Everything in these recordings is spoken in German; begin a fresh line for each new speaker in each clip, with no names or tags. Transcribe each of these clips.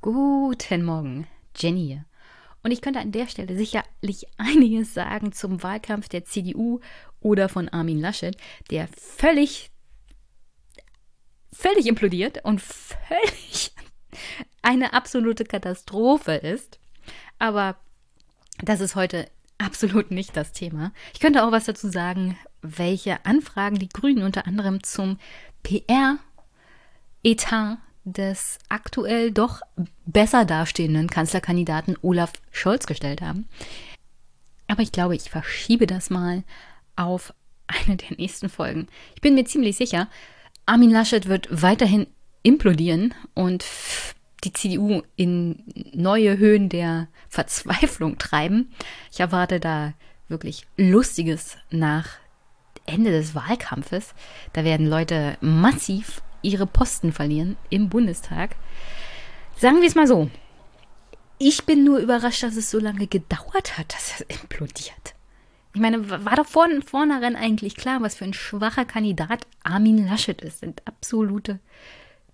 Guten Morgen, Jenny. Und ich könnte an der Stelle sicherlich einiges sagen zum Wahlkampf der CDU oder von Armin Laschet, der völlig, völlig implodiert und völlig eine absolute Katastrophe ist. Aber das ist heute absolut nicht das Thema. Ich könnte auch was dazu sagen, welche Anfragen die Grünen unter anderem zum PR-Etat des aktuell doch besser dastehenden Kanzlerkandidaten Olaf Scholz gestellt haben. Aber ich glaube, ich verschiebe das mal auf eine der nächsten Folgen. Ich bin mir ziemlich sicher, Armin Laschet wird weiterhin implodieren und die CDU in neue Höhen der Verzweiflung treiben. Ich erwarte da wirklich Lustiges nach Ende des Wahlkampfes. Da werden Leute massiv ihre Posten verlieren im Bundestag. Sagen wir es mal so. Ich bin nur überrascht, dass es so lange gedauert hat, dass er implodiert. Ich meine, war doch von vornherein eigentlich klar, was für ein schwacher Kandidat Armin Laschet ist. Sind absolute,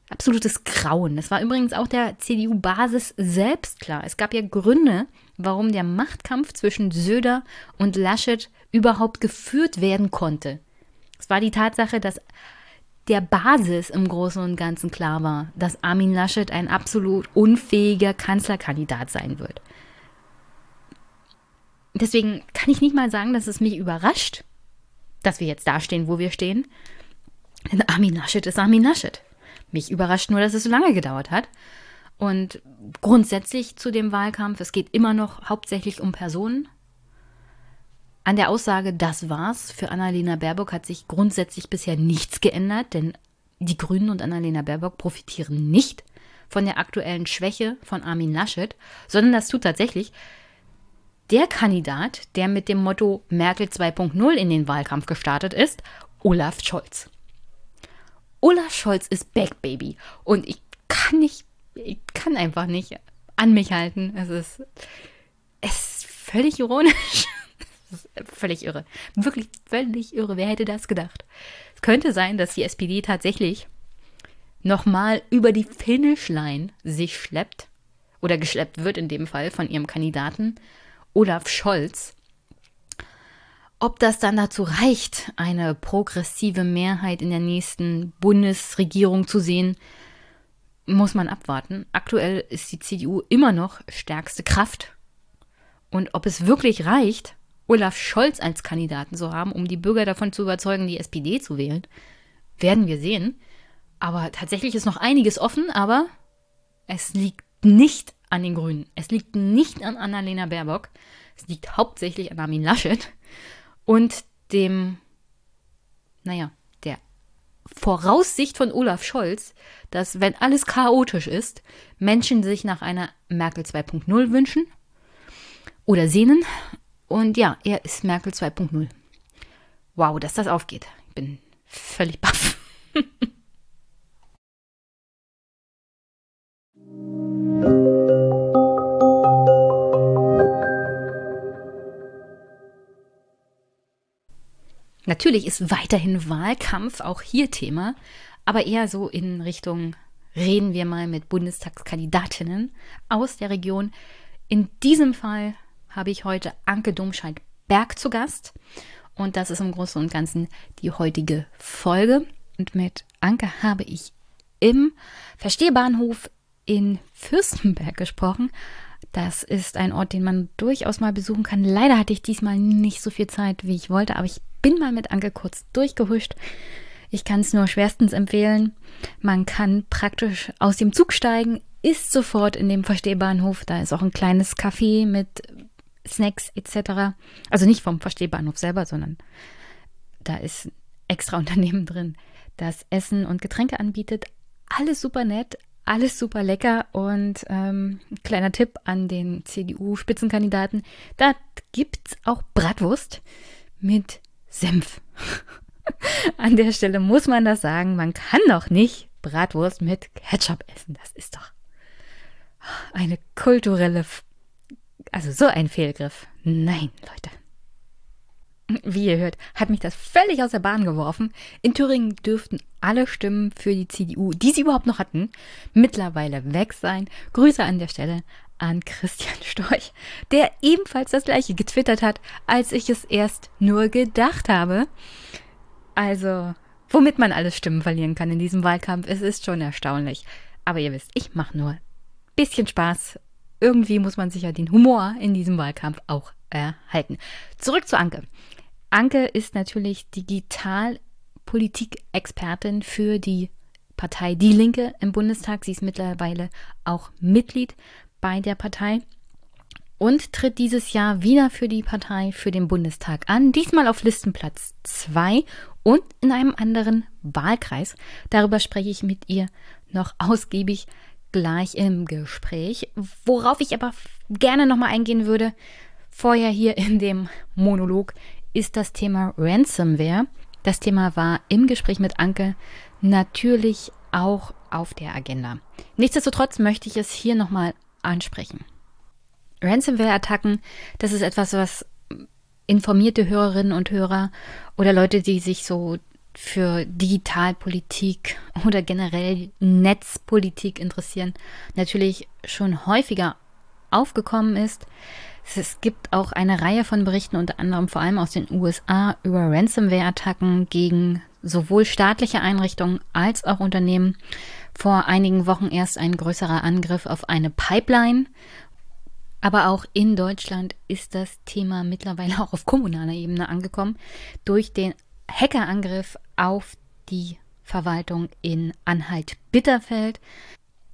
absolutes Grauen. Das war übrigens auch der CDU-Basis selbst klar. Es gab ja Gründe, warum der Machtkampf zwischen Söder und Laschet überhaupt geführt werden konnte. Es war die Tatsache, dass der Basis im Großen und Ganzen klar war, dass Armin Laschet ein absolut unfähiger Kanzlerkandidat sein wird. Deswegen kann ich nicht mal sagen, dass es mich überrascht, dass wir jetzt dastehen, wo wir stehen. Denn Armin Laschet ist Armin Laschet. Mich überrascht nur, dass es so lange gedauert hat. Und grundsätzlich zu dem Wahlkampf, es geht immer noch hauptsächlich um Personen. An der Aussage, das war's, für Annalena Baerbock hat sich grundsätzlich bisher nichts geändert, denn die Grünen und Annalena Baerbock profitieren nicht von der aktuellen Schwäche von Armin Laschet, sondern das tut tatsächlich der Kandidat, der mit dem Motto Merkel 2.0 in den Wahlkampf gestartet ist, Olaf Scholz. Olaf Scholz ist Back Baby und ich kann nicht, ich kann einfach nicht an mich halten. Es ist, es ist völlig ironisch. Ist völlig irre. Wirklich völlig irre. Wer hätte das gedacht? Es könnte sein, dass die SPD tatsächlich nochmal über die Finishline sich schleppt oder geschleppt wird in dem Fall von ihrem Kandidaten Olaf Scholz. Ob das dann dazu reicht, eine progressive Mehrheit in der nächsten Bundesregierung zu sehen, muss man abwarten. Aktuell ist die CDU immer noch stärkste Kraft. Und ob es wirklich reicht, Olaf Scholz als Kandidaten zu haben, um die Bürger davon zu überzeugen, die SPD zu wählen. Werden wir sehen. Aber tatsächlich ist noch einiges offen, aber es liegt nicht an den Grünen. Es liegt nicht an Annalena Baerbock. Es liegt hauptsächlich an Armin Laschet und dem, naja, der Voraussicht von Olaf Scholz, dass, wenn alles chaotisch ist, Menschen sich nach einer Merkel 2.0 wünschen oder sehnen und ja, er ist Merkel 2.0. Wow, dass das aufgeht. Ich bin völlig baff. Natürlich ist weiterhin Wahlkampf auch hier Thema, aber eher so in Richtung reden wir mal mit Bundestagskandidatinnen aus der Region. In diesem Fall habe ich heute Anke Domscheit-Berg zu Gast. Und das ist im Großen und Ganzen die heutige Folge. Und mit Anke habe ich im Verstehbahnhof in Fürstenberg gesprochen. Das ist ein Ort, den man durchaus mal besuchen kann. Leider hatte ich diesmal nicht so viel Zeit, wie ich wollte, aber ich bin mal mit Anke kurz durchgehuscht. Ich kann es nur schwerstens empfehlen. Man kann praktisch aus dem Zug steigen, ist sofort in dem Verstehbahnhof. Da ist auch ein kleines Café mit Snacks etc. Also nicht vom Verstehbahnhof selber, sondern da ist extra Unternehmen drin, das Essen und Getränke anbietet. Alles super nett, alles super lecker und ähm, kleiner Tipp an den CDU-Spitzenkandidaten, da gibt's auch Bratwurst mit Senf. an der Stelle muss man das sagen, man kann doch nicht Bratwurst mit Ketchup essen. Das ist doch eine kulturelle also so ein Fehlgriff. Nein, Leute. wie ihr hört, hat mich das völlig aus der Bahn geworfen. In Thüringen dürften alle Stimmen für die CDU, die sie überhaupt noch hatten, mittlerweile weg sein. Grüße an der Stelle an Christian Storch, der ebenfalls das gleiche getwittert hat, als ich es erst nur gedacht habe. Also, womit man alles Stimmen verlieren kann in diesem Wahlkampf, es ist schon erstaunlich. Aber ihr wisst, ich mache nur bisschen Spaß. Irgendwie muss man sich ja den Humor in diesem Wahlkampf auch erhalten. Zurück zu Anke. Anke ist natürlich Digitalpolitik-Expertin für die Partei Die Linke im Bundestag. Sie ist mittlerweile auch Mitglied bei der Partei und tritt dieses Jahr wieder für die Partei für den Bundestag an, diesmal auf Listenplatz 2 und in einem anderen Wahlkreis. Darüber spreche ich mit ihr noch ausgiebig gleich im Gespräch. Worauf ich aber gerne nochmal eingehen würde, vorher hier in dem Monolog, ist das Thema Ransomware. Das Thema war im Gespräch mit Anke natürlich auch auf der Agenda. Nichtsdestotrotz möchte ich es hier nochmal ansprechen. Ransomware-Attacken, das ist etwas, was informierte Hörerinnen und Hörer oder Leute, die sich so für Digitalpolitik oder generell Netzpolitik interessieren, natürlich schon häufiger aufgekommen ist. Es gibt auch eine Reihe von Berichten, unter anderem vor allem aus den USA, über Ransomware-Attacken gegen sowohl staatliche Einrichtungen als auch Unternehmen. Vor einigen Wochen erst ein größerer Angriff auf eine Pipeline. Aber auch in Deutschland ist das Thema mittlerweile auch auf kommunaler Ebene angekommen durch den Hackerangriff auf die Verwaltung in Anhalt-Bitterfeld.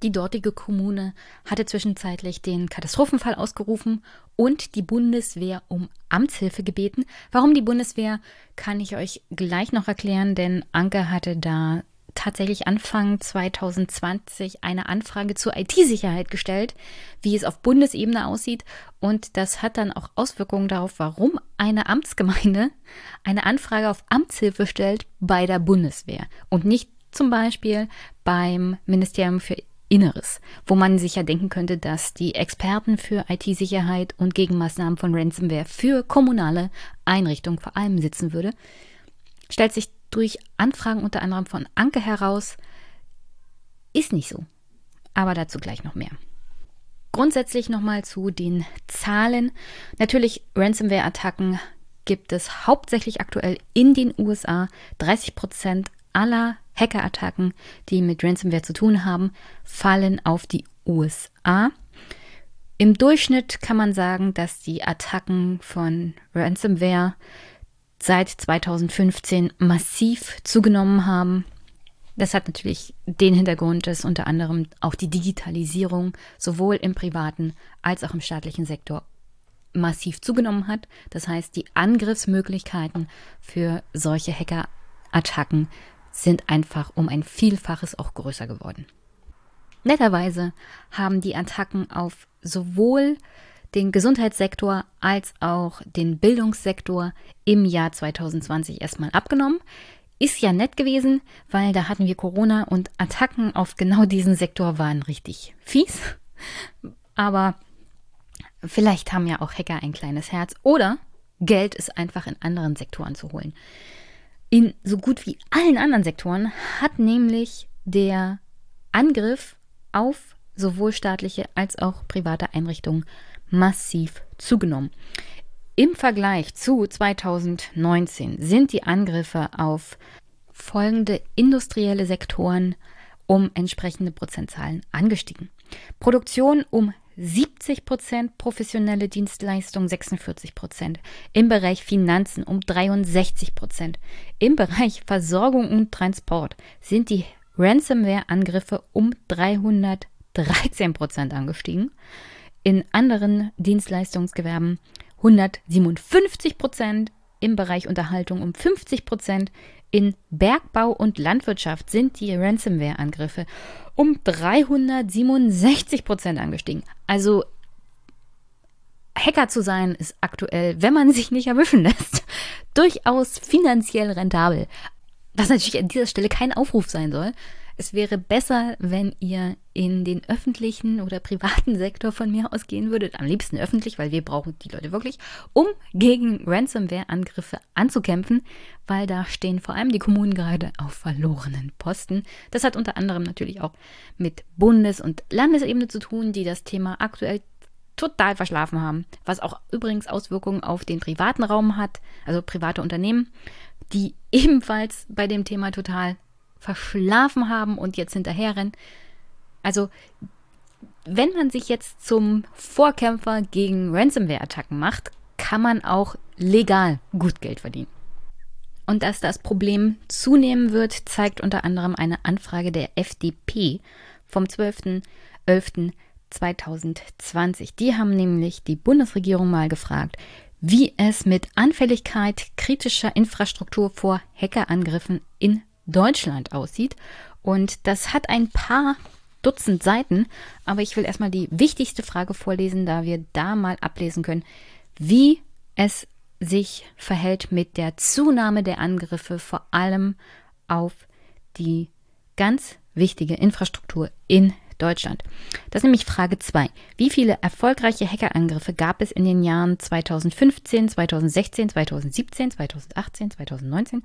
Die dortige Kommune hatte zwischenzeitlich den Katastrophenfall ausgerufen und die Bundeswehr um Amtshilfe gebeten. Warum die Bundeswehr, kann ich euch gleich noch erklären, denn Anke hatte da tatsächlich Anfang 2020 eine Anfrage zur IT-Sicherheit gestellt, wie es auf Bundesebene aussieht. Und das hat dann auch Auswirkungen darauf, warum eine Amtsgemeinde eine Anfrage auf Amtshilfe stellt bei der Bundeswehr und nicht zum Beispiel beim Ministerium für Inneres, wo man sich ja denken könnte, dass die Experten für IT-Sicherheit und Gegenmaßnahmen von Ransomware für kommunale Einrichtungen vor allem sitzen würde, stellt sich durch Anfragen unter anderem von Anke heraus, ist nicht so. Aber dazu gleich noch mehr. Grundsätzlich nochmal zu den Zahlen. Natürlich, Ransomware-Attacken gibt es hauptsächlich aktuell in den USA. 30 Prozent aller Hacker-Attacken, die mit Ransomware zu tun haben, fallen auf die USA. Im Durchschnitt kann man sagen, dass die Attacken von Ransomware seit 2015 massiv zugenommen haben. Das hat natürlich den Hintergrund, dass unter anderem auch die Digitalisierung sowohl im privaten als auch im staatlichen Sektor massiv zugenommen hat. Das heißt, die Angriffsmöglichkeiten für solche Hackerattacken sind einfach um ein Vielfaches auch größer geworden. Netterweise haben die Attacken auf sowohl den Gesundheitssektor als auch den Bildungssektor im Jahr 2020 erstmal abgenommen. Ist ja nett gewesen, weil da hatten wir Corona und Attacken auf genau diesen Sektor waren richtig fies. Aber vielleicht haben ja auch Hacker ein kleines Herz oder Geld ist einfach in anderen Sektoren zu holen. In so gut wie allen anderen Sektoren hat nämlich der Angriff auf sowohl staatliche als auch private Einrichtungen massiv zugenommen. Im Vergleich zu 2019 sind die Angriffe auf folgende industrielle Sektoren um entsprechende Prozentzahlen angestiegen. Produktion um 70 Prozent, professionelle Dienstleistungen 46 Prozent, im Bereich Finanzen um 63 Prozent, im Bereich Versorgung und Transport sind die Ransomware-Angriffe um 313 Prozent angestiegen in anderen Dienstleistungsgewerben 157 Prozent, im Bereich Unterhaltung um 50 Prozent, in Bergbau und Landwirtschaft sind die Ransomware-Angriffe um 367 Prozent angestiegen. Also Hacker zu sein ist aktuell, wenn man sich nicht erwischen lässt, durchaus finanziell rentabel. Was natürlich an dieser Stelle kein Aufruf sein soll. Es wäre besser, wenn ihr in den öffentlichen oder privaten Sektor von mir aus gehen würdet. Am liebsten öffentlich, weil wir brauchen die Leute wirklich, um gegen Ransomware-Angriffe anzukämpfen, weil da stehen vor allem die Kommunen gerade auf verlorenen Posten. Das hat unter anderem natürlich auch mit Bundes- und Landesebene zu tun, die das Thema aktuell total verschlafen haben, was auch übrigens Auswirkungen auf den privaten Raum hat, also private Unternehmen, die ebenfalls bei dem Thema total verschlafen haben und jetzt hinterherrennen. Also, wenn man sich jetzt zum Vorkämpfer gegen Ransomware-Attacken macht, kann man auch legal gut Geld verdienen. Und dass das Problem zunehmen wird, zeigt unter anderem eine Anfrage der FDP vom 12.11.2020. Die haben nämlich die Bundesregierung mal gefragt, wie es mit Anfälligkeit kritischer Infrastruktur vor Hackerangriffen in Deutschland aussieht. Und das hat ein paar Dutzend Seiten, aber ich will erstmal die wichtigste Frage vorlesen, da wir da mal ablesen können, wie es sich verhält mit der Zunahme der Angriffe, vor allem auf die ganz wichtige Infrastruktur in Deutschland. Das ist nämlich Frage 2. Wie viele erfolgreiche Hackerangriffe gab es in den Jahren 2015, 2016, 2017, 2018, 2019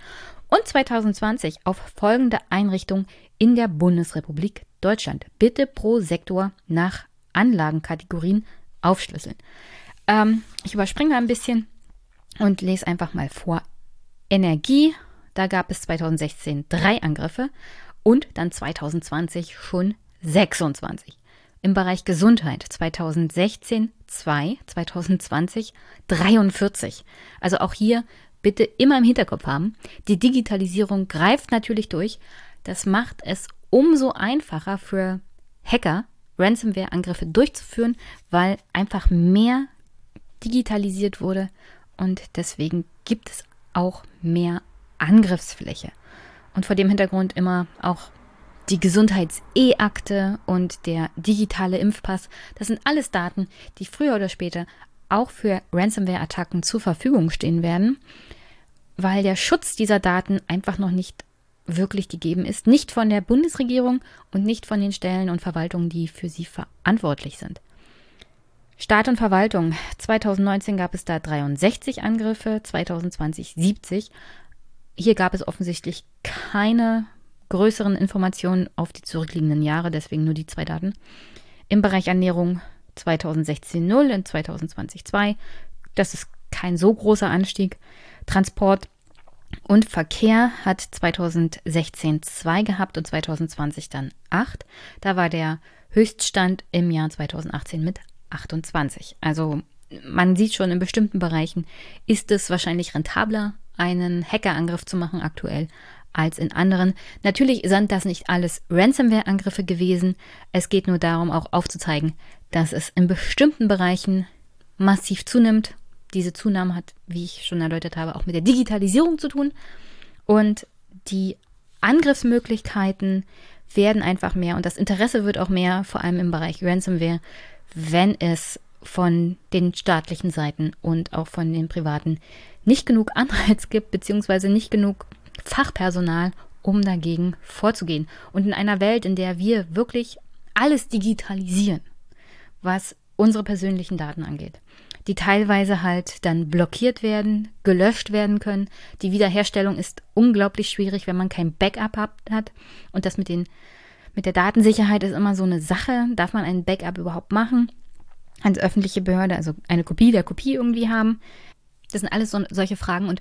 und 2020 auf folgende Einrichtungen in der Bundesrepublik Deutschland? Bitte pro Sektor nach Anlagenkategorien aufschlüsseln. Ähm, ich überspringe ein bisschen und lese einfach mal vor. Energie, da gab es 2016 drei Angriffe und dann 2020 schon 26. Im Bereich Gesundheit 2016 2, 2020 43. Also auch hier bitte immer im Hinterkopf haben. Die Digitalisierung greift natürlich durch. Das macht es umso einfacher für Hacker, Ransomware-Angriffe durchzuführen, weil einfach mehr digitalisiert wurde und deswegen gibt es auch mehr Angriffsfläche. Und vor dem Hintergrund immer auch die Gesundheits-E-Akte und der digitale Impfpass, das sind alles Daten, die früher oder später auch für Ransomware-Attacken zur Verfügung stehen werden, weil der Schutz dieser Daten einfach noch nicht wirklich gegeben ist, nicht von der Bundesregierung und nicht von den Stellen und Verwaltungen, die für sie verantwortlich sind. Staat und Verwaltung. 2019 gab es da 63 Angriffe, 2020 70. Hier gab es offensichtlich keine größeren Informationen auf die zurückliegenden Jahre, deswegen nur die zwei Daten. Im Bereich Ernährung 2016 0 und 2020 2. Das ist kein so großer Anstieg. Transport und Verkehr hat 2016 2 gehabt und 2020 dann 8. Da war der Höchststand im Jahr 2018 mit 28. Also man sieht schon, in bestimmten Bereichen ist es wahrscheinlich rentabler, einen Hackerangriff zu machen aktuell, als in anderen. Natürlich sind das nicht alles Ransomware-Angriffe gewesen. Es geht nur darum, auch aufzuzeigen, dass es in bestimmten Bereichen massiv zunimmt. Diese Zunahme hat, wie ich schon erläutert habe, auch mit der Digitalisierung zu tun. Und die Angriffsmöglichkeiten werden einfach mehr und das Interesse wird auch mehr, vor allem im Bereich Ransomware, wenn es von den staatlichen Seiten und auch von den privaten nicht genug Anreiz gibt, beziehungsweise nicht genug Fachpersonal, um dagegen vorzugehen. Und in einer Welt, in der wir wirklich alles digitalisieren, was unsere persönlichen Daten angeht, die teilweise halt dann blockiert werden, gelöscht werden können. Die Wiederherstellung ist unglaublich schwierig, wenn man kein Backup hat. Und das mit, den, mit der Datensicherheit ist immer so eine Sache. Darf man ein Backup überhaupt machen? Als öffentliche Behörde, also eine Kopie der Kopie irgendwie haben. Das sind alles so, solche Fragen. Und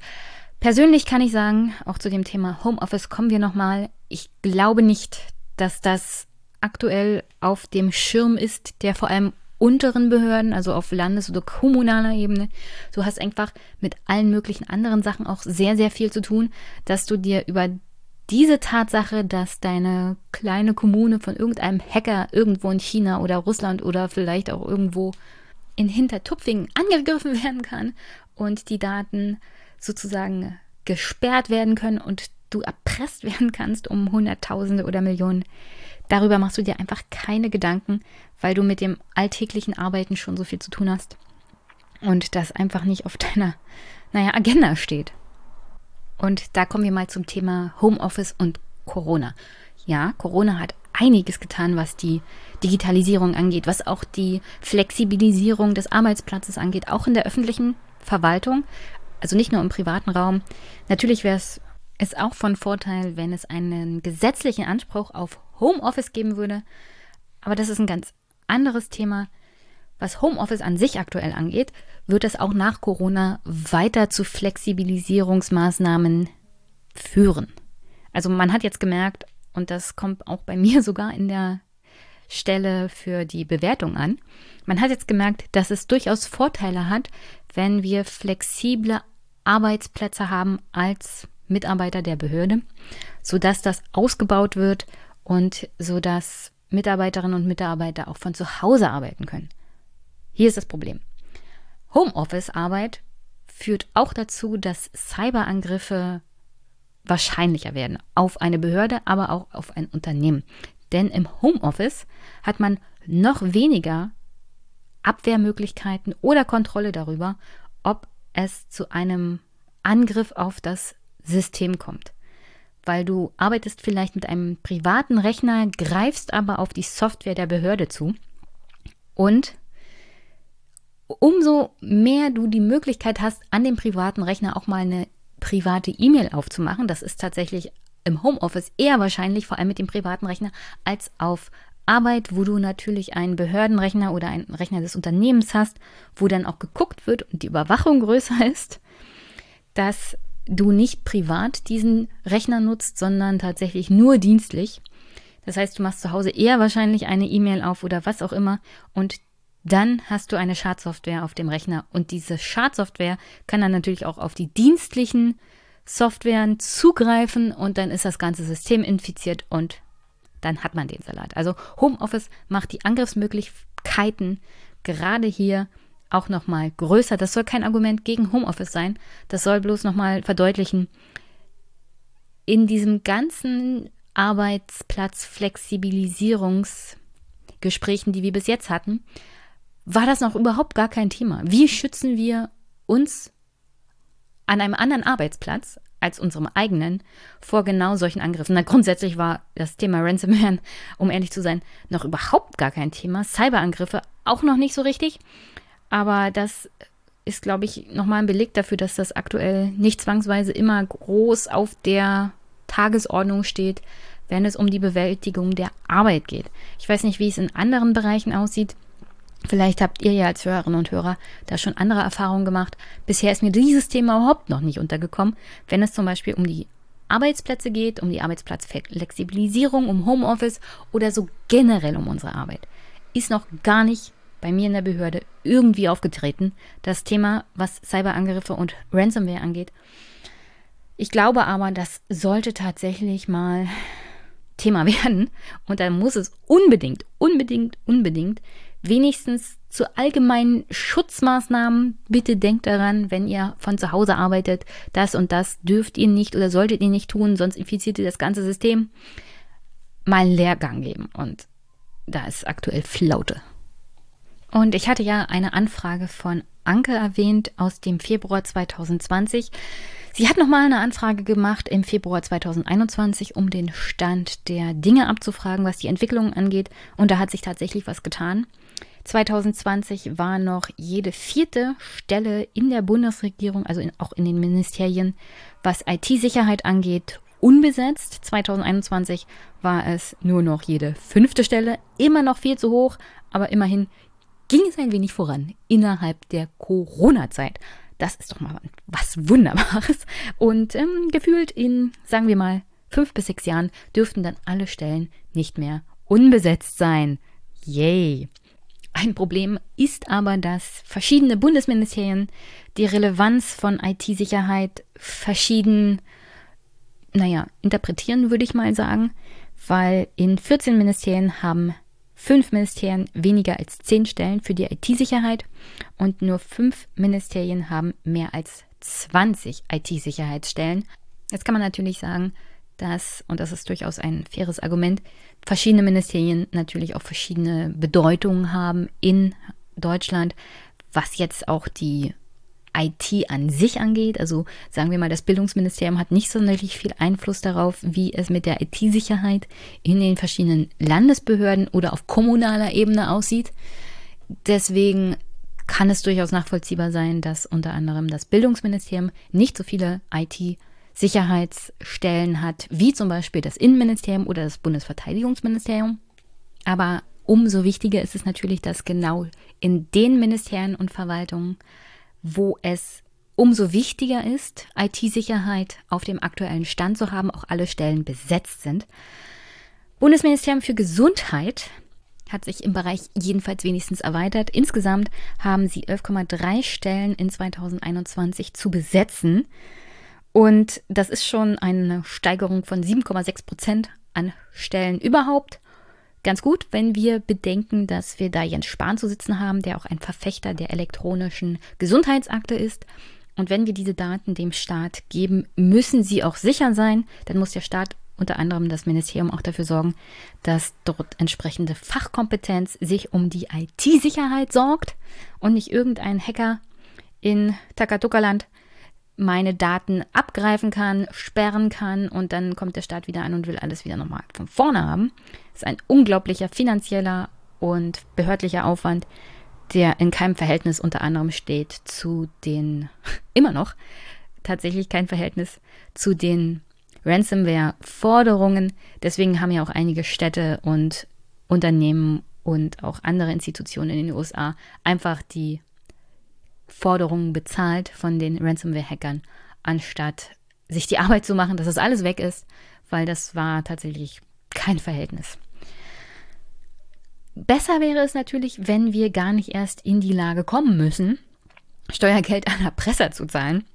Persönlich kann ich sagen, auch zu dem Thema Homeoffice kommen wir nochmal. Ich glaube nicht, dass das aktuell auf dem Schirm ist, der vor allem unteren Behörden, also auf Landes- oder kommunaler Ebene. Du hast einfach mit allen möglichen anderen Sachen auch sehr, sehr viel zu tun, dass du dir über diese Tatsache, dass deine kleine Kommune von irgendeinem Hacker irgendwo in China oder Russland oder vielleicht auch irgendwo in Hintertupfingen angegriffen werden kann und die Daten sozusagen gesperrt werden können und du erpresst werden kannst um Hunderttausende oder Millionen. Darüber machst du dir einfach keine Gedanken, weil du mit dem alltäglichen Arbeiten schon so viel zu tun hast und das einfach nicht auf deiner, naja, Agenda steht. Und da kommen wir mal zum Thema Homeoffice und Corona. Ja, Corona hat einiges getan, was die Digitalisierung angeht, was auch die Flexibilisierung des Arbeitsplatzes angeht, auch in der öffentlichen Verwaltung, also nicht nur im privaten Raum. Natürlich wäre es auch von Vorteil, wenn es einen gesetzlichen Anspruch auf Homeoffice geben würde. Aber das ist ein ganz anderes Thema. Was Homeoffice an sich aktuell angeht, wird es auch nach Corona weiter zu Flexibilisierungsmaßnahmen führen. Also man hat jetzt gemerkt, und das kommt auch bei mir sogar in der Stelle für die Bewertung an, man hat jetzt gemerkt, dass es durchaus Vorteile hat, wenn wir flexible Arbeitsplätze haben als Mitarbeiter der Behörde, sodass das ausgebaut wird und sodass Mitarbeiterinnen und Mitarbeiter auch von zu Hause arbeiten können. Hier ist das Problem. Homeoffice-Arbeit führt auch dazu, dass Cyberangriffe wahrscheinlicher werden auf eine Behörde, aber auch auf ein Unternehmen. Denn im Homeoffice hat man noch weniger Abwehrmöglichkeiten oder Kontrolle darüber, ob es zu einem Angriff auf das System kommt. Weil du arbeitest vielleicht mit einem privaten Rechner, greifst aber auf die Software der Behörde zu und umso mehr du die Möglichkeit hast, an dem privaten Rechner auch mal eine private E-Mail aufzumachen, das ist tatsächlich im Homeoffice eher wahrscheinlich, vor allem mit dem privaten Rechner, als auf Arbeit, wo du natürlich einen Behördenrechner oder einen Rechner des Unternehmens hast, wo dann auch geguckt wird und die Überwachung größer ist, dass du nicht privat diesen Rechner nutzt, sondern tatsächlich nur dienstlich. Das heißt, du machst zu Hause eher wahrscheinlich eine E-Mail auf oder was auch immer und dann hast du eine Schadsoftware auf dem Rechner und diese Schadsoftware kann dann natürlich auch auf die dienstlichen Softwaren zugreifen und dann ist das ganze System infiziert und dann hat man den Salat. Also Homeoffice macht die Angriffsmöglichkeiten gerade hier auch nochmal größer. Das soll kein Argument gegen Homeoffice sein. Das soll bloß nochmal verdeutlichen, in diesem ganzen Arbeitsplatz-Flexibilisierungsgesprächen, die wir bis jetzt hatten, war das noch überhaupt gar kein Thema. Wie schützen wir uns an einem anderen Arbeitsplatz als unserem eigenen vor genau solchen Angriffen? Na, grundsätzlich war das Thema Ransomware, um ehrlich zu sein, noch überhaupt gar kein Thema. Cyberangriffe auch noch nicht so richtig. Aber das ist, glaube ich, nochmal ein Beleg dafür, dass das aktuell nicht zwangsweise immer groß auf der Tagesordnung steht, wenn es um die Bewältigung der Arbeit geht. Ich weiß nicht, wie es in anderen Bereichen aussieht. Vielleicht habt ihr ja als Hörerinnen und Hörer da schon andere Erfahrungen gemacht. Bisher ist mir dieses Thema überhaupt noch nicht untergekommen, wenn es zum Beispiel um die Arbeitsplätze geht, um die Arbeitsplatzflexibilisierung, um Homeoffice oder so generell um unsere Arbeit. Ist noch gar nicht bei mir in der Behörde irgendwie aufgetreten. Das Thema, was Cyberangriffe und Ransomware angeht. Ich glaube aber, das sollte tatsächlich mal Thema werden. Und dann muss es unbedingt, unbedingt, unbedingt wenigstens zu allgemeinen Schutzmaßnahmen, bitte denkt daran, wenn ihr von zu Hause arbeitet, das und das dürft ihr nicht oder solltet ihr nicht tun, sonst infiziert ihr das ganze System, mal einen Lehrgang geben. Und da ist aktuell Flaute. Und ich hatte ja eine Anfrage von Anke erwähnt aus dem Februar 2020. Sie hat nochmal eine Anfrage gemacht im Februar 2021, um den Stand der Dinge abzufragen, was die Entwicklung angeht. Und da hat sich tatsächlich was getan. 2020 war noch jede vierte Stelle in der Bundesregierung, also in, auch in den Ministerien, was IT-Sicherheit angeht, unbesetzt. 2021 war es nur noch jede fünfte Stelle, immer noch viel zu hoch, aber immerhin ging es ein wenig voran innerhalb der Corona-Zeit. Das ist doch mal was Wunderbares. Und ähm, gefühlt in, sagen wir mal, fünf bis sechs Jahren dürften dann alle Stellen nicht mehr unbesetzt sein. Yay! Ein Problem ist aber, dass verschiedene Bundesministerien die Relevanz von IT-Sicherheit verschieden, naja, interpretieren, würde ich mal sagen, weil in 14 Ministerien haben fünf Ministerien weniger als zehn Stellen für die IT-Sicherheit und nur fünf Ministerien haben mehr als 20 IT-Sicherheitsstellen. Jetzt kann man natürlich sagen, dass, und das ist durchaus ein faires Argument, verschiedene Ministerien natürlich auch verschiedene Bedeutungen haben in Deutschland, was jetzt auch die IT an sich angeht. Also sagen wir mal, das Bildungsministerium hat nicht sonderlich viel Einfluss darauf, wie es mit der IT-Sicherheit in den verschiedenen Landesbehörden oder auf kommunaler Ebene aussieht. Deswegen kann es durchaus nachvollziehbar sein, dass unter anderem das Bildungsministerium nicht so viele IT-Sicherheitsstellen hat, wie zum Beispiel das Innenministerium oder das Bundesverteidigungsministerium. Aber umso wichtiger ist es natürlich, dass genau in den Ministerien und Verwaltungen, wo es umso wichtiger ist, IT-Sicherheit auf dem aktuellen Stand zu haben, auch alle Stellen besetzt sind. Bundesministerium für Gesundheit hat sich im Bereich jedenfalls wenigstens erweitert. Insgesamt haben sie 11,3 Stellen in 2021 zu besetzen. Und das ist schon eine Steigerung von 7,6 Prozent an Stellen überhaupt. Ganz gut, wenn wir bedenken, dass wir da Jens Spahn zu sitzen haben, der auch ein Verfechter der elektronischen Gesundheitsakte ist. Und wenn wir diese Daten dem Staat geben, müssen sie auch sicher sein. Dann muss der Staat unter anderem das Ministerium auch dafür sorgen, dass dort entsprechende Fachkompetenz sich um die IT-Sicherheit sorgt und nicht irgendein Hacker in Takatuka-Land meine Daten abgreifen kann, sperren kann und dann kommt der Staat wieder an und will alles wieder nochmal von vorne haben. Das ist ein unglaublicher finanzieller und behördlicher Aufwand, der in keinem Verhältnis unter anderem steht zu den, immer noch, tatsächlich kein Verhältnis zu den Ransomware-Forderungen. Deswegen haben ja auch einige Städte und Unternehmen und auch andere Institutionen in den USA einfach die Forderungen bezahlt von den Ransomware-Hackern, anstatt sich die Arbeit zu machen, dass das alles weg ist, weil das war tatsächlich kein Verhältnis. Besser wäre es natürlich, wenn wir gar nicht erst in die Lage kommen müssen, Steuergeld an Erpresser zu zahlen.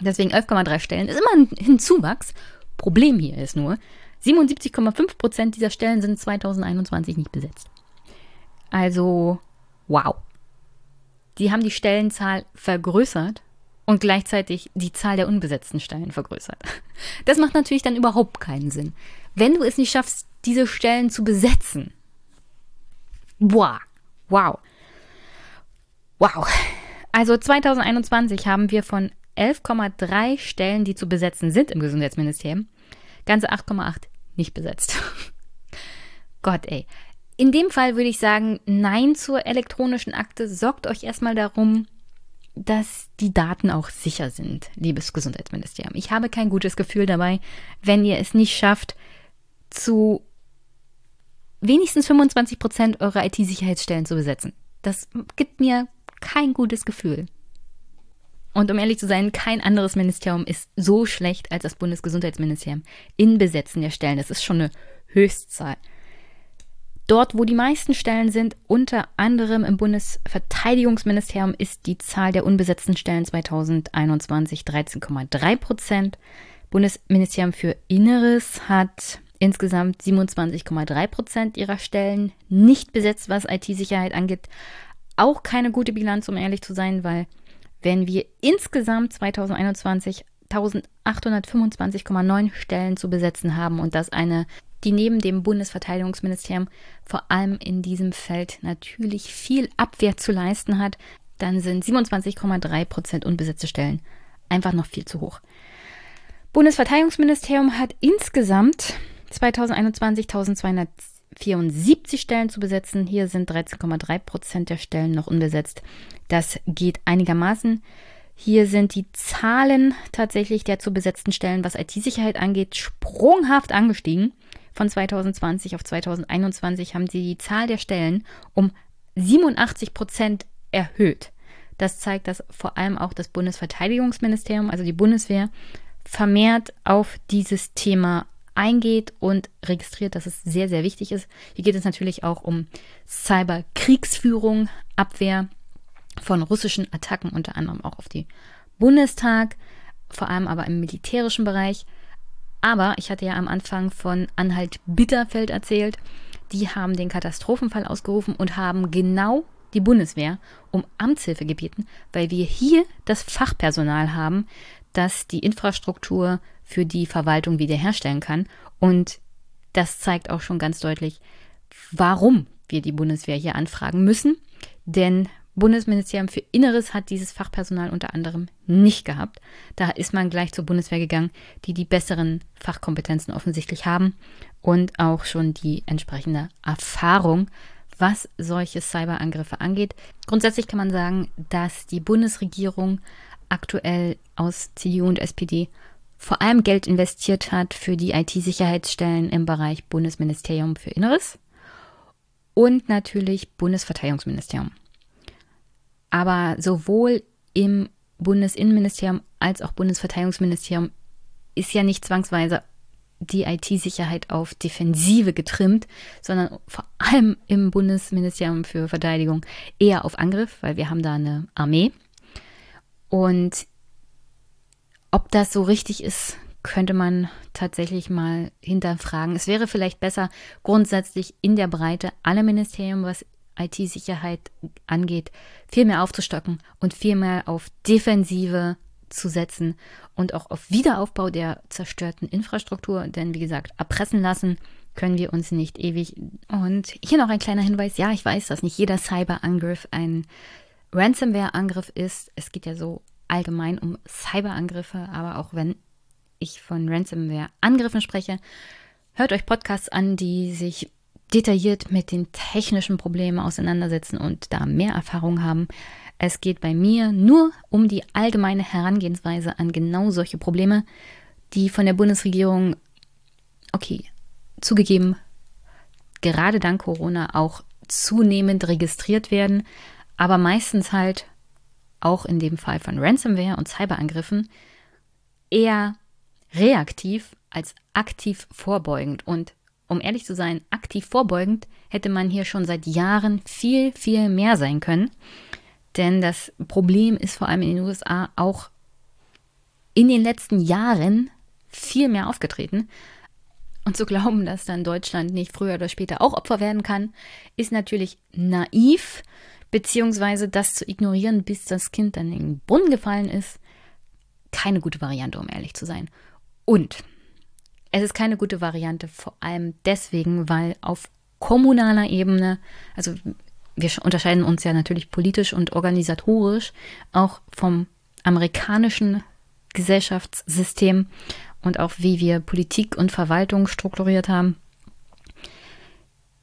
Deswegen 11,3 Stellen ist immer ein Zuwachs Problem hier ist nur, 77,5 Prozent dieser Stellen sind 2021 nicht besetzt. Also, wow. Die haben die Stellenzahl vergrößert und gleichzeitig die Zahl der unbesetzten Stellen vergrößert. Das macht natürlich dann überhaupt keinen Sinn. Wenn du es nicht schaffst, diese Stellen zu besetzen, wow, wow, wow. Also 2021 haben wir von 11,3 Stellen, die zu besetzen sind im Gesundheitsministerium, ganze 8,8 nicht besetzt. Gott, ey. In dem Fall würde ich sagen, nein zur elektronischen Akte. Sorgt euch erstmal darum, dass die Daten auch sicher sind, liebes Gesundheitsministerium. Ich habe kein gutes Gefühl dabei, wenn ihr es nicht schafft, zu wenigstens 25 Prozent eurer IT-Sicherheitsstellen zu besetzen. Das gibt mir kein gutes Gefühl. Und um ehrlich zu sein, kein anderes Ministerium ist so schlecht als das Bundesgesundheitsministerium in Besetzen der Stellen. Das ist schon eine Höchstzahl. Dort, wo die meisten Stellen sind, unter anderem im Bundesverteidigungsministerium, ist die Zahl der unbesetzten Stellen 2021 13,3 Prozent. Bundesministerium für Inneres hat insgesamt 27,3 Prozent ihrer Stellen nicht besetzt, was IT-Sicherheit angeht. Auch keine gute Bilanz, um ehrlich zu sein, weil wenn wir insgesamt 2021 1825,9 Stellen zu besetzen haben und das eine, die neben dem Bundesverteidigungsministerium vor allem in diesem Feld natürlich viel Abwehr zu leisten hat, dann sind 27,3 Prozent unbesetzte Stellen einfach noch viel zu hoch. Bundesverteidigungsministerium hat insgesamt 2021 1200 74 Stellen zu besetzen. Hier sind 13,3 Prozent der Stellen noch unbesetzt. Das geht einigermaßen. Hier sind die Zahlen tatsächlich der zu besetzten Stellen, was IT-Sicherheit angeht, sprunghaft angestiegen. Von 2020 auf 2021 haben sie die Zahl der Stellen um 87 Prozent erhöht. Das zeigt, dass vor allem auch das Bundesverteidigungsministerium, also die Bundeswehr, vermehrt auf dieses Thema eingeht und registriert, dass es sehr, sehr wichtig ist. Hier geht es natürlich auch um Cyberkriegsführung, Abwehr von russischen Attacken, unter anderem auch auf die Bundestag, vor allem aber im militärischen Bereich. Aber ich hatte ja am Anfang von Anhalt-Bitterfeld erzählt. Die haben den Katastrophenfall ausgerufen und haben genau die Bundeswehr um Amtshilfe gebeten, weil wir hier das Fachpersonal haben, das die Infrastruktur für die Verwaltung wiederherstellen kann. Und das zeigt auch schon ganz deutlich, warum wir die Bundeswehr hier anfragen müssen. Denn Bundesministerium für Inneres hat dieses Fachpersonal unter anderem nicht gehabt. Da ist man gleich zur Bundeswehr gegangen, die die besseren Fachkompetenzen offensichtlich haben und auch schon die entsprechende Erfahrung, was solche Cyberangriffe angeht. Grundsätzlich kann man sagen, dass die Bundesregierung aktuell aus CDU und SPD vor allem Geld investiert hat für die IT-Sicherheitsstellen im Bereich Bundesministerium für Inneres und natürlich Bundesverteidigungsministerium. Aber sowohl im Bundesinnenministerium als auch Bundesverteidigungsministerium ist ja nicht zwangsweise die IT-Sicherheit auf Defensive getrimmt, sondern vor allem im Bundesministerium für Verteidigung eher auf Angriff, weil wir haben da eine Armee. Und ob das so richtig ist, könnte man tatsächlich mal hinterfragen. Es wäre vielleicht besser, grundsätzlich in der Breite alle Ministerien, was IT-Sicherheit angeht, viel mehr aufzustocken und viel mehr auf Defensive zu setzen und auch auf Wiederaufbau der zerstörten Infrastruktur. Denn wie gesagt, erpressen lassen können wir uns nicht ewig. Und hier noch ein kleiner Hinweis. Ja, ich weiß, dass nicht jeder Cyberangriff ein Ransomware-Angriff ist. Es geht ja so allgemein um Cyberangriffe, aber auch wenn ich von Ransomware-Angriffen spreche, hört euch Podcasts an, die sich detailliert mit den technischen Problemen auseinandersetzen und da mehr Erfahrung haben. Es geht bei mir nur um die allgemeine Herangehensweise an genau solche Probleme, die von der Bundesregierung, okay, zugegeben, gerade dank Corona auch zunehmend registriert werden, aber meistens halt auch in dem Fall von Ransomware und Cyberangriffen eher reaktiv als aktiv vorbeugend und um ehrlich zu sein, aktiv vorbeugend hätte man hier schon seit Jahren viel, viel mehr sein können. Denn das Problem ist vor allem in den USA auch in den letzten Jahren viel mehr aufgetreten. Und zu glauben, dass dann Deutschland nicht früher oder später auch Opfer werden kann, ist natürlich naiv, beziehungsweise das zu ignorieren, bis das Kind dann in den Brunnen gefallen ist, keine gute Variante, um ehrlich zu sein. Und es ist keine gute Variante, vor allem deswegen, weil auf kommunaler Ebene, also wir unterscheiden uns ja natürlich politisch und organisatorisch auch vom amerikanischen Gesellschaftssystem und auch wie wir Politik und Verwaltung strukturiert haben.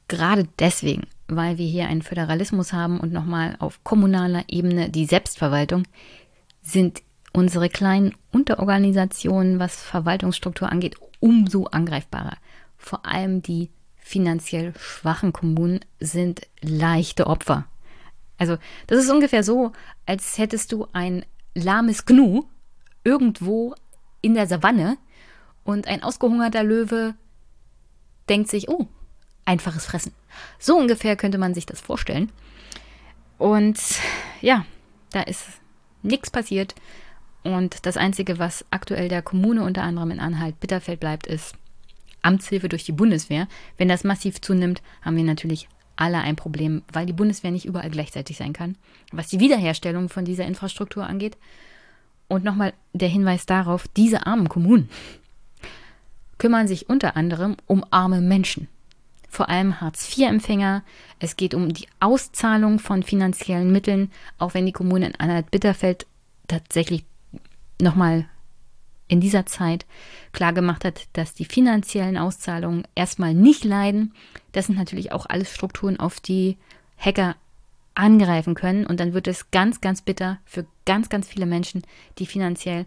Gerade deswegen, weil wir hier einen Föderalismus haben und nochmal auf kommunaler Ebene die Selbstverwaltung, sind unsere kleinen Unterorganisationen, was Verwaltungsstruktur angeht, umso angreifbarer. Vor allem die finanziell schwachen Kommunen sind leichte Opfer. Also das ist ungefähr so, als hättest du ein lahmes Gnu irgendwo in der Savanne und ein ausgehungerter Löwe denkt sich, oh, einfaches Fressen. So ungefähr könnte man sich das vorstellen. Und ja, da ist nichts passiert. Und das Einzige, was aktuell der Kommune unter anderem in Anhalt-Bitterfeld bleibt, ist Amtshilfe durch die Bundeswehr. Wenn das massiv zunimmt, haben wir natürlich alle ein Problem, weil die Bundeswehr nicht überall gleichzeitig sein kann, was die Wiederherstellung von dieser Infrastruktur angeht. Und nochmal der Hinweis darauf, diese armen Kommunen kümmern sich unter anderem um arme Menschen, vor allem Hartz-IV-Empfänger. Es geht um die Auszahlung von finanziellen Mitteln, auch wenn die Kommune in Anhalt-Bitterfeld tatsächlich nochmal in dieser Zeit klargemacht hat, dass die finanziellen Auszahlungen erstmal nicht leiden. Das sind natürlich auch alles Strukturen, auf die Hacker angreifen können. Und dann wird es ganz, ganz bitter für ganz, ganz viele Menschen, die finanziell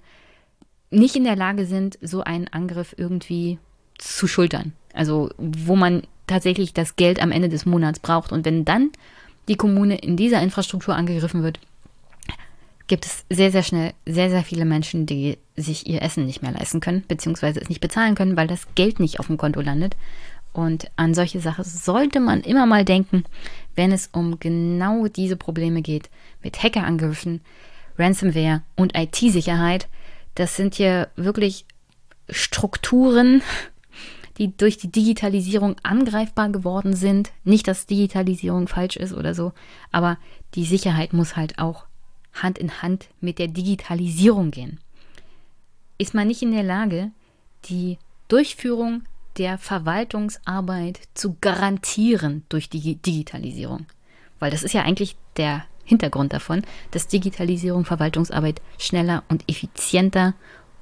nicht in der Lage sind, so einen Angriff irgendwie zu schultern. Also wo man tatsächlich das Geld am Ende des Monats braucht. Und wenn dann die Kommune in dieser Infrastruktur angegriffen wird, gibt es sehr, sehr schnell sehr, sehr viele Menschen, die sich ihr Essen nicht mehr leisten können, beziehungsweise es nicht bezahlen können, weil das Geld nicht auf dem Konto landet. Und an solche Sachen sollte man immer mal denken, wenn es um genau diese Probleme geht, mit Hackerangriffen, Ransomware und IT-Sicherheit. Das sind hier wirklich Strukturen, die durch die Digitalisierung angreifbar geworden sind. Nicht, dass Digitalisierung falsch ist oder so, aber die Sicherheit muss halt auch Hand in Hand mit der Digitalisierung gehen. Ist man nicht in der Lage, die Durchführung der Verwaltungsarbeit zu garantieren durch die Digitalisierung? Weil das ist ja eigentlich der Hintergrund davon, dass Digitalisierung Verwaltungsarbeit schneller und effizienter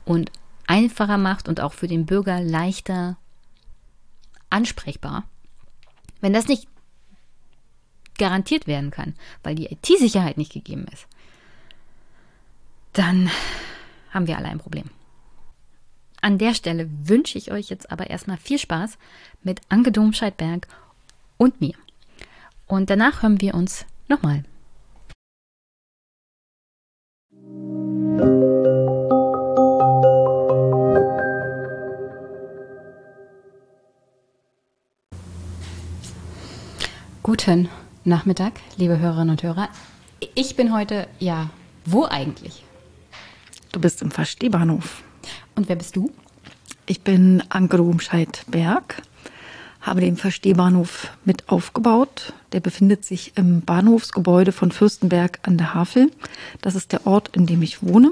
und einfacher macht und auch für den Bürger leichter ansprechbar. Wenn das nicht garantiert werden kann, weil die IT-Sicherheit nicht gegeben ist, dann haben wir alle ein Problem. An der Stelle wünsche ich euch jetzt aber erstmal viel Spaß mit Anke Domscheit-Berg und mir. Und danach hören wir uns nochmal. Guten Nachmittag, liebe Hörerinnen und Hörer. Ich bin heute, ja, wo eigentlich?
Du bist im Verstehbahnhof.
Und wer bist du?
Ich bin Anke Rumscheid-Berg, habe den Verstehbahnhof mit aufgebaut. Der befindet sich im Bahnhofsgebäude von Fürstenberg an der Havel. Das ist der Ort, in dem ich wohne.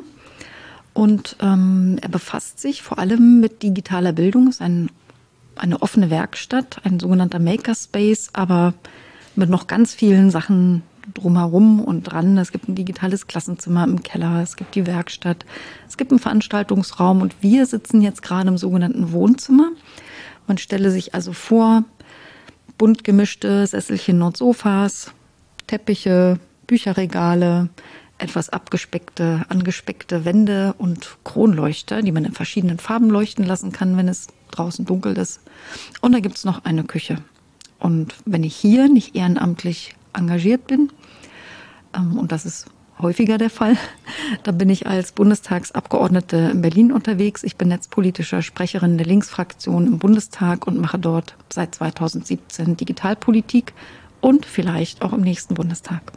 Und ähm, er befasst sich vor allem mit digitaler Bildung. Es ist ein, eine offene Werkstatt, ein sogenannter Makerspace, aber mit noch ganz vielen Sachen drumherum und dran. Es gibt ein digitales Klassenzimmer im Keller, es gibt die Werkstatt, es gibt einen Veranstaltungsraum und wir sitzen jetzt gerade im sogenannten Wohnzimmer. Man stelle sich also vor, bunt gemischte Sesselchen und Sofas, Teppiche, Bücherregale, etwas abgespeckte, angespeckte Wände und Kronleuchter, die man in verschiedenen Farben leuchten lassen kann, wenn es draußen dunkel ist. Und da gibt es noch eine Küche. Und wenn ich hier nicht ehrenamtlich engagiert bin, ähm, und das ist häufiger der Fall. Da bin ich als Bundestagsabgeordnete in Berlin unterwegs. Ich bin netzpolitischer Sprecherin der Linksfraktion im Bundestag und mache dort seit 2017 Digitalpolitik und vielleicht auch im nächsten Bundestag.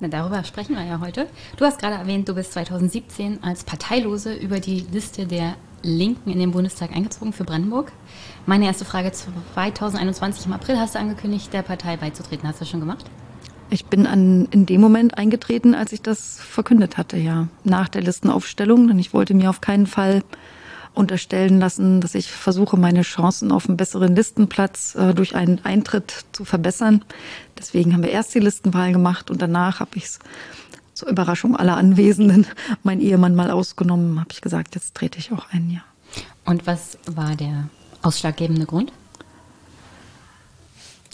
Na, darüber sprechen wir ja heute. Du hast gerade erwähnt, du bist 2017 als Parteilose über die Liste der Linken in den Bundestag eingezogen für Brandenburg. Meine erste Frage, 2021 im April hast du angekündigt, der Partei beizutreten. Hast du das schon gemacht?
Ich bin an, in dem Moment eingetreten, als ich das verkündet hatte, ja. Nach der Listenaufstellung, denn ich wollte mir auf keinen Fall unterstellen lassen, dass ich versuche, meine Chancen auf einen besseren Listenplatz äh, durch einen Eintritt zu verbessern. Deswegen haben wir erst die Listenwahl gemacht und danach habe ich es zur Überraschung aller Anwesenden, mein Ehemann mal ausgenommen, habe ich gesagt, jetzt trete ich auch ein, ja.
Und was war der ausschlaggebende Grund?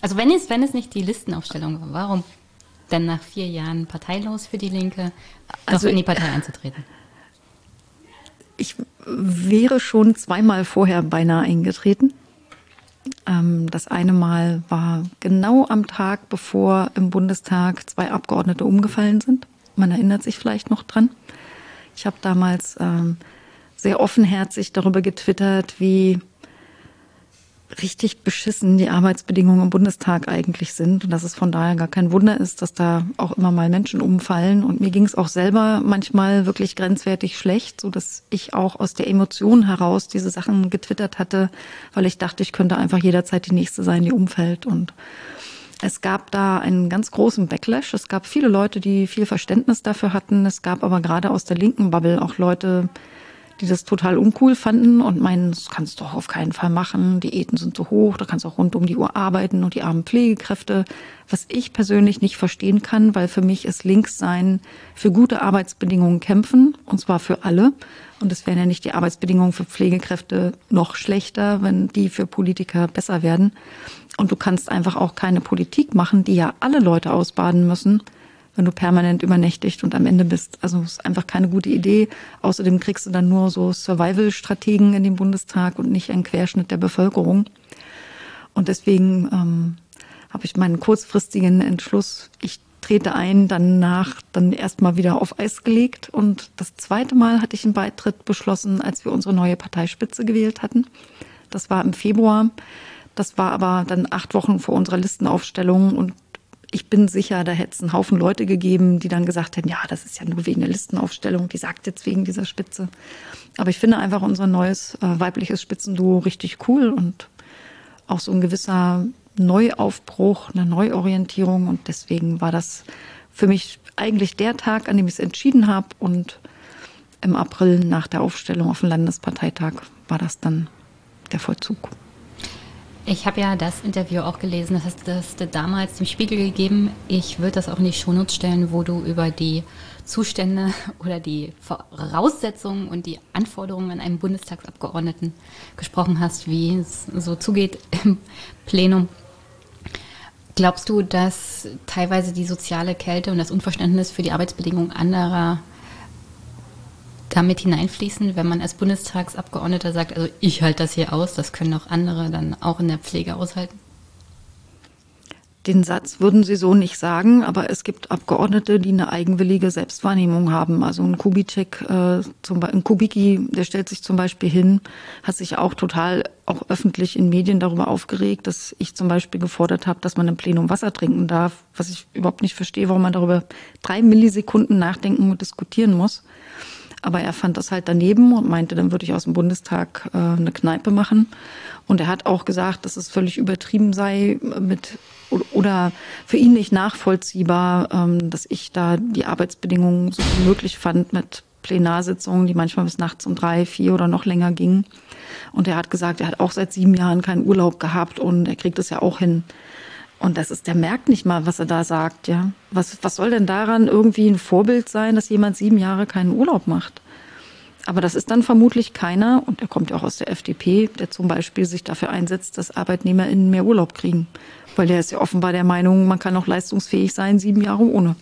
Also wenn es, wenn es nicht die Listenaufstellung war, warum dann nach vier Jahren parteilos für die Linke also in die Partei einzutreten?
Ich wäre schon zweimal vorher beinahe eingetreten. Ähm, das eine Mal war genau am Tag, bevor im Bundestag zwei Abgeordnete umgefallen sind. Man erinnert sich vielleicht noch dran. Ich habe damals ähm, sehr offenherzig darüber getwittert, wie richtig beschissen die Arbeitsbedingungen im Bundestag eigentlich sind und dass es von daher gar kein Wunder ist, dass da auch immer mal Menschen umfallen. Und mir ging es auch selber manchmal wirklich grenzwertig schlecht, so dass ich auch aus der Emotion heraus diese Sachen getwittert hatte, weil ich dachte, ich könnte einfach jederzeit die nächste sein, die umfällt. Und es gab da einen ganz großen Backlash. Es gab viele Leute, die viel Verständnis dafür hatten. Es gab aber gerade aus der linken Bubble auch Leute, die das total uncool fanden und meinen, das kannst du doch auf keinen Fall machen, Diäten sind zu hoch, da kannst du auch rund um die Uhr arbeiten und die armen Pflegekräfte, was ich persönlich nicht verstehen kann, weil für mich ist Linkssein für gute Arbeitsbedingungen kämpfen, und zwar für alle. Und es wären ja nicht die Arbeitsbedingungen für Pflegekräfte noch schlechter, wenn die für Politiker besser werden. Und du kannst einfach auch keine Politik machen, die ja alle Leute ausbaden müssen, wenn du permanent übernächtigt und am Ende bist. Also es ist einfach keine gute Idee. Außerdem kriegst du dann nur so Survival-Strategen in den Bundestag und nicht einen Querschnitt der Bevölkerung. Und deswegen ähm, habe ich meinen kurzfristigen Entschluss, ich trete ein, danach dann erstmal wieder auf Eis gelegt. Und das zweite Mal hatte ich einen Beitritt beschlossen, als wir unsere neue Parteispitze gewählt hatten. Das war im Februar. Das war aber dann acht Wochen vor unserer Listenaufstellung und ich bin sicher, da hätte es einen Haufen Leute gegeben, die dann gesagt hätten, ja, das ist ja nur wegen der Listenaufstellung, die sagt jetzt wegen dieser Spitze. Aber ich finde einfach unser neues äh, weibliches Spitzenduo richtig cool und auch so ein gewisser Neuaufbruch, eine Neuorientierung. Und deswegen war das für mich eigentlich der Tag, an dem ich es entschieden habe. Und im April nach der Aufstellung auf dem Landesparteitag war das dann der Vollzug.
Ich habe ja das Interview auch gelesen, das hast, du damals dem Spiegel gegeben. Ich würde das auch in die Shownotes stellen, wo du über die Zustände oder die Voraussetzungen und die Anforderungen an einen Bundestagsabgeordneten gesprochen hast, wie es so zugeht im Plenum. Glaubst du, dass teilweise die soziale Kälte und das Unverständnis für die Arbeitsbedingungen anderer damit hineinfließen, wenn man als Bundestagsabgeordneter sagt, also ich halte das hier aus, das können auch andere dann auch in der Pflege aushalten?
Den Satz würden Sie so nicht sagen, aber es gibt Abgeordnete, die eine eigenwillige Selbstwahrnehmung haben. Also ein Kubitschek, äh, zum, ein Kubicki, der stellt sich zum Beispiel hin, hat sich auch total auch öffentlich in Medien darüber aufgeregt, dass ich zum Beispiel gefordert habe, dass man im Plenum Wasser trinken darf, was ich überhaupt nicht verstehe, warum man darüber drei Millisekunden nachdenken und diskutieren muss. Aber er fand das halt daneben und meinte, dann würde ich aus dem Bundestag äh, eine Kneipe machen. Und er hat auch gesagt, dass es völlig übertrieben sei mit oder für ihn nicht nachvollziehbar, ähm, dass ich da die Arbeitsbedingungen so wie möglich fand mit Plenarsitzungen, die manchmal bis nachts um drei, vier oder noch länger gingen. Und er hat gesagt, er hat auch seit sieben Jahren keinen Urlaub gehabt und er kriegt es ja auch hin. Und das ist, der merkt nicht mal, was er da sagt, ja. Was, was soll denn daran irgendwie ein Vorbild sein, dass jemand sieben Jahre keinen Urlaub macht? Aber das ist dann vermutlich keiner, und er kommt ja auch aus der FDP, der zum Beispiel sich dafür einsetzt, dass ArbeitnehmerInnen mehr Urlaub kriegen. Weil der ist ja offenbar der Meinung, man kann auch leistungsfähig sein, sieben Jahre ohne.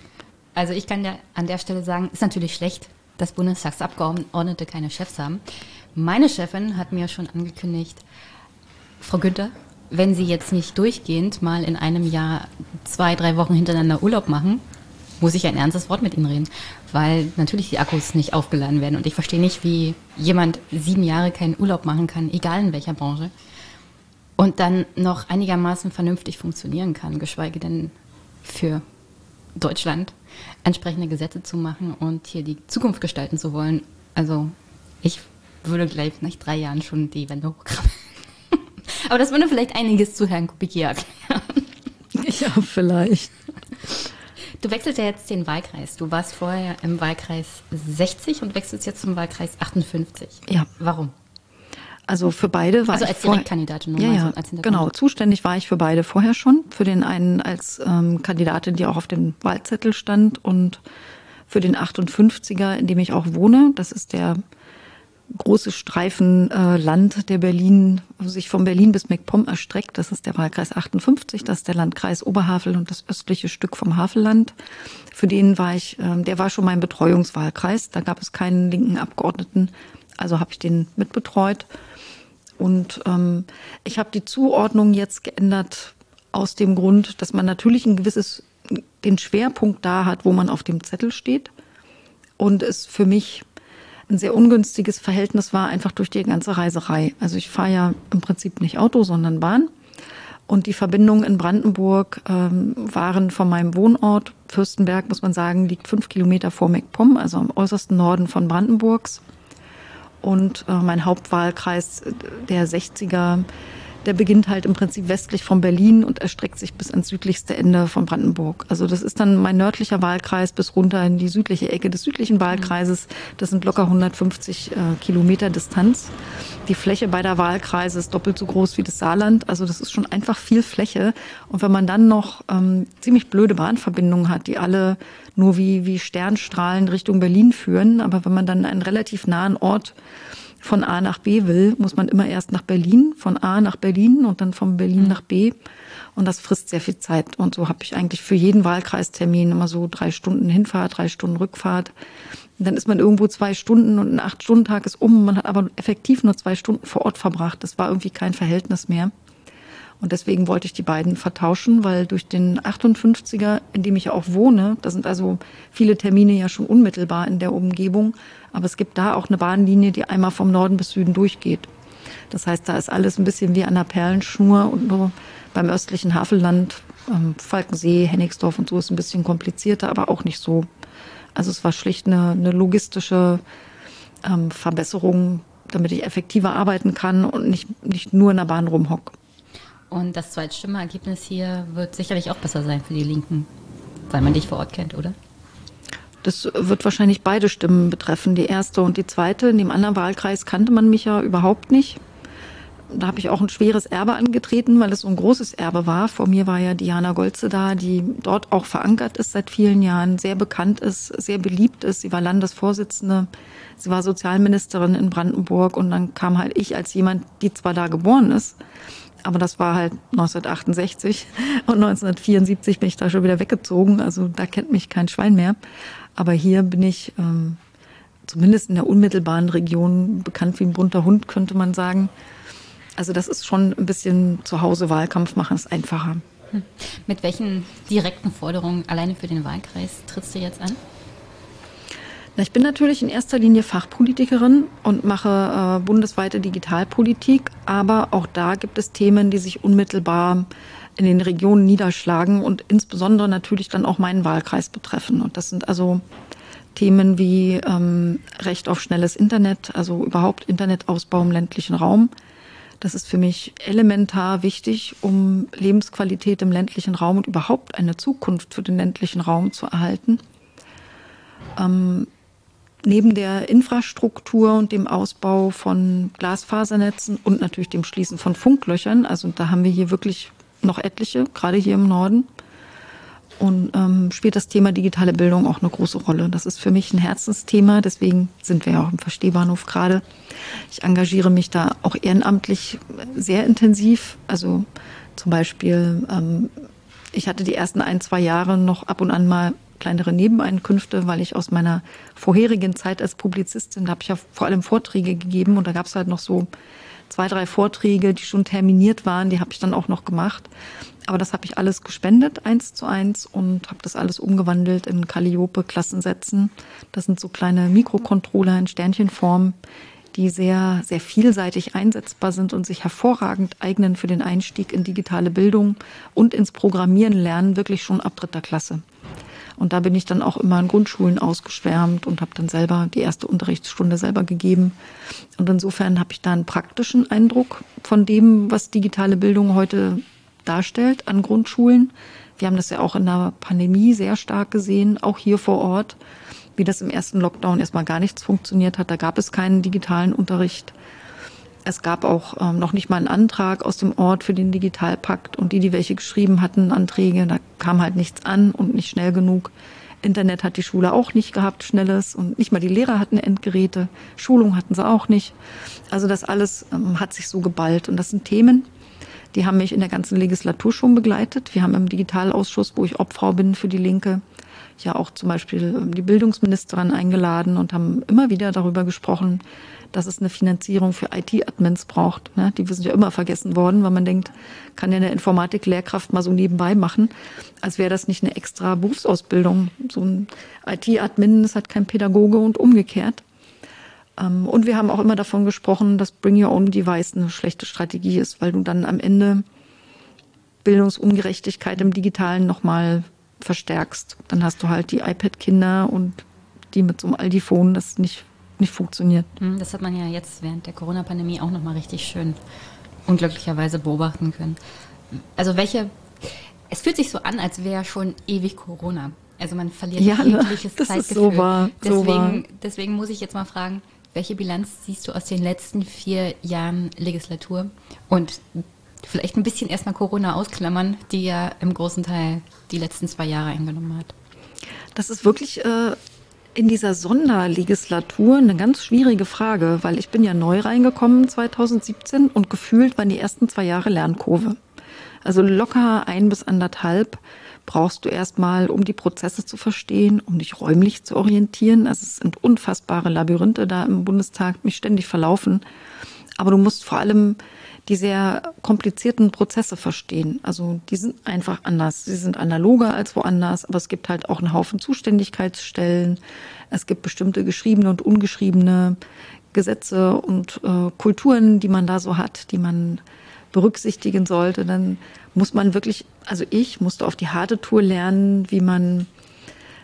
Also ich kann ja an der Stelle sagen, ist natürlich schlecht, dass Bundestagsabgeordnete keine Chefs haben. Meine Chefin hat mir schon angekündigt, Frau Günther, wenn Sie jetzt nicht durchgehend mal in einem Jahr zwei, drei Wochen hintereinander Urlaub machen, muss ich ein ernstes Wort mit Ihnen reden, weil natürlich die Akkus nicht aufgeladen werden. Und ich verstehe nicht, wie jemand sieben Jahre keinen Urlaub machen kann, egal in welcher Branche, und dann noch einigermaßen vernünftig funktionieren kann, geschweige denn für Deutschland entsprechende Gesetze zu machen und hier die Zukunft gestalten zu wollen. Also ich würde gleich nach drei Jahren schon die Wende hochkrabbeln. Aber das würde vielleicht einiges zu Herrn Kubicki erklären.
Ja, vielleicht.
Du wechselst ja jetzt den Wahlkreis. Du warst vorher im Wahlkreis 60 und wechselst jetzt zum Wahlkreis 58.
Ja.
Warum?
Also für beide war
also
ich
als Direktkandidatin
ja, ja, so als genau. Zuständig war ich für beide vorher schon. Für den einen als ähm, Kandidatin, die auch auf dem Wahlzettel stand und für den 58er, in dem ich auch wohne. Das ist der große Streifen äh, Land, der Berlin, sich von Berlin bis MacPom erstreckt. Das ist der Wahlkreis 58, das ist der Landkreis Oberhavel und das östliche Stück vom Havelland. Für den war ich, äh, der war schon mein Betreuungswahlkreis. Da gab es keinen linken Abgeordneten, also habe ich den mitbetreut. Und ähm, ich habe die Zuordnung jetzt geändert aus dem Grund, dass man natürlich ein gewisses, den Schwerpunkt da hat, wo man auf dem Zettel steht. Und es für mich ein sehr ungünstiges Verhältnis war, einfach durch die ganze Reiserei. Also ich fahre ja im Prinzip nicht Auto, sondern Bahn. Und die Verbindungen in Brandenburg ähm, waren von meinem Wohnort, Fürstenberg, muss man sagen, liegt fünf Kilometer vor MacPom, also am äußersten Norden von Brandenburgs. Und äh, mein Hauptwahlkreis, der 60er, der beginnt halt im Prinzip westlich von Berlin und erstreckt sich bis ans südlichste Ende von Brandenburg. Also das ist dann mein nördlicher Wahlkreis bis runter in die südliche Ecke des südlichen Wahlkreises. Das sind locker 150 äh, Kilometer Distanz. Die Fläche beider Wahlkreise ist doppelt so groß wie das Saarland. Also das ist schon einfach viel Fläche. Und wenn man dann noch ähm, ziemlich blöde Bahnverbindungen hat, die alle nur wie, wie Sternstrahlen Richtung Berlin führen, aber wenn man dann einen relativ nahen Ort von A nach B will, muss man immer erst nach Berlin, von A nach Berlin und dann von Berlin mhm. nach B. Und das frisst sehr viel Zeit. Und so habe ich eigentlich für jeden Wahlkreistermin immer so drei Stunden Hinfahrt, drei Stunden Rückfahrt. Und dann ist man irgendwo zwei Stunden und ein Acht-Stunden-Tag ist um. Man hat aber effektiv nur zwei Stunden vor Ort verbracht. Das war irgendwie kein Verhältnis mehr. Und deswegen wollte ich die beiden vertauschen, weil durch den 58er, in dem ich auch wohne, da sind also viele Termine ja schon unmittelbar in der Umgebung, aber es gibt da auch eine Bahnlinie, die einmal vom Norden bis Süden durchgeht. Das heißt, da ist alles ein bisschen wie an der Perlenschnur und nur beim östlichen Havelland, ähm, Falkensee, Hennigsdorf und so ist ein bisschen komplizierter, aber auch nicht so. Also es war schlicht eine, eine logistische ähm, Verbesserung, damit ich effektiver arbeiten kann und nicht, nicht nur in der Bahn rumhock.
Und das Zweitstimmenergebnis hier wird sicherlich auch besser sein für die Linken, weil man dich vor Ort kennt, oder?
Das wird wahrscheinlich beide Stimmen betreffen, die erste und die zweite. In dem anderen Wahlkreis kannte man mich ja überhaupt nicht. da habe ich auch ein schweres Erbe angetreten, weil es so ein großes Erbe war. Vor mir war ja Diana Golze da, die dort auch verankert ist seit vielen Jahren, sehr bekannt ist, sehr beliebt ist. Sie war Landesvorsitzende, sie war Sozialministerin in Brandenburg und dann kam halt ich als jemand, die zwar da geboren ist, aber das war halt 1968 und 1974 bin ich da schon wieder weggezogen. Also da kennt mich kein Schwein mehr. Aber hier bin ich ähm, zumindest in der unmittelbaren Region bekannt wie ein bunter Hund, könnte man sagen. Also das ist schon ein bisschen zu Hause Wahlkampf machen, ist einfacher.
Hm. Mit welchen direkten Forderungen alleine für den Wahlkreis trittst du jetzt an?
Ich bin natürlich in erster Linie Fachpolitikerin und mache äh, bundesweite Digitalpolitik, aber auch da gibt es Themen, die sich unmittelbar in den Regionen niederschlagen und insbesondere natürlich dann auch meinen Wahlkreis betreffen. Und das sind also Themen wie ähm, Recht auf schnelles Internet, also überhaupt Internetausbau im ländlichen Raum. Das ist für mich elementar wichtig, um Lebensqualität im ländlichen Raum und überhaupt eine Zukunft für den ländlichen Raum zu erhalten. Ähm, neben der Infrastruktur und dem Ausbau von Glasfasernetzen und natürlich dem Schließen von Funklöchern, also da haben wir hier wirklich noch etliche, gerade hier im Norden, und ähm, spielt das Thema digitale Bildung auch eine große Rolle. Das ist für mich ein Herzensthema, deswegen sind wir ja auch im Verstehbahnhof gerade. Ich engagiere mich da auch ehrenamtlich sehr intensiv. Also zum Beispiel, ähm, ich hatte die ersten ein, zwei Jahre noch ab und an mal kleinere Nebeneinkünfte, weil ich aus meiner vorherigen Zeit als Publizistin, da habe ich ja vor allem Vorträge gegeben und da gab es halt noch so zwei, drei Vorträge, die schon terminiert waren, die habe ich dann auch noch gemacht. Aber das habe ich alles gespendet, eins zu eins, und habe das alles umgewandelt in Calliope-Klassensätzen. Das sind so kleine Mikrocontroller in Sternchenform, die sehr, sehr vielseitig einsetzbar sind und sich hervorragend eignen für den Einstieg in digitale Bildung und ins Programmieren lernen, wirklich schon ab dritter Klasse. Und da bin ich dann auch immer in Grundschulen ausgeschwärmt und habe dann selber die erste Unterrichtsstunde selber gegeben. Und insofern habe ich da einen praktischen Eindruck von dem, was digitale Bildung heute darstellt an Grundschulen. Wir haben das ja auch in der Pandemie sehr stark gesehen, auch hier vor Ort, wie das im ersten Lockdown erstmal gar nichts funktioniert hat. Da gab es keinen digitalen Unterricht. Es gab auch ähm, noch nicht mal einen Antrag aus dem Ort für den Digitalpakt und die, die welche geschrieben hatten, Anträge, da kam halt nichts an und nicht schnell genug. Internet hat die Schule auch nicht gehabt, schnelles und nicht mal die Lehrer hatten Endgeräte, Schulung hatten sie auch nicht. Also das alles ähm, hat sich so geballt und das sind Themen, die haben mich in der ganzen Legislatur schon begleitet. Wir haben im Digitalausschuss, wo ich Obfrau bin für die Linke, ja auch zum Beispiel ähm, die Bildungsministerin eingeladen und haben immer wieder darüber gesprochen, dass es eine Finanzierung für IT-Admins braucht. Ne? Die sind ja immer vergessen worden, weil man denkt, kann ja eine Informatik-Lehrkraft mal so nebenbei machen, als wäre das nicht eine extra Berufsausbildung. So ein IT-Admin ist halt kein Pädagoge und umgekehrt. Ähm, und wir haben auch immer davon gesprochen, dass Bring Your Own Device eine schlechte Strategie ist, weil du dann am Ende Bildungsungerechtigkeit im Digitalen nochmal verstärkst. Dann hast du halt die iPad-Kinder und die mit so einem Aldi-Phone, das nicht nicht funktioniert.
Hm, das hat man ja jetzt während der Corona-Pandemie auch nochmal richtig schön unglücklicherweise beobachten können. Also welche, es fühlt sich so an, als wäre schon ewig Corona. Also man verliert
ja,
ne? jegliches
das
Zeitgefühl.
Ist so wahr,
deswegen,
so wahr.
deswegen muss ich jetzt mal fragen, welche Bilanz siehst du aus den letzten vier Jahren Legislatur? Und vielleicht ein bisschen erstmal Corona ausklammern, die ja im großen Teil die letzten zwei Jahre eingenommen hat.
Das ist wirklich äh, in dieser Sonderlegislatur eine ganz schwierige Frage, weil ich bin ja neu reingekommen 2017 und gefühlt waren die ersten zwei Jahre Lernkurve. Also locker ein bis anderthalb brauchst du erstmal, um die Prozesse zu verstehen, um dich räumlich zu orientieren. Also es sind unfassbare Labyrinthe da im Bundestag, mich ständig verlaufen. Aber du musst vor allem die sehr komplizierten Prozesse verstehen. Also die sind einfach anders. Sie sind analoger als woanders, aber es gibt halt auch einen Haufen Zuständigkeitsstellen. Es gibt bestimmte geschriebene und ungeschriebene Gesetze und äh, Kulturen, die man da so hat, die man berücksichtigen sollte. Dann muss man wirklich, also ich musste auf die harte Tour lernen, wie man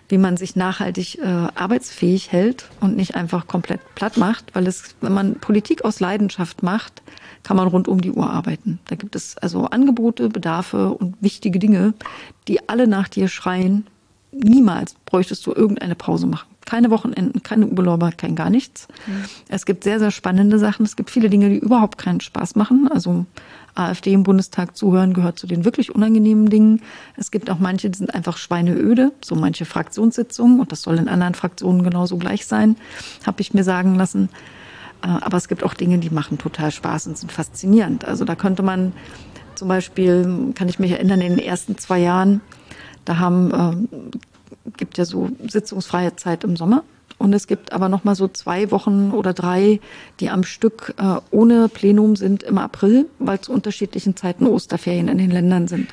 wie man sich nachhaltig äh, arbeitsfähig hält und nicht einfach komplett platt macht, weil es, wenn man Politik aus Leidenschaft macht, kann man rund um die Uhr arbeiten. Da gibt es also Angebote, Bedarfe und wichtige Dinge, die alle nach dir schreien. Niemals bräuchtest du irgendeine Pause machen. keine Wochenenden, keine Urlauber, kein gar nichts. Mhm. Es gibt sehr, sehr spannende Sachen. Es gibt viele Dinge, die überhaupt keinen Spaß machen. Also AfD im Bundestag zuhören gehört zu den wirklich unangenehmen Dingen. Es gibt auch manche, die sind einfach schweineöde, so manche Fraktionssitzungen. Und das soll in anderen Fraktionen genauso gleich sein, habe ich mir sagen lassen. Äh, aber es gibt auch Dinge, die machen total Spaß und sind faszinierend. Also da könnte man zum Beispiel, kann ich mich erinnern, in den ersten zwei Jahren, da haben, äh, gibt ja so sitzungsfreie Zeit im Sommer. Und es gibt aber noch mal so zwei Wochen oder drei, die am Stück äh, ohne Plenum sind im April, weil zu unterschiedlichen Zeiten Osterferien in den Ländern sind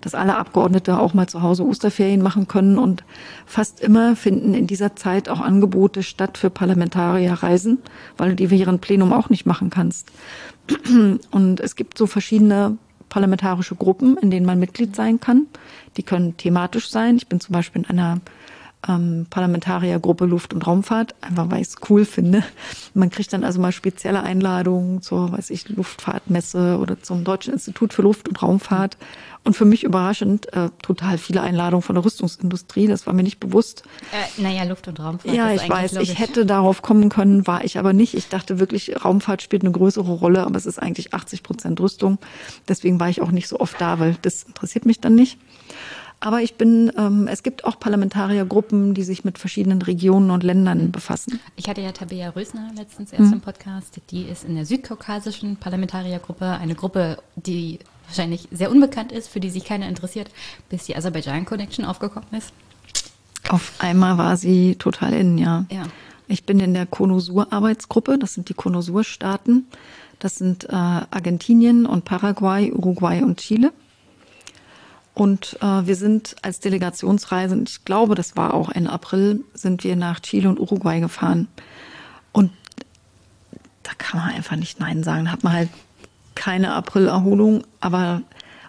dass alle Abgeordnete auch mal zu Hause Osterferien machen können. Und fast immer finden in dieser Zeit auch Angebote statt für Parlamentarierreisen, weil du die während Plenum auch nicht machen kannst. Und es gibt so verschiedene parlamentarische Gruppen, in denen man Mitglied sein kann. Die können thematisch sein. Ich bin zum Beispiel in einer ähm, Parlamentariergruppe Luft- und Raumfahrt, einfach weil ich es cool finde. Man kriegt dann also mal spezielle Einladungen zur, weiß ich, Luftfahrtmesse oder zum Deutschen Institut für Luft- und Raumfahrt. Und für mich überraschend äh, total viele Einladungen von der Rüstungsindustrie. Das war mir nicht bewusst.
Äh, naja, Luft- und Raumfahrt.
Ja, ich weiß, logisch. ich hätte darauf kommen können, war ich aber nicht. Ich dachte wirklich, Raumfahrt spielt eine größere Rolle, aber es ist eigentlich 80 Prozent Rüstung. Deswegen war ich auch nicht so oft da, weil das interessiert mich dann nicht. Aber ich bin, ähm, es gibt auch Parlamentariergruppen, die sich mit verschiedenen Regionen und Ländern befassen.
Ich hatte ja Tabea Rösner letztens erst hm. im Podcast. Die ist in der südkaukasischen Parlamentariergruppe, eine Gruppe, die wahrscheinlich sehr unbekannt ist, für die sich keiner interessiert, bis die Aserbaidschan Connection aufgekommen ist.
Auf einmal war sie total in, ja.
ja.
Ich bin in der Konosur-Arbeitsgruppe, das sind die Konosur-Staaten. Das sind äh, Argentinien und Paraguay, Uruguay und Chile. Und äh, wir sind als Delegationsreise, und ich glaube, das war auch Ende April, sind wir nach Chile und Uruguay gefahren. Und da kann man einfach nicht Nein sagen. Da hat man halt keine Aprilerholung, aber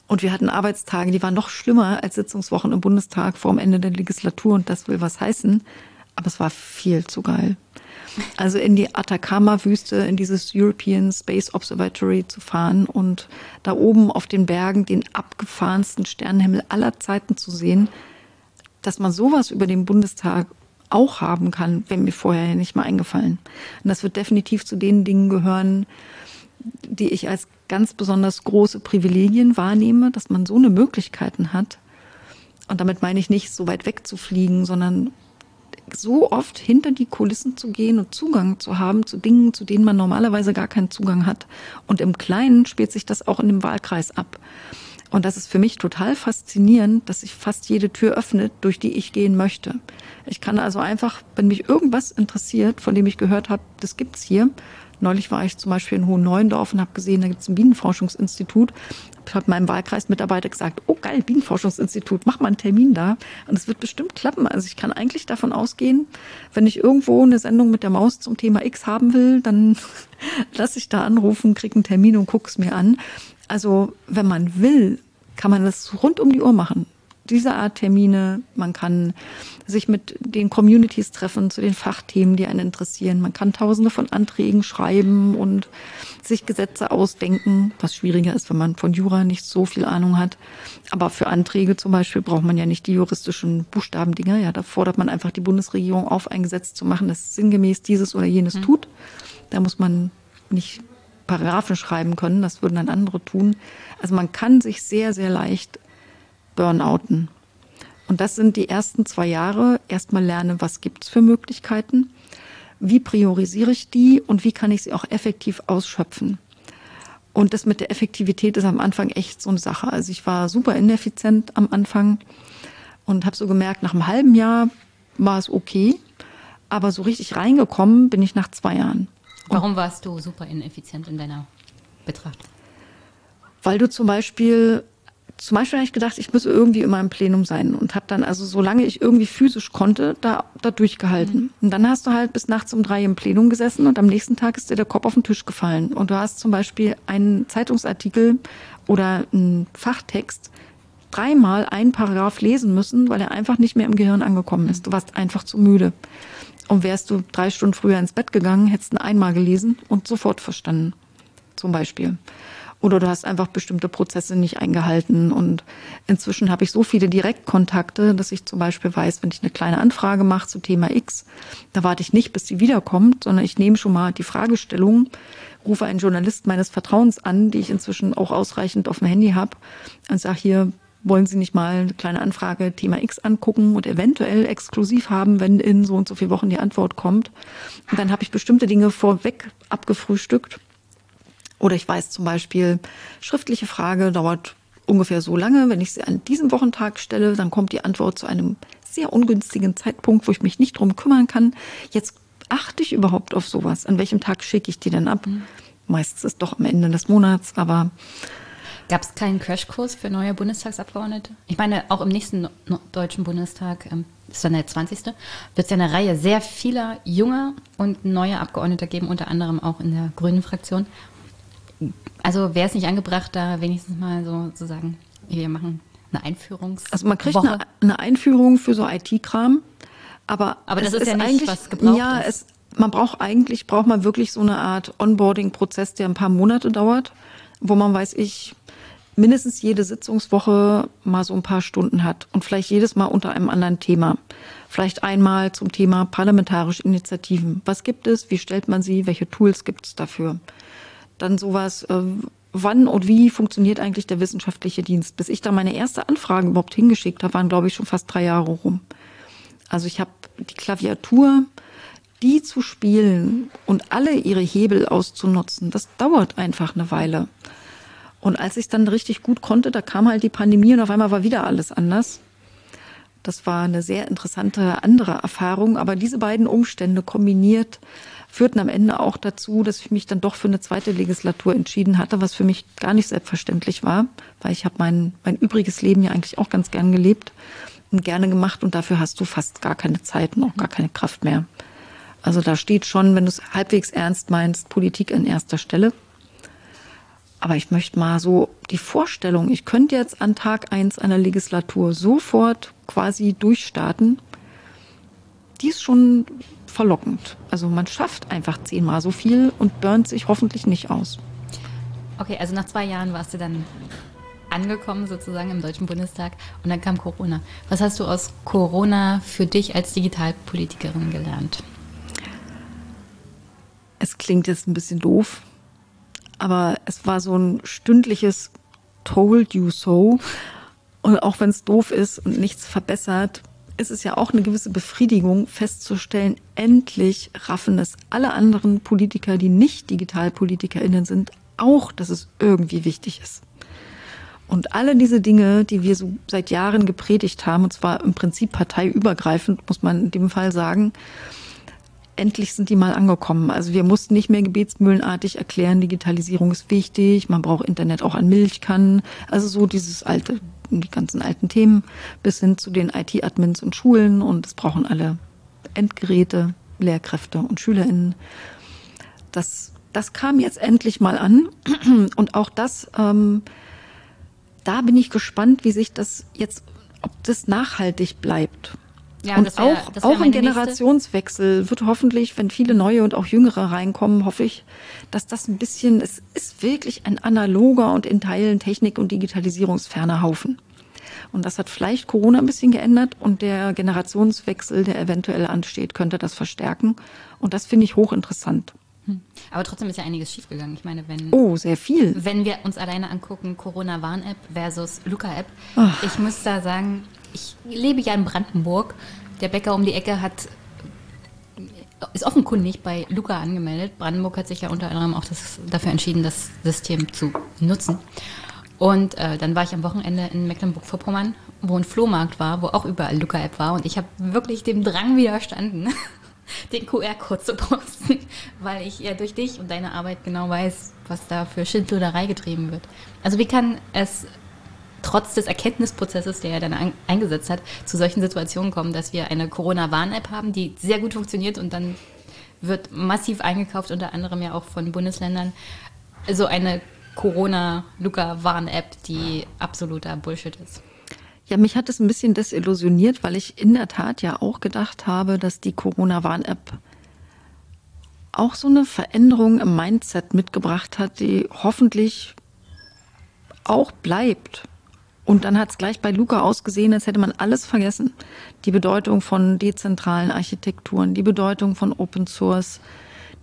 und wir hatten Arbeitstage, die waren noch schlimmer als Sitzungswochen im Bundestag vor dem Ende der Legislatur und das will was heißen. Aber es war viel zu geil. Also in die Atacama-Wüste, in dieses European Space Observatory zu fahren und da oben auf den Bergen den abgefahrensten Sternenhimmel aller Zeiten zu sehen, dass man sowas über den Bundestag auch haben kann, wäre mir vorher nicht mal eingefallen. Und das wird definitiv zu den Dingen gehören, die ich als ganz besonders große Privilegien wahrnehme, dass man so eine Möglichkeiten hat. Und damit meine ich nicht so weit weg zu fliegen, sondern so oft hinter die Kulissen zu gehen und Zugang zu haben zu Dingen, zu denen man normalerweise gar keinen Zugang hat. Und im Kleinen spielt sich das auch in dem Wahlkreis ab. Und das ist für mich total faszinierend, dass sich fast jede Tür öffnet, durch die ich gehen möchte. Ich kann also einfach, wenn mich irgendwas interessiert, von dem ich gehört habe, das gibt's hier. Neulich war ich zum Beispiel in Hohen Neuendorf und habe gesehen, da gibt's ein Bienenforschungsinstitut. Ich habe meinem Wahlkreismitarbeiter gesagt, oh geil, Bienenforschungsinstitut, mach mal einen Termin da. Und es wird bestimmt klappen. Also ich kann eigentlich davon ausgehen, wenn ich irgendwo eine Sendung mit der Maus zum Thema X haben will, dann lasse ich da anrufen, kriege einen Termin und guck's mir an. Also wenn man will, kann man das rund um die Uhr machen diese Art Termine. Man kann sich mit den Communities treffen zu den Fachthemen, die einen interessieren. Man kann tausende von Anträgen schreiben und sich Gesetze ausdenken, was schwieriger ist, wenn man von Jura nicht so viel Ahnung hat. Aber für Anträge zum Beispiel braucht man ja nicht die juristischen Buchstabendinger. Ja, da fordert man einfach die Bundesregierung auf, ein Gesetz zu machen, das sinngemäß dieses oder jenes mhm. tut. Da muss man nicht Paragraphen schreiben können, das würden dann andere tun. Also man kann sich sehr, sehr leicht burnouten. Und das sind die ersten zwei Jahre. Erstmal lernen, was gibt es für Möglichkeiten, wie priorisiere ich die und wie kann ich sie auch effektiv ausschöpfen. Und das mit der Effektivität ist am Anfang echt so eine Sache. Also ich war super ineffizient am Anfang und habe so gemerkt, nach einem halben Jahr war es okay, aber so richtig reingekommen bin ich nach zwei Jahren.
Und Warum warst du super ineffizient in deiner Betrachtung?
Weil du zum Beispiel zum Beispiel habe ich gedacht, ich müsse irgendwie immer im Plenum sein und habe dann also, solange ich irgendwie physisch konnte, da, da durchgehalten. Mhm. Und dann hast du halt bis nachts um drei im Plenum gesessen und am nächsten Tag ist dir der Kopf auf den Tisch gefallen. Und du hast zum Beispiel einen Zeitungsartikel oder einen Fachtext dreimal einen Paragraph lesen müssen, weil er einfach nicht mehr im Gehirn angekommen ist. Du warst einfach zu müde. Und wärst du drei Stunden früher ins Bett gegangen, hättest du ihn einmal gelesen und sofort verstanden. Zum Beispiel. Oder du hast einfach bestimmte Prozesse nicht eingehalten. Und inzwischen habe ich so viele Direktkontakte, dass ich zum Beispiel weiß, wenn ich eine kleine Anfrage mache zu Thema X, da warte ich nicht, bis sie wiederkommt, sondern ich nehme schon mal die Fragestellung, rufe einen Journalist meines Vertrauens an, die ich inzwischen auch ausreichend auf dem Handy habe, und sage hier, wollen Sie nicht mal eine kleine Anfrage Thema X angucken und eventuell exklusiv haben, wenn in so und so vier Wochen die Antwort kommt. Und dann habe ich bestimmte Dinge vorweg abgefrühstückt. Oder ich weiß zum Beispiel, schriftliche Frage dauert ungefähr so lange. Wenn ich sie an diesem Wochentag stelle, dann kommt die Antwort zu einem sehr ungünstigen Zeitpunkt, wo ich mich nicht drum kümmern kann. Jetzt achte ich überhaupt auf sowas? An welchem Tag schicke ich die denn ab? Mhm. Meistens ist doch am Ende des Monats, aber
Gab es keinen Crashkurs für neue Bundestagsabgeordnete? Ich meine, auch im nächsten Deutschen Bundestag, ähm, ist dann der 20. wird es ja eine Reihe sehr vieler junger und neuer Abgeordneter geben, unter anderem auch in der Grünen Fraktion. Also wäre es nicht angebracht, da wenigstens mal so zu sagen, wir machen eine Einführungs.
Also man kriegt eine, eine, Einführung für so IT-Kram, aber
aber das ist, ist ja nicht was gebraucht
ja, ist. Es, man braucht eigentlich braucht man wirklich so eine Art Onboarding-Prozess, der ein paar Monate dauert, wo man weiß ich mindestens jede Sitzungswoche mal so ein paar Stunden hat und vielleicht jedes Mal unter einem anderen Thema. Vielleicht einmal zum Thema parlamentarische Initiativen. Was gibt es? Wie stellt man sie? Welche Tools gibt es dafür? Dann sowas, äh, wann und wie funktioniert eigentlich der wissenschaftliche Dienst? Bis ich da meine erste Anfrage überhaupt hingeschickt habe, waren, glaube ich, schon fast drei Jahre rum. Also ich habe die Klaviatur, die zu spielen und alle ihre Hebel auszunutzen, das dauert einfach eine Weile. Und als ich dann richtig gut konnte, da kam halt die Pandemie und auf einmal war wieder alles anders. Das war eine sehr interessante andere Erfahrung. Aber diese beiden Umstände kombiniert führten am Ende auch dazu, dass ich mich dann doch für eine zweite Legislatur entschieden hatte, was für mich gar nicht selbstverständlich war, weil ich habe mein, mein übriges Leben ja eigentlich auch ganz gern gelebt und gerne gemacht und dafür hast du fast gar keine Zeit und auch gar keine Kraft mehr. Also da steht schon, wenn du es halbwegs ernst meinst, Politik an erster Stelle. Aber ich möchte mal so die Vorstellung, ich könnte jetzt an Tag eins einer Legislatur sofort quasi durchstarten, die ist schon verlockend. Also man schafft einfach zehnmal so viel und burnt sich hoffentlich nicht aus.
Okay, also nach zwei Jahren warst du dann angekommen sozusagen im Deutschen Bundestag und dann kam Corona. Was hast du aus Corona für dich als Digitalpolitikerin gelernt?
Es klingt jetzt ein bisschen doof, aber es war so ein stündliches Told you so. Und auch wenn es doof ist und nichts verbessert, ist es ja auch eine gewisse Befriedigung festzustellen, endlich raffen es alle anderen Politiker, die nicht DigitalpolitikerInnen sind, auch, dass es irgendwie wichtig ist. Und alle diese Dinge, die wir so seit Jahren gepredigt haben, und zwar im Prinzip parteiübergreifend, muss man in dem Fall sagen, endlich sind die mal angekommen. Also wir mussten nicht mehr gebetsmühlenartig erklären, Digitalisierung ist wichtig, man braucht Internet auch an Milchkannen. Also so dieses alte, die ganzen alten Themen bis hin zu den IT-Admins und Schulen und es brauchen alle Endgeräte, Lehrkräfte und SchülerInnen. Das, das kam jetzt endlich mal an und auch das, ähm, da bin ich gespannt, wie sich das jetzt, ob das nachhaltig bleibt. Ja, und wär, auch, auch ein Generationswechsel nächste. wird hoffentlich, wenn viele neue und auch jüngere reinkommen, hoffe ich, dass das ein bisschen, es ist wirklich ein analoger und in Teilen Technik- und Digitalisierungsferner Haufen. Und das hat vielleicht Corona ein bisschen geändert und der Generationswechsel, der eventuell ansteht, könnte das verstärken. Und das finde ich hochinteressant.
Hm. Aber trotzdem ist ja einiges schiefgegangen. Ich meine, wenn.
Oh, sehr viel.
Wenn wir uns alleine angucken, Corona-Warn-App versus Luca-App. Ich muss da sagen, ich lebe ja in Brandenburg. Der Bäcker um die Ecke hat ist offenkundig bei Luca angemeldet. Brandenburg hat sich ja unter anderem auch das, dafür entschieden, das System zu nutzen. Und äh, dann war ich am Wochenende in Mecklenburg-Vorpommern, wo ein Flohmarkt war, wo auch überall Luca-App war. Und ich habe wirklich dem Drang widerstanden, den QR-Code zu posten, weil ich ja durch dich und deine Arbeit genau weiß, was da für Schindluderei getrieben wird. Also wie kann es trotz des Erkenntnisprozesses, der er dann ein, eingesetzt hat, zu solchen Situationen kommen, dass wir eine Corona-Warn-App haben, die sehr gut funktioniert und dann wird massiv eingekauft, unter anderem ja auch von Bundesländern. So eine Corona-Luca-Warn-App, die absoluter Bullshit ist.
Ja, mich hat es ein bisschen desillusioniert, weil ich in der Tat ja auch gedacht habe, dass die Corona-Warn-App auch so eine Veränderung im Mindset mitgebracht hat, die hoffentlich auch bleibt, und dann hat es gleich bei Luca ausgesehen, als hätte man alles vergessen. Die Bedeutung von dezentralen Architekturen, die Bedeutung von Open Source,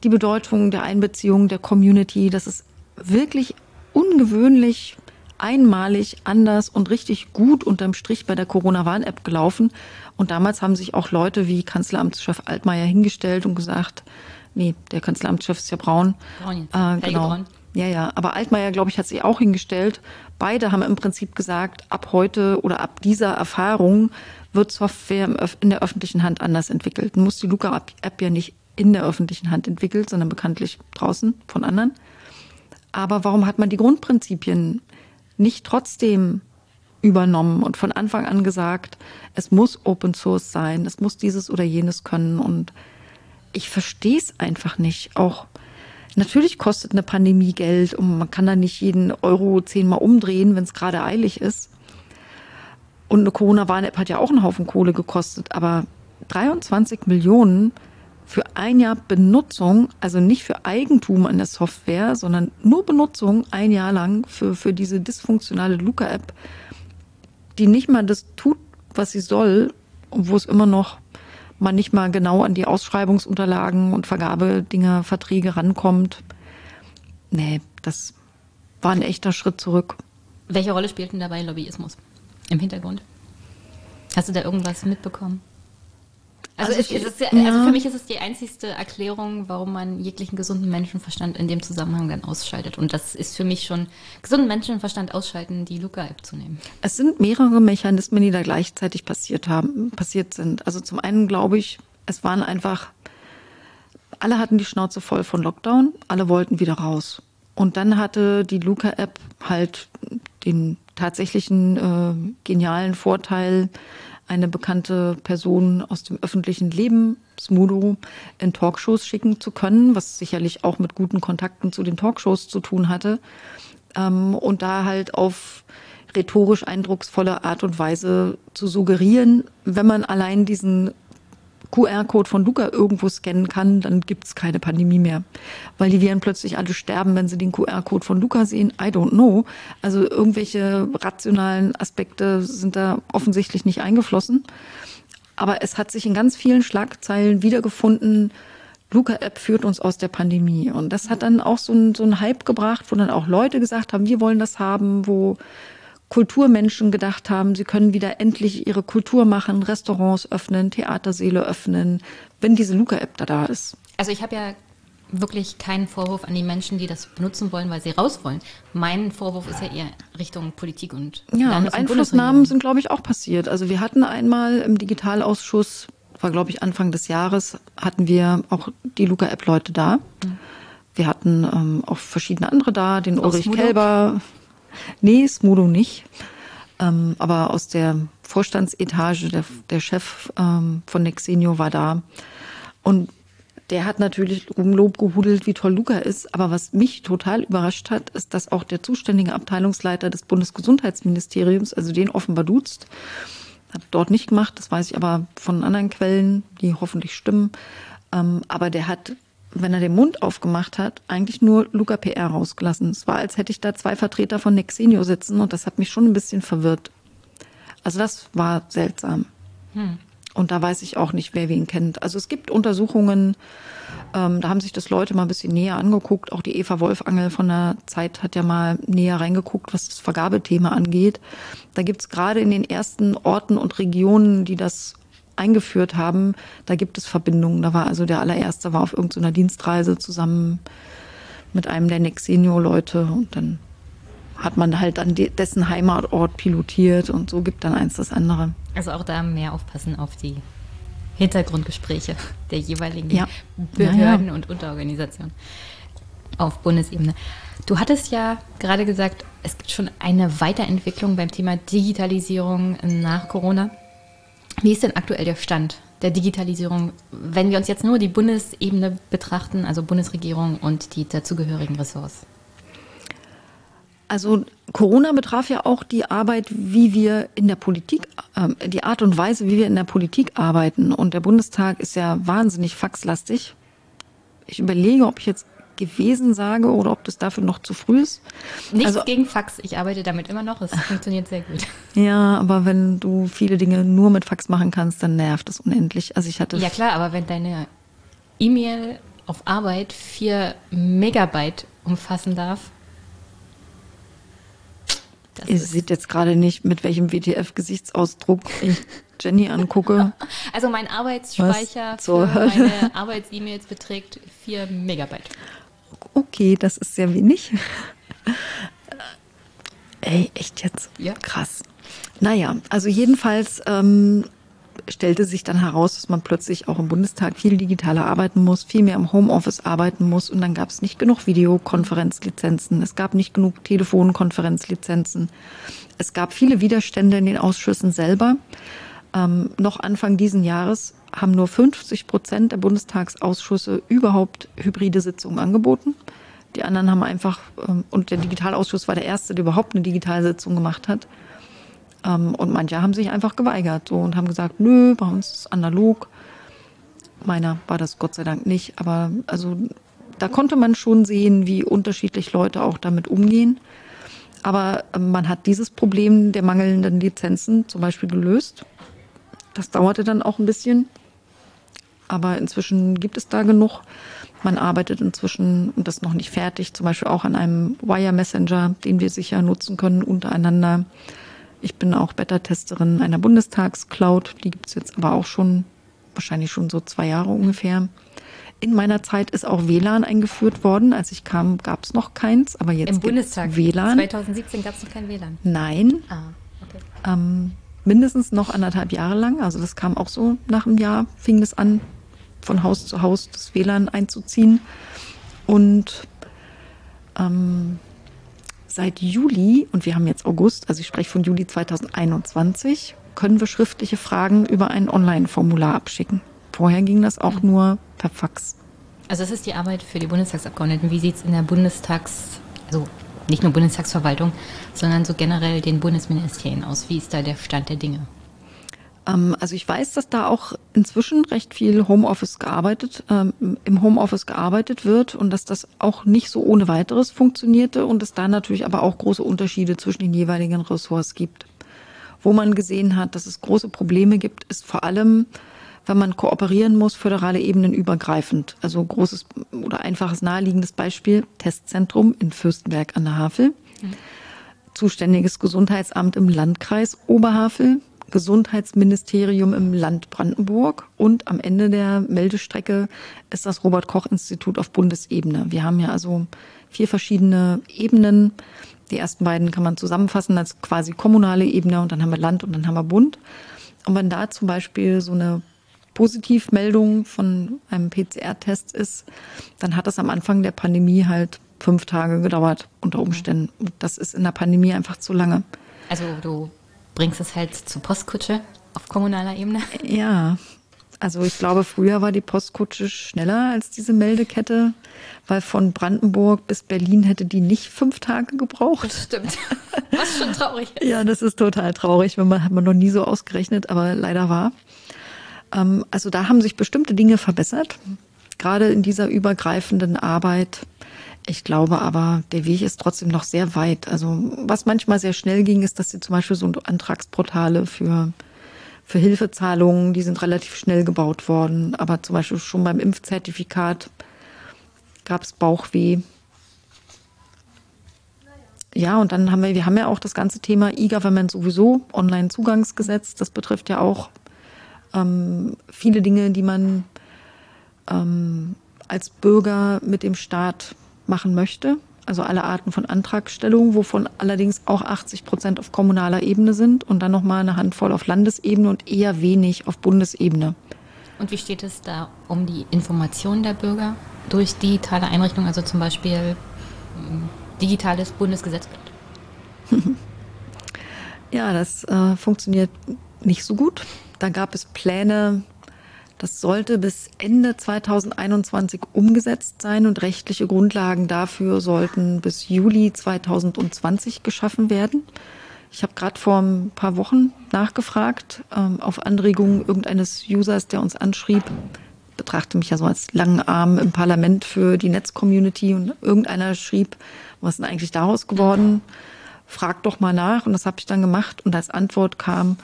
die Bedeutung der Einbeziehung der Community. Das ist wirklich ungewöhnlich, einmalig, anders und richtig gut unterm Strich bei der Corona-Warn-App gelaufen. Und damals haben sich auch Leute wie Kanzleramtschef Altmaier hingestellt und gesagt, nee, der Kanzleramtschef ist ja braun. Braun, äh, genau. Braun. Ja, ja. Aber Altmaier, glaube ich, hat sich auch hingestellt. Beide haben im Prinzip gesagt, ab heute oder ab dieser Erfahrung wird Software in der öffentlichen Hand anders entwickelt. Nun muss die Luca-App ja nicht in der öffentlichen Hand entwickelt, sondern bekanntlich draußen von anderen. Aber warum hat man die Grundprinzipien nicht trotzdem übernommen und von Anfang an gesagt, es muss Open Source sein, es muss dieses oder jenes können und ich verstehe es einfach nicht. Auch Natürlich kostet eine Pandemie Geld und man kann da nicht jeden Euro zehnmal umdrehen, wenn es gerade eilig ist. Und eine Corona-Warn-App hat ja auch einen Haufen Kohle gekostet, aber 23 Millionen für ein Jahr Benutzung, also nicht für Eigentum an der Software, sondern nur Benutzung ein Jahr lang für, für diese dysfunktionale Luca-App, die nicht mal das tut, was sie soll und wo es immer noch man nicht mal genau an die Ausschreibungsunterlagen und Vergabedinger, Verträge rankommt. Nee, das war ein echter Schritt zurück.
Welche Rolle spielt denn dabei Lobbyismus im Hintergrund? Hast du da irgendwas mitbekommen? Also, also, ich, also ja. für mich ist es die einzigste Erklärung, warum man jeglichen gesunden Menschenverstand in dem Zusammenhang dann ausschaltet. Und das ist für mich schon gesunden Menschenverstand ausschalten, die Luca-App zu nehmen.
Es sind mehrere Mechanismen, die da gleichzeitig passiert haben, passiert sind. Also zum einen glaube ich, es waren einfach, alle hatten die Schnauze voll von Lockdown, alle wollten wieder raus. Und dann hatte die Luca-App halt den tatsächlichen äh, genialen Vorteil, eine bekannte Person aus dem öffentlichen Leben, Smudo, in Talkshows schicken zu können, was sicherlich auch mit guten Kontakten zu den Talkshows zu tun hatte. Ähm, und da halt auf rhetorisch eindrucksvolle Art und Weise zu suggerieren, wenn man allein diesen QR-Code von Luca irgendwo scannen kann, dann gibt es keine Pandemie mehr. Weil die Viren plötzlich alle sterben, wenn sie den QR-Code von Luca sehen. I don't know. Also irgendwelche rationalen Aspekte sind da offensichtlich nicht eingeflossen. Aber es hat sich in ganz vielen Schlagzeilen wiedergefunden, Luca-App führt uns aus der Pandemie. Und das hat dann auch so einen, so einen Hype gebracht, wo dann auch Leute gesagt haben, wir wollen das haben, wo Kulturmenschen gedacht haben, sie können wieder endlich ihre Kultur machen, Restaurants öffnen, Theaterseele öffnen, wenn diese Luca-App da da ist.
Also ich habe ja wirklich keinen Vorwurf an die Menschen, die das benutzen wollen, weil sie raus wollen. Mein Vorwurf ist ja eher Richtung Politik und
ja, und Einflussnahmen sind, glaube ich, auch passiert. Also wir hatten einmal im Digitalausschuss, war glaube ich Anfang des Jahres, hatten wir auch die Luca-App-Leute da. Mhm. Wir hatten ähm, auch verschiedene andere da, den Ulrich Smudo? Nee, Smudo nicht. Ähm, aber aus der Vorstandsetage, der, der Chef ähm, von Nexenio war da. Und der hat natürlich um Lob gehudelt, wie toll Luca ist. Aber was mich total überrascht hat, ist, dass auch der zuständige Abteilungsleiter des Bundesgesundheitsministeriums, also den offenbar duzt, hat dort nicht gemacht, das weiß ich aber von anderen Quellen, die hoffentlich stimmen. Ähm, aber der hat wenn er den Mund aufgemacht hat, eigentlich nur Luca PR rausgelassen. Es war, als hätte ich da zwei Vertreter von Nexenio sitzen und das hat mich schon ein bisschen verwirrt. Also das war seltsam. Hm. Und da weiß ich auch nicht, wer wen kennt. Also es gibt Untersuchungen, ähm, da haben sich das Leute mal ein bisschen näher angeguckt. Auch die Eva Wolfangel von der Zeit hat ja mal näher reingeguckt, was das Vergabethema angeht. Da gibt es gerade in den ersten Orten und Regionen, die das eingeführt haben, da gibt es Verbindungen. Da war also der allererste war auf irgendeiner Dienstreise zusammen mit einem der Nexenio-Leute und dann hat man halt an dessen Heimatort pilotiert und so gibt dann eins das andere.
Also auch da mehr aufpassen auf die Hintergrundgespräche der jeweiligen ja. Behörden ja, ja. und Unterorganisationen auf Bundesebene. Du hattest ja gerade gesagt, es gibt schon eine Weiterentwicklung beim Thema Digitalisierung nach Corona. Wie ist denn aktuell der Stand der Digitalisierung, wenn wir uns jetzt nur die Bundesebene betrachten, also Bundesregierung und die dazugehörigen Ressorts?
Also Corona betraf ja auch die Arbeit, wie wir in der Politik, äh, die Art und Weise, wie wir in der Politik arbeiten. Und der Bundestag ist ja wahnsinnig faxlastig. Ich überlege, ob ich jetzt gewesen sage oder ob das dafür noch zu früh ist.
Nichts also, gegen Fax, ich arbeite damit immer noch, es funktioniert sehr gut.
Ja, aber wenn du viele Dinge nur mit Fax machen kannst, dann nervt das unendlich. Also ich hatte
Ja klar, aber wenn deine E-Mail auf Arbeit 4 Megabyte umfassen darf,
Ihr seht jetzt gerade nicht, mit welchem WTF-Gesichtsausdruck ich Jenny angucke.
Also mein Arbeitsspeicher für meine Arbeits-E-Mails beträgt 4 Megabyte.
Okay, das ist sehr wenig. Ey, echt jetzt?
Ja.
Krass. Naja, also jedenfalls ähm, stellte sich dann heraus, dass man plötzlich auch im Bundestag viel digitaler arbeiten muss, viel mehr im Homeoffice arbeiten muss und dann gab es nicht genug Videokonferenzlizenzen, es gab nicht genug Telefonkonferenzlizenzen, es gab viele Widerstände in den Ausschüssen selber. Ähm, noch Anfang diesen Jahres haben nur 50 Prozent der Bundestagsausschüsse überhaupt hybride Sitzungen angeboten. Die anderen haben einfach, ähm, und der Digitalausschuss war der erste, der überhaupt eine Digitalsitzung gemacht hat. Ähm, und manche haben sich einfach geweigert so, und haben gesagt, nö, bei uns ist es analog. Meiner war das Gott sei Dank nicht. Aber also da konnte man schon sehen, wie unterschiedlich Leute auch damit umgehen. Aber ähm, man hat dieses Problem der mangelnden Lizenzen zum Beispiel gelöst. Das dauerte dann auch ein bisschen. Aber inzwischen gibt es da genug. Man arbeitet inzwischen, und das ist noch nicht fertig, zum Beispiel auch an einem Wire Messenger, den wir sicher nutzen können untereinander. Ich bin auch Beta-Testerin einer Bundestagscloud. Die gibt es jetzt aber auch schon, wahrscheinlich schon so zwei Jahre ungefähr. In meiner Zeit ist auch WLAN eingeführt worden. Als ich kam, gab es noch keins, aber jetzt
Im Bundestag
WLAN.
2017 gab es noch kein WLAN.
Nein.
Ah, okay.
Ähm, mindestens noch anderthalb Jahre lang. Also das kam auch so nach einem Jahr, fing das an, von Haus zu Haus das WLAN einzuziehen. Und ähm, seit Juli, und wir haben jetzt August, also ich spreche von Juli 2021, können wir schriftliche Fragen über ein Online-Formular abschicken. Vorher ging das auch nur per Fax.
Also das ist die Arbeit für die Bundestagsabgeordneten. Wie sieht es in der Bundestags, also nicht nur Bundestagsverwaltung, sondern so generell den Bundesministerien aus? Wie ist da der Stand der Dinge?
Ähm, also ich weiß, dass da auch inzwischen recht viel Homeoffice gearbeitet, ähm, im Homeoffice gearbeitet wird und dass das auch nicht so ohne weiteres funktionierte und es da natürlich aber auch große Unterschiede zwischen den jeweiligen Ressorts gibt. Wo man gesehen hat, dass es große Probleme gibt, ist vor allem, wenn man kooperieren muss, föderale Ebenen übergreifend. Also großes oder einfaches naheliegendes Beispiel, Testzentrum in Fürstenberg an der Havel. Zuständiges Gesundheitsamt im Landkreis Oberhavel, Gesundheitsministerium im Land Brandenburg und am Ende der Meldestrecke ist das Robert Koch Institut auf Bundesebene. Wir haben ja also vier verschiedene Ebenen. Die ersten beiden kann man zusammenfassen als quasi kommunale Ebene und dann haben wir Land und dann haben wir Bund. Und wenn da zum Beispiel so eine Positivmeldung von einem PCR-Test ist, dann hat das am Anfang der Pandemie halt fünf Tage gedauert unter Umständen. Und das ist in der Pandemie einfach zu lange.
Also du bringst es halt zur Postkutsche auf kommunaler Ebene?
Ja, also ich glaube, früher war die Postkutsche schneller als diese Meldekette, weil von Brandenburg bis Berlin hätte die nicht fünf Tage gebraucht.
Das stimmt. Was schon traurig ist.
ja, das ist total traurig, wenn man hat man noch nie so ausgerechnet, aber leider war. Ähm, also da haben sich bestimmte Dinge verbessert, gerade in dieser übergreifenden Arbeit ich glaube aber, der Weg ist trotzdem noch sehr weit. Also was manchmal sehr schnell ging, ist, dass sie zum Beispiel so Antragsportale für, für Hilfezahlungen, die sind relativ schnell gebaut worden. Aber zum Beispiel schon beim Impfzertifikat gab es Bauchweh. Ja, und dann haben wir, wir haben ja auch das ganze Thema E-Government sowieso, Online-Zugangsgesetz. Das betrifft ja auch ähm, viele Dinge, die man ähm, als Bürger mit dem Staat machen möchte. Also alle Arten von Antragstellungen, wovon allerdings auch 80 Prozent auf kommunaler Ebene sind und dann nochmal eine Handvoll auf Landesebene und eher wenig auf Bundesebene.
Und wie steht es da um die Information der Bürger durch digitale Einrichtungen, also zum Beispiel hm, digitales Bundesgesetzblatt?
ja, das äh, funktioniert nicht so gut. Da gab es Pläne, das sollte bis Ende 2021 umgesetzt sein und rechtliche Grundlagen dafür sollten bis Juli 2020 geschaffen werden. Ich habe gerade vor ein paar Wochen nachgefragt, ähm, auf Anregung irgendeines Users, der uns anschrieb, betrachte mich ja so als langen Arm im Parlament für die Netzcommunity und irgendeiner schrieb, was ist denn eigentlich daraus geworden? Frag doch mal nach und das habe ich dann gemacht und als Antwort kam,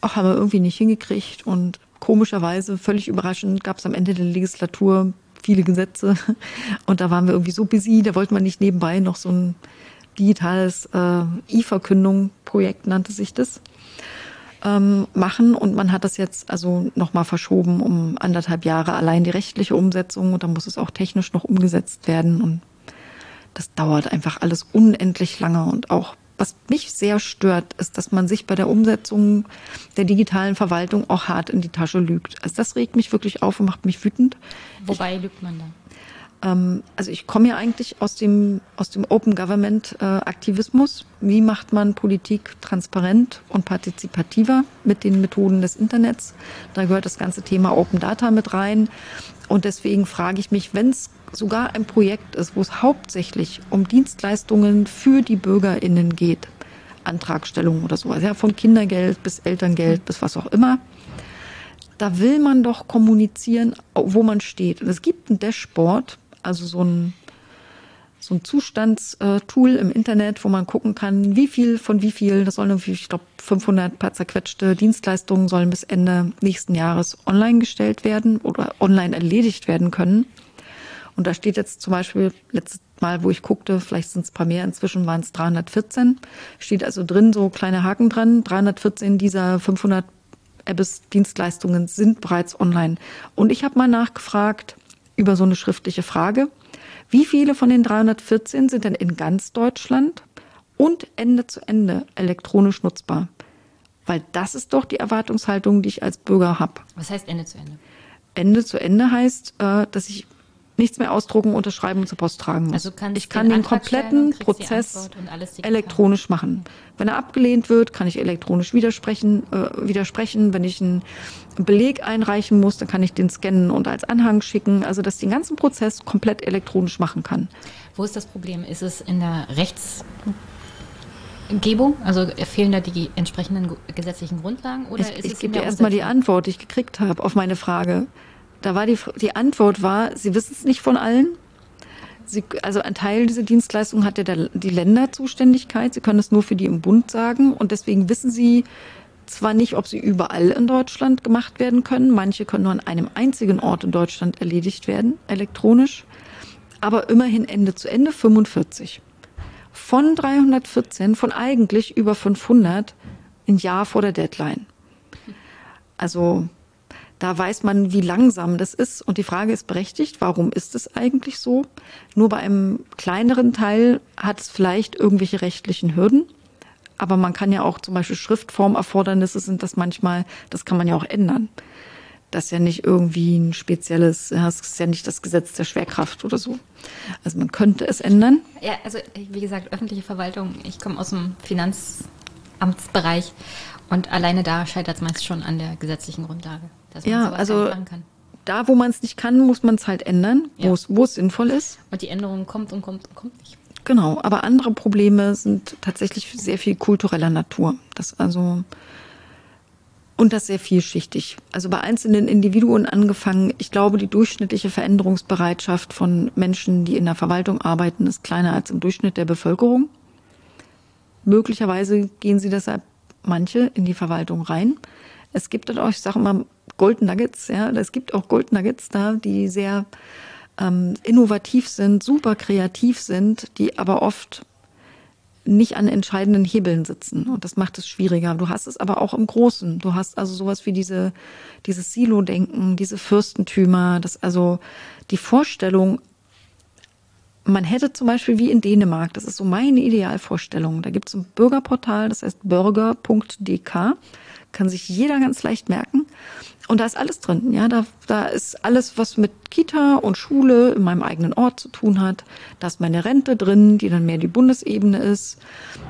ach, haben wir irgendwie nicht hingekriegt. Und komischerweise, völlig überraschend, gab es am Ende der Legislatur viele Gesetze. Und da waren wir irgendwie so busy, da wollte man nicht nebenbei noch so ein digitales äh, E-Verkündung-Projekt nannte sich das ähm, machen. Und man hat das jetzt also nochmal verschoben um anderthalb Jahre allein die rechtliche Umsetzung. Und dann muss es auch technisch noch umgesetzt werden. Und das dauert einfach alles unendlich lange und auch was mich sehr stört, ist, dass man sich bei der Umsetzung der digitalen Verwaltung auch hart in die Tasche lügt. Also das regt mich wirklich auf und macht mich wütend.
Wobei ich, lügt man da?
Ähm, also ich komme ja eigentlich aus dem, aus dem Open Government äh, Aktivismus. Wie macht man Politik transparent und partizipativer mit den Methoden des Internets? Da gehört das ganze Thema Open Data mit rein. Und deswegen frage ich mich, wenn es sogar ein Projekt ist, wo es hauptsächlich um Dienstleistungen für die BürgerInnen geht, Antragstellung oder sowas, ja, von Kindergeld bis Elterngeld bis was auch immer, da will man doch kommunizieren, wo man steht. Und es gibt ein Dashboard, also so ein, so ein Zustandstool im Internet, wo man gucken kann, wie viel von wie viel, das sollen irgendwie, ich glaube, 500 paar zerquetschte Dienstleistungen sollen bis Ende nächsten Jahres online gestellt werden oder online erledigt werden können. Und da steht jetzt zum Beispiel, letztes Mal, wo ich guckte, vielleicht sind es ein paar mehr, inzwischen waren es 314, steht also drin so kleine Haken dran, 314 dieser 500 Abyss-Dienstleistungen sind bereits online. Und ich habe mal nachgefragt, über so eine schriftliche Frage. Wie viele von den 314 sind denn in ganz Deutschland und Ende zu Ende elektronisch nutzbar? Weil das ist doch die Erwartungshaltung, die ich als Bürger habe.
Was heißt Ende zu Ende?
Ende zu Ende heißt, äh, dass ich nichts mehr ausdrucken, unterschreiben und zur Post tragen muss. Also ich kann den, den kompletten Prozess elektronisch machen. Wenn er abgelehnt wird, kann ich elektronisch widersprechen. Äh, widersprechen. Wenn ich einen Beleg einreichen muss, dann kann ich den scannen und als Anhang schicken. Also dass ich den ganzen Prozess komplett elektronisch machen kann.
Wo ist das Problem? Ist es in der Rechts Gebung? Also fehlen da die entsprechenden gesetzlichen Grundlagen?
Oder ich, ich gebe dir erstmal die Antwort, die ich gekriegt habe auf meine Frage. Da war die, die Antwort war, sie wissen es nicht von allen. Sie, also ein Teil dieser Dienstleistung hat ja der, die Länderzuständigkeit. Sie können es nur für die im Bund sagen. Und deswegen wissen sie zwar nicht, ob sie überall in Deutschland gemacht werden können. Manche können nur an einem einzigen Ort in Deutschland erledigt werden, elektronisch. Aber immerhin Ende zu Ende 45. Von 314, von eigentlich über 500, ein Jahr vor der Deadline. Also da weiß man, wie langsam das ist. Und die Frage ist berechtigt, warum ist es eigentlich so? Nur bei einem kleineren Teil hat es vielleicht irgendwelche rechtlichen Hürden. Aber man kann ja auch zum Beispiel Schriftformerfordernisse sind das manchmal, das kann man ja auch ändern. Das ist ja nicht irgendwie ein spezielles, das ist ja nicht das Gesetz der Schwerkraft oder so. Also man könnte es ändern.
Ja, also wie gesagt, öffentliche Verwaltung, ich komme aus dem Finanzamtsbereich und alleine da scheitert es meist schon an der gesetzlichen Grundlage
dass man ja, also kann. Da, wo man es nicht kann, muss man es halt ändern, ja. wo es sinnvoll ist.
Und die Änderung kommt und kommt und kommt nicht.
Genau, aber andere Probleme sind tatsächlich sehr viel kultureller Natur. Das also und das sehr vielschichtig. Also bei einzelnen Individuen angefangen. Ich glaube, die durchschnittliche Veränderungsbereitschaft von Menschen, die in der Verwaltung arbeiten, ist kleiner als im Durchschnitt der Bevölkerung. Möglicherweise gehen sie deshalb manche in die Verwaltung rein. Es gibt auch, ich sage mal, Gold Nuggets, ja, es gibt auch Gold Nuggets da, die sehr ähm, innovativ sind, super kreativ sind, die aber oft nicht an entscheidenden Hebeln sitzen. Und das macht es schwieriger. Du hast es aber auch im Großen. Du hast also sowas wie diese, dieses Silo-Denken, diese Fürstentümer, das also die Vorstellung, man hätte zum Beispiel wie in Dänemark, das ist so meine Idealvorstellung, da gibt es ein Bürgerportal, das heißt bürger.dk kann sich jeder ganz leicht merken. Und da ist alles drin. Ja, da, da ist alles, was mit Kita und Schule in meinem eigenen Ort zu tun hat. Da ist meine Rente drin, die dann mehr die Bundesebene ist.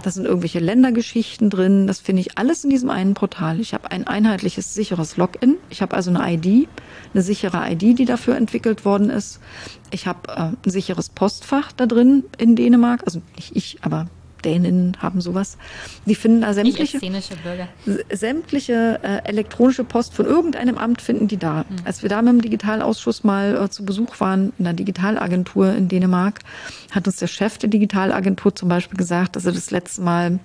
Da sind irgendwelche Ländergeschichten drin. Das finde ich alles in diesem einen Portal. Ich habe ein einheitliches, sicheres Login. Ich habe also eine ID, eine sichere ID, die dafür entwickelt worden ist. Ich habe äh, ein sicheres Postfach da drin in Dänemark. Also nicht ich, aber Däninnen haben sowas. Die finden da sämtliche, sämtliche äh, elektronische Post von irgendeinem Amt finden die da. Mhm. Als wir da mit dem Digitalausschuss mal äh, zu Besuch waren in der Digitalagentur in Dänemark, hat uns der Chef der Digitalagentur zum Beispiel gesagt, dass er das letzte Mal,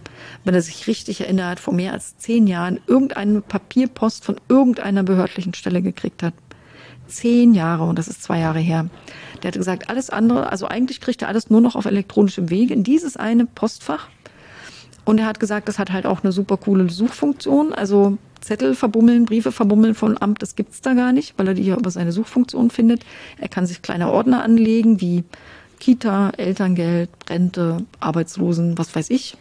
wenn er sich richtig erinnert, vor mehr als zehn Jahren irgendeine Papierpost von irgendeiner behördlichen Stelle gekriegt hat. Zehn Jahre und das ist zwei Jahre her. Der hatte gesagt, alles andere, also eigentlich kriegt er alles nur noch auf elektronischem Wege in dieses eine Postfach. Und er hat gesagt, das hat halt auch eine super coole Suchfunktion. Also Zettel verbummeln, Briefe verbummeln von Amt, das gibt's da gar nicht, weil er die ja über seine Suchfunktion findet. Er kann sich kleine Ordner anlegen, wie Kita, Elterngeld, Rente, Arbeitslosen, was weiß ich.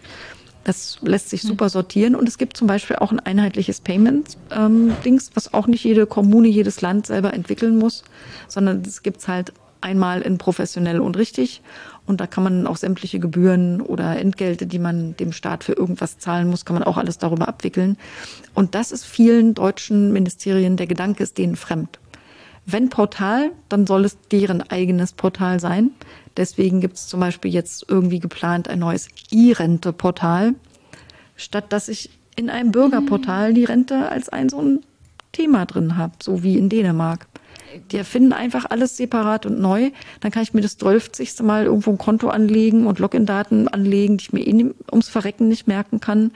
Das lässt sich hm. super sortieren und es gibt zum Beispiel auch ein einheitliches Payment-Dings, ähm, was auch nicht jede Kommune, jedes Land selber entwickeln muss, sondern es gibt's halt einmal in professionell und richtig und da kann man auch sämtliche Gebühren oder Entgelte, die man dem Staat für irgendwas zahlen muss, kann man auch alles darüber abwickeln. Und das ist vielen deutschen Ministerien, der Gedanke ist denen fremd. Wenn Portal, dann soll es deren eigenes Portal sein. Deswegen gibt es zum Beispiel jetzt irgendwie geplant ein neues E-Rente-Portal, statt dass ich in einem Bürgerportal die Rente als ein so ein Thema drin habe, so wie in Dänemark. Die erfinden einfach alles separat und neu. Dann kann ich mir das 12. Mal irgendwo ein Konto anlegen und Login-Daten anlegen, die ich mir eh ums Verrecken nicht merken kann.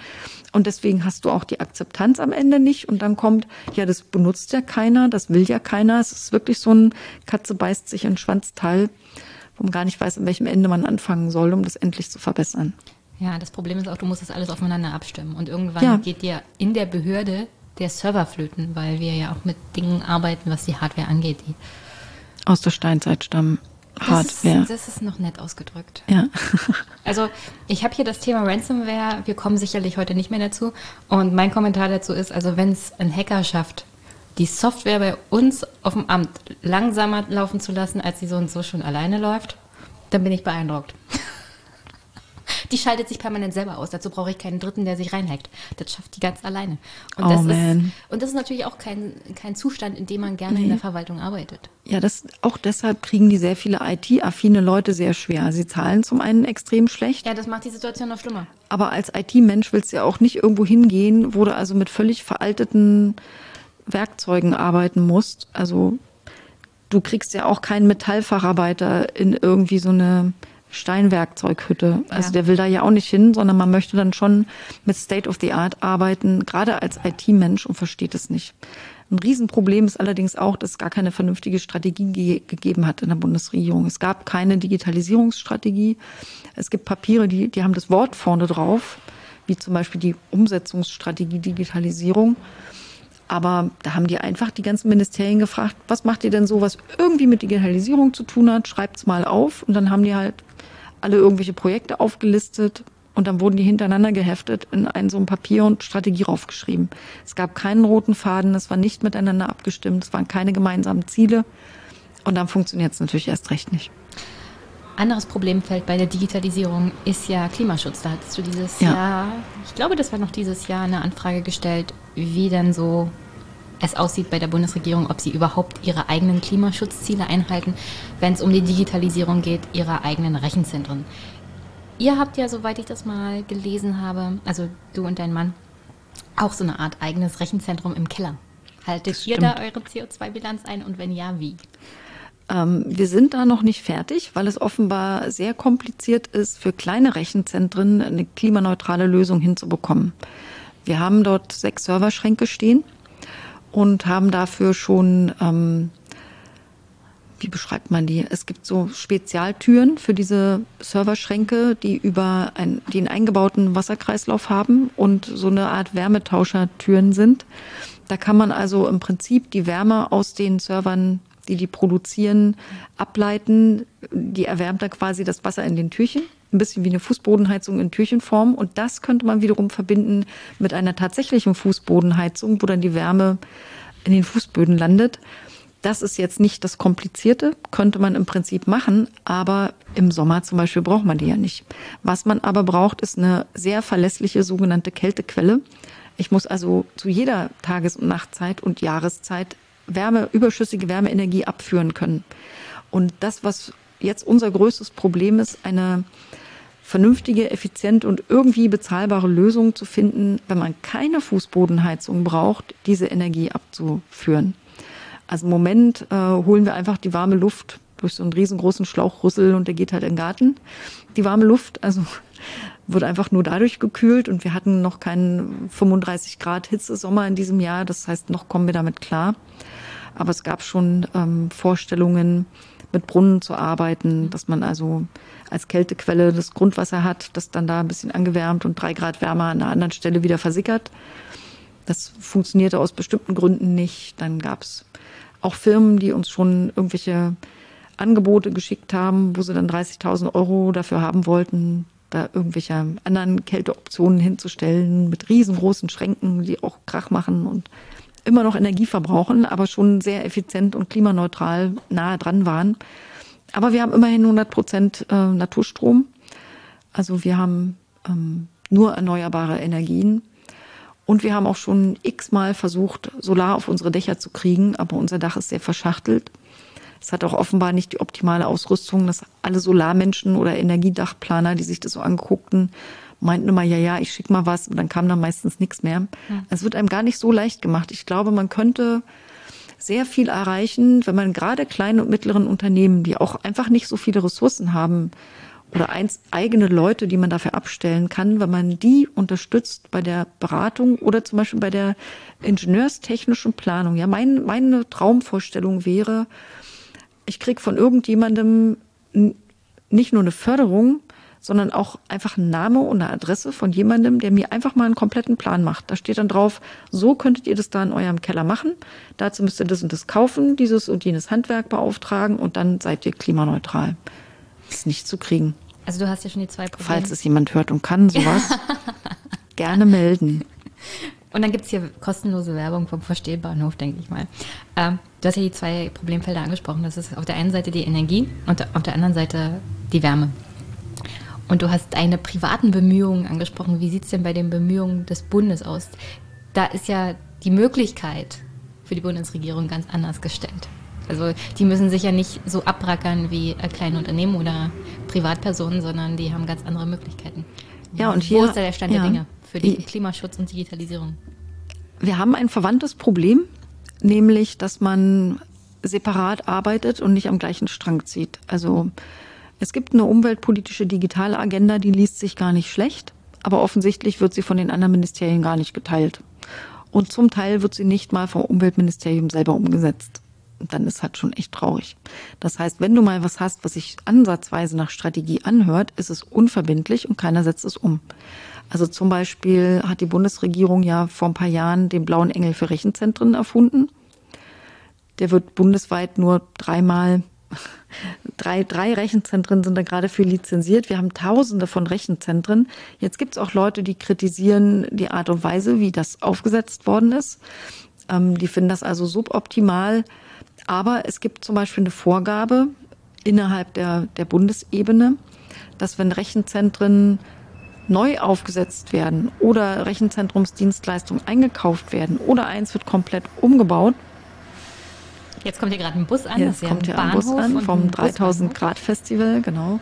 Und deswegen hast du auch die Akzeptanz am Ende nicht. Und dann kommt, ja, das benutzt ja keiner, das will ja keiner. Es ist wirklich so ein Katze beißt sich in Schwanzteil wo man gar nicht weiß, an welchem Ende man anfangen soll, um das endlich zu verbessern.
Ja, das Problem ist auch, du musst das alles aufeinander abstimmen. Und irgendwann ja. geht dir in der Behörde der Server flöten, weil wir ja auch mit Dingen arbeiten, was die Hardware angeht, die
aus der Steinzeit stammen. Hardware.
Das ist, das ist noch nett ausgedrückt.
Ja.
also ich habe hier das Thema Ransomware. Wir kommen sicherlich heute nicht mehr dazu. Und mein Kommentar dazu ist, also wenn es ein Hacker schafft, die Software bei uns auf dem Amt langsamer laufen zu lassen, als sie so und so schon alleine läuft, dann bin ich beeindruckt. Die schaltet sich permanent selber aus. Dazu brauche ich keinen Dritten, der sich reinhackt. Das schafft die ganz alleine. Und, oh, das, man. Ist, und das ist natürlich auch kein, kein Zustand, in dem man gerne nee. in der Verwaltung arbeitet.
Ja, das, auch deshalb kriegen die sehr viele IT-affine Leute sehr schwer. Sie zahlen zum einen extrem schlecht.
Ja, das macht die Situation noch schlimmer.
Aber als IT-Mensch willst du ja auch nicht irgendwo hingehen, wo du also mit völlig veralteten Werkzeugen arbeiten musst. Also du kriegst ja auch keinen Metallfacharbeiter in irgendwie so eine Steinwerkzeughütte. Also ja. der will da ja auch nicht hin, sondern man möchte dann schon mit State of the Art arbeiten, gerade als IT-Mensch und versteht es nicht. Ein Riesenproblem ist allerdings auch, dass es gar keine vernünftige Strategie ge gegeben hat in der Bundesregierung. Es gab keine Digitalisierungsstrategie. Es gibt Papiere, die, die haben das Wort vorne drauf, wie zum Beispiel die Umsetzungsstrategie Digitalisierung. Aber da haben die einfach die ganzen Ministerien gefragt, was macht ihr denn so, was irgendwie mit Digitalisierung zu tun hat? Schreibt's mal auf. Und dann haben die halt alle irgendwelche Projekte aufgelistet und dann wurden die hintereinander geheftet in ein so ein Papier und Strategie raufgeschrieben. Es gab keinen roten Faden, es war nicht miteinander abgestimmt, es waren keine gemeinsamen Ziele. Und dann funktioniert es natürlich erst recht nicht.
Anderes Problemfeld bei der Digitalisierung ist ja Klimaschutz. Da hattest du dieses ja. Jahr, ich glaube, das war noch dieses Jahr, eine Anfrage gestellt, wie denn so es aussieht bei der Bundesregierung, ob sie überhaupt ihre eigenen Klimaschutzziele einhalten, wenn es um die Digitalisierung geht, ihrer eigenen Rechenzentren. Ihr habt ja, soweit ich das mal gelesen habe, also du und dein Mann, auch so eine Art eigenes Rechenzentrum im Keller. Haltet ihr da eure CO2-Bilanz ein und wenn ja, wie?
Ähm, wir sind da noch nicht fertig, weil es offenbar sehr kompliziert ist, für kleine Rechenzentren eine klimaneutrale Lösung hinzubekommen. Wir haben dort sechs Serverschränke stehen und haben dafür schon, ähm, wie beschreibt man die? Es gibt so Spezialtüren für diese Serverschränke, die über ein, die einen eingebauten Wasserkreislauf haben und so eine Art Wärmetauschertüren sind. Da kann man also im Prinzip die Wärme aus den Servern die die produzieren, ableiten. Die erwärmt da quasi das Wasser in den Türchen. Ein bisschen wie eine Fußbodenheizung in Türchenform. Und das könnte man wiederum verbinden mit einer tatsächlichen Fußbodenheizung, wo dann die Wärme in den Fußböden landet. Das ist jetzt nicht das Komplizierte, könnte man im Prinzip machen, aber im Sommer zum Beispiel braucht man die ja nicht. Was man aber braucht, ist eine sehr verlässliche sogenannte Kältequelle. Ich muss also zu jeder Tages- und Nachtzeit und Jahreszeit Wärme, überschüssige Wärmeenergie abführen können. Und das, was jetzt unser größtes Problem ist, eine vernünftige, effiziente und irgendwie bezahlbare Lösungen zu finden, wenn man keine Fußbodenheizung braucht, diese Energie abzuführen. Also im Moment äh, holen wir einfach die warme Luft durch so einen riesengroßen Schlauchrüssel und der geht halt in den Garten. Die warme Luft, also wird einfach nur dadurch gekühlt und wir hatten noch keinen 35 Grad Hitzesommer in diesem Jahr. Das heißt, noch kommen wir damit klar. Aber es gab schon ähm, Vorstellungen, mit Brunnen zu arbeiten, dass man also als Kältequelle das Grundwasser hat, das dann da ein bisschen angewärmt und drei Grad wärmer an einer anderen Stelle wieder versickert. Das funktionierte aus bestimmten Gründen nicht. Dann gab es auch Firmen, die uns schon irgendwelche Angebote geschickt haben, wo sie dann 30.000 Euro dafür haben wollten, da irgendwelche anderen Kälteoptionen hinzustellen mit riesengroßen Schränken, die auch Krach machen und immer noch Energie verbrauchen, aber schon sehr effizient und klimaneutral nahe dran waren. Aber wir haben immerhin 100 Prozent äh, Naturstrom. Also wir haben ähm, nur erneuerbare Energien. Und wir haben auch schon x-mal versucht, Solar auf unsere Dächer zu kriegen, aber unser Dach ist sehr verschachtelt. Es hat auch offenbar nicht die optimale Ausrüstung, dass alle Solarmenschen oder Energiedachplaner, die sich das so anguckten, meinten immer, ja, ja, ich schicke mal was und dann kam dann meistens nichts mehr. Ja. Es wird einem gar nicht so leicht gemacht. Ich glaube, man könnte sehr viel erreichen, wenn man gerade kleinen und mittleren Unternehmen, die auch einfach nicht so viele Ressourcen haben oder eins, eigene Leute, die man dafür abstellen kann, wenn man die unterstützt bei der Beratung oder zum Beispiel bei der ingenieurstechnischen Planung. Ja, mein, meine Traumvorstellung wäre, ich krieg von irgendjemandem nicht nur eine Förderung, sondern auch einfach ein Name und eine Adresse von jemandem, der mir einfach mal einen kompletten Plan macht. Da steht dann drauf, so könntet ihr das da in eurem Keller machen. Dazu müsst ihr das und das kaufen, dieses und jenes Handwerk beauftragen und dann seid ihr klimaneutral. ist nicht zu kriegen.
Also du hast ja schon die zwei Probleme.
Falls es jemand hört und kann sowas, gerne melden.
Und dann gibt es hier kostenlose Werbung vom Verstehbahnhof, denke ich mal. Ähm, du hast ja die zwei Problemfelder angesprochen. Das ist auf der einen Seite die Energie und auf der anderen Seite die Wärme. Und du hast deine privaten Bemühungen angesprochen. Wie sieht es denn bei den Bemühungen des Bundes aus? Da ist ja die Möglichkeit für die Bundesregierung ganz anders gestellt. Also die müssen sich ja nicht so abrackern wie kleine Unternehmen oder Privatpersonen, sondern die haben ganz andere Möglichkeiten. Ja, und hier, Wo ist da der Stand ja, der Dinge für den Klimaschutz und Digitalisierung?
Wir haben ein verwandtes Problem, nämlich, dass man separat arbeitet und nicht am gleichen Strang zieht. Also es gibt eine umweltpolitische digitale Agenda, die liest sich gar nicht schlecht, aber offensichtlich wird sie von den anderen Ministerien gar nicht geteilt. Und zum Teil wird sie nicht mal vom Umweltministerium selber umgesetzt. Und dann ist halt schon echt traurig. Das heißt, wenn du mal was hast, was sich ansatzweise nach Strategie anhört, ist es unverbindlich und keiner setzt es um. Also zum Beispiel hat die Bundesregierung ja vor ein paar Jahren den blauen Engel für Rechenzentren erfunden. Der wird bundesweit nur dreimal Drei, drei Rechenzentren sind da gerade für lizenziert. Wir haben tausende von Rechenzentren. Jetzt gibt es auch Leute, die kritisieren die Art und Weise, wie das aufgesetzt worden ist. Ähm, die finden das also suboptimal. Aber es gibt zum Beispiel eine Vorgabe innerhalb der, der Bundesebene, dass wenn Rechenzentren neu aufgesetzt werden oder Rechenzentrumsdienstleistungen eingekauft werden oder eins wird komplett umgebaut,
Jetzt kommt hier gerade ein Bus an.
Jetzt kommt hier ein Bus an vom 3000 Grad Festival, genau.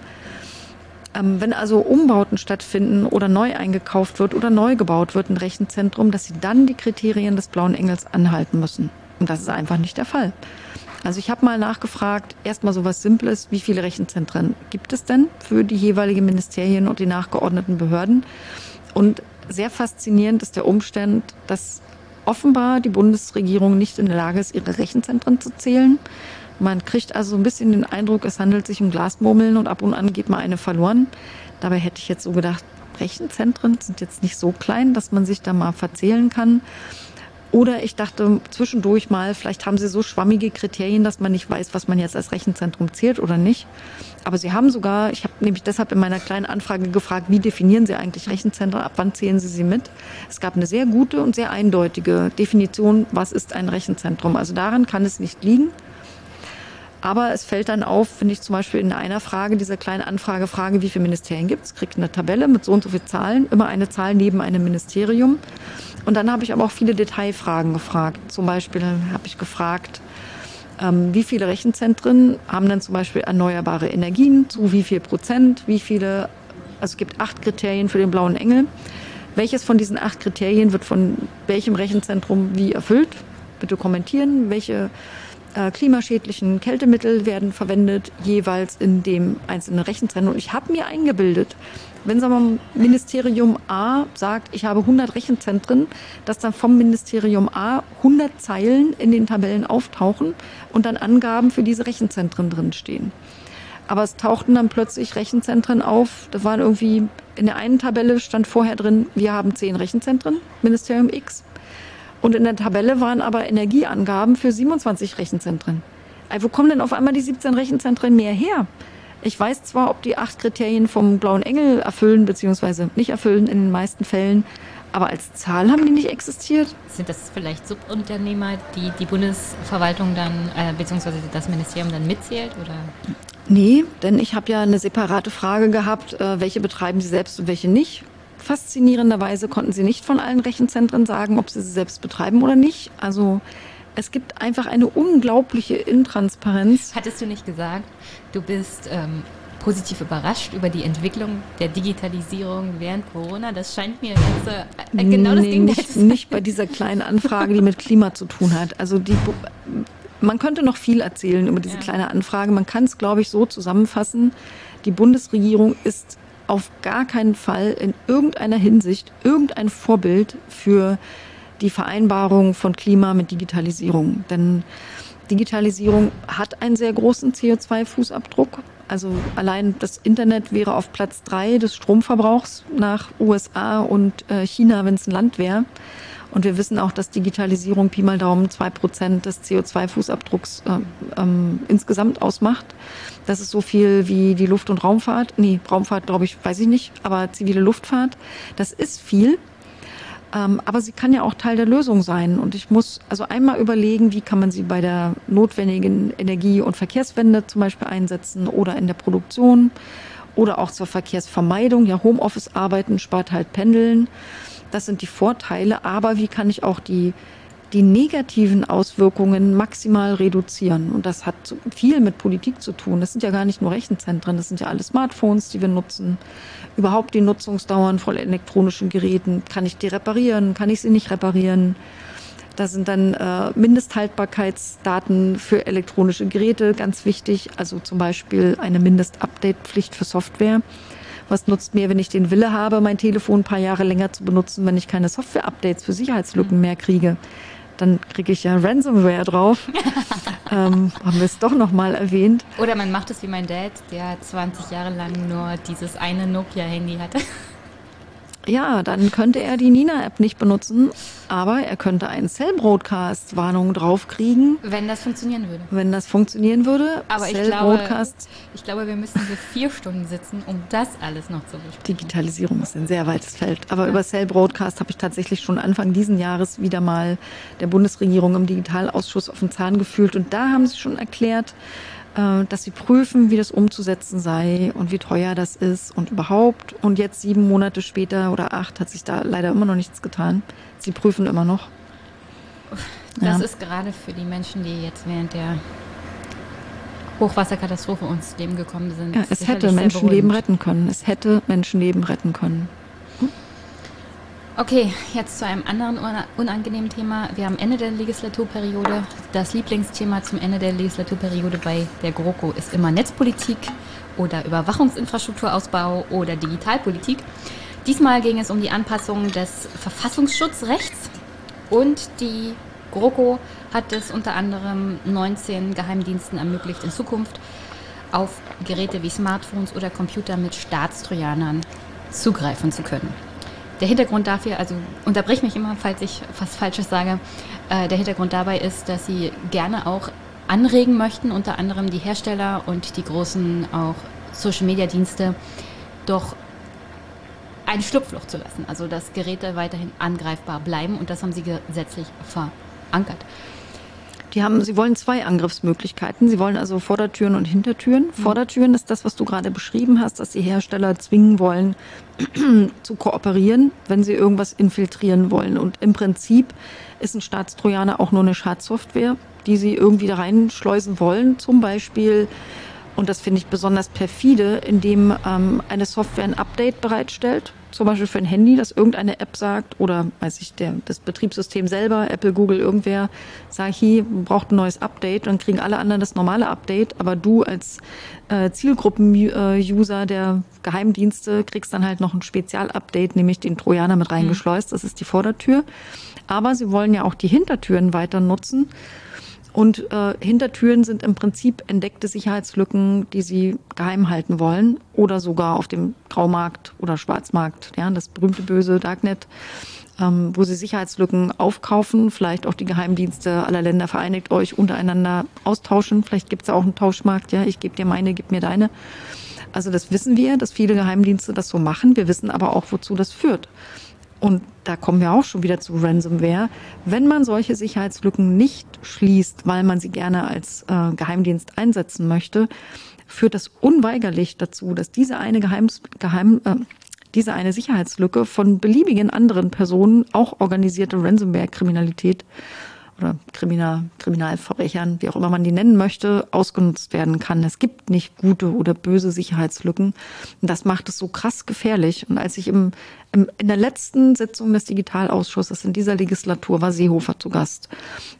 Ähm, wenn also Umbauten stattfinden oder neu eingekauft wird oder neu gebaut wird ein Rechenzentrum, dass sie dann die Kriterien des Blauen Engels anhalten müssen. Und das ist einfach nicht der Fall. Also ich habe mal nachgefragt, erstmal so was Simples, wie viele Rechenzentren gibt es denn für die jeweiligen Ministerien und die nachgeordneten Behörden? Und sehr faszinierend ist der Umstand, dass offenbar die Bundesregierung nicht in der Lage ist, ihre Rechenzentren zu zählen. Man kriegt also ein bisschen den Eindruck, es handelt sich um Glasmurmeln und ab und an geht mal eine verloren. Dabei hätte ich jetzt so gedacht, Rechenzentren sind jetzt nicht so klein, dass man sich da mal verzählen kann. Oder ich dachte zwischendurch mal, vielleicht haben sie so schwammige Kriterien, dass man nicht weiß, was man jetzt als Rechenzentrum zählt oder nicht. Aber sie haben sogar, ich habe nämlich deshalb in meiner kleinen Anfrage gefragt, wie definieren Sie eigentlich Rechenzentren, ab wann zählen Sie sie mit? Es gab eine sehr gute und sehr eindeutige Definition, was ist ein Rechenzentrum. Also daran kann es nicht liegen. Aber es fällt dann auf, wenn ich zum Beispiel in einer Frage, dieser kleinen Anfrage frage, wie viele Ministerien gibt es, kriegt eine Tabelle mit so und so vielen Zahlen, immer eine Zahl neben einem Ministerium. Und dann habe ich aber auch viele Detailfragen gefragt. Zum Beispiel habe ich gefragt, ähm, wie viele Rechenzentren haben denn zum Beispiel erneuerbare Energien, zu wie viel Prozent, wie viele Also es gibt acht Kriterien für den blauen Engel. Welches von diesen acht Kriterien wird von welchem Rechenzentrum wie erfüllt? Bitte kommentieren. Welche äh, klimaschädlichen Kältemittel werden verwendet, jeweils in dem einzelnen Rechenzentrum. Und ich habe mir eingebildet, wenn sagen wir Ministerium A sagt, ich habe 100 Rechenzentren, dass dann vom Ministerium A 100 Zeilen in den Tabellen auftauchen und dann Angaben für diese Rechenzentren drinstehen. Aber es tauchten dann plötzlich Rechenzentren auf. Da waren irgendwie in der einen Tabelle stand vorher drin, wir haben zehn Rechenzentren, Ministerium X. Und in der Tabelle waren aber Energieangaben für 27 Rechenzentren. Also wo kommen denn auf einmal die 17 Rechenzentren mehr her? Ich weiß zwar, ob die acht Kriterien vom Blauen Engel erfüllen, beziehungsweise nicht erfüllen in den meisten Fällen, aber als Zahl haben die nicht existiert.
Sind das vielleicht Subunternehmer, die die Bundesverwaltung dann, äh, beziehungsweise das Ministerium dann mitzählt? Oder?
Nee, denn ich habe ja eine separate Frage gehabt, äh, welche betreiben sie selbst und welche nicht. Faszinierenderweise konnten sie nicht von allen Rechenzentren sagen, ob sie sie selbst betreiben oder nicht. Also es gibt einfach eine unglaubliche Intransparenz.
Hattest du nicht gesagt, du bist ähm, positiv überrascht über die Entwicklung der Digitalisierung während Corona? Das scheint mir jetzt,
äh, genau das Gegenteil nicht, zu sein. Nicht bei dieser kleinen Anfrage, die mit Klima zu tun hat. Also die, man könnte noch viel erzählen über diese ja. kleine Anfrage. Man kann es, glaube ich, so zusammenfassen. Die Bundesregierung ist auf gar keinen Fall in irgendeiner Hinsicht irgendein Vorbild für die Vereinbarung von Klima mit Digitalisierung. Denn Digitalisierung hat einen sehr großen CO2-Fußabdruck. Also allein das Internet wäre auf Platz drei des Stromverbrauchs nach USA und äh, China, wenn es ein Land wäre. Und wir wissen auch, dass Digitalisierung Pi mal Daumen zwei Prozent des CO2-Fußabdrucks äh, ähm, insgesamt ausmacht. Das ist so viel wie die Luft- und Raumfahrt. Nee, Raumfahrt glaube ich, weiß ich nicht, aber zivile Luftfahrt. Das ist viel. Ähm, aber sie kann ja auch Teil der Lösung sein. Und ich muss also einmal überlegen, wie kann man sie bei der notwendigen Energie- und Verkehrswende zum Beispiel einsetzen oder in der Produktion oder auch zur Verkehrsvermeidung. Ja, Homeoffice arbeiten spart halt Pendeln. Das sind die Vorteile. Aber wie kann ich auch die die negativen Auswirkungen maximal reduzieren. Und das hat viel mit Politik zu tun. Das sind ja gar nicht nur Rechenzentren, das sind ja alle Smartphones, die wir nutzen. Überhaupt die Nutzungsdauern von elektronischen Geräten. Kann ich die reparieren? Kann ich sie nicht reparieren? Da sind dann äh, Mindesthaltbarkeitsdaten für elektronische Geräte ganz wichtig. Also zum Beispiel eine Mindestupdate-Pflicht für Software. Was nutzt mir, wenn ich den Wille habe, mein Telefon ein paar Jahre länger zu benutzen, wenn ich keine Software-Updates für Sicherheitslücken mehr kriege? Dann kriege ich ja Ransomware drauf. ähm, haben wir es doch nochmal erwähnt.
Oder man macht es wie mein Dad, der 20 Jahre lang nur dieses eine Nokia-Handy hatte.
Ja, dann könnte er die Nina-App nicht benutzen, aber er könnte einen Cell-Broadcast-Warnung draufkriegen.
Wenn das funktionieren würde.
Wenn das funktionieren würde.
Aber ich glaube, ich glaube, wir müssen hier vier Stunden sitzen, um das alles noch zu besprechen.
Digitalisierung ist ein sehr weites Feld. Aber ja. über Cell-Broadcast habe ich tatsächlich schon Anfang diesen Jahres wieder mal der Bundesregierung im Digitalausschuss auf den Zahn gefühlt. Und da haben sie schon erklärt, dass sie prüfen, wie das umzusetzen sei und wie teuer das ist und überhaupt. Und jetzt sieben Monate später oder acht hat sich da leider immer noch nichts getan. Sie prüfen immer noch.
Das ja. ist gerade für die Menschen, die jetzt während der Hochwasserkatastrophe uns Leben gekommen sind.
Ja, es hätte Menschenleben retten können. Es hätte Menschenleben retten können.
Okay, jetzt zu einem anderen unangenehmen Thema. Wir haben Ende der Legislaturperiode. Das Lieblingsthema zum Ende der Legislaturperiode bei der GroKo ist immer Netzpolitik oder Überwachungsinfrastrukturausbau oder Digitalpolitik. Diesmal ging es um die Anpassung des Verfassungsschutzrechts und die GroKo hat es unter anderem 19 Geheimdiensten ermöglicht, in Zukunft auf Geräte wie Smartphones oder Computer mit Staatstrojanern zugreifen zu können. Der Hintergrund dafür, also unterbrich mich immer, falls ich was Falsches sage, äh, der Hintergrund dabei ist, dass sie gerne auch anregen möchten, unter anderem die Hersteller und die großen auch Social-Media-Dienste, doch ein Schlupfloch zu lassen. Also dass Geräte weiterhin angreifbar bleiben und das haben sie gesetzlich verankert.
Die haben, sie wollen zwei Angriffsmöglichkeiten. Sie wollen also Vordertüren und Hintertüren. Mhm. Vordertüren ist das, was du gerade beschrieben hast, dass die Hersteller zwingen wollen, zu kooperieren, wenn sie irgendwas infiltrieren wollen. Und im Prinzip ist ein Staatstrojaner auch nur eine Schadsoftware, die sie irgendwie da reinschleusen wollen. Zum Beispiel und das finde ich besonders perfide, indem ähm, eine Software ein Update bereitstellt, zum Beispiel für ein Handy, dass irgendeine App sagt oder weiß ich, der, das Betriebssystem selber, Apple, Google, irgendwer, sagt, hier braucht ein neues Update, dann kriegen alle anderen das normale Update, aber du als äh, Zielgruppen-User der Geheimdienste kriegst dann halt noch ein Spezial-Update, nämlich den Trojaner mit reingeschleust, das ist die Vordertür. Aber sie wollen ja auch die Hintertüren weiter nutzen. Und äh, Hintertüren sind im Prinzip entdeckte Sicherheitslücken, die sie geheim halten wollen oder sogar auf dem Graumarkt oder Schwarzmarkt, ja, das berühmte böse Darknet, ähm, wo sie Sicherheitslücken aufkaufen, vielleicht auch die Geheimdienste aller Länder vereinigt euch untereinander austauschen. Vielleicht gibt es auch einen Tauschmarkt, ja, ich gebe dir meine, gib mir deine. Also das wissen wir, dass viele Geheimdienste das so machen. Wir wissen aber auch, wozu das führt. Und da kommen wir auch schon wieder zu Ransomware. Wenn man solche Sicherheitslücken nicht schließt, weil man sie gerne als äh, Geheimdienst einsetzen möchte, führt das unweigerlich dazu, dass diese eine Geheims, Geheim, äh, diese eine Sicherheitslücke von beliebigen anderen Personen, auch organisierte Ransomware-Kriminalität, oder Kriminal, Kriminalverbrechern, wie auch immer man die nennen möchte, ausgenutzt werden kann. Es gibt nicht gute oder böse Sicherheitslücken. Und das macht es so krass gefährlich. Und als ich im, im, in der letzten Sitzung des Digitalausschusses in dieser Legislatur war Seehofer zu Gast.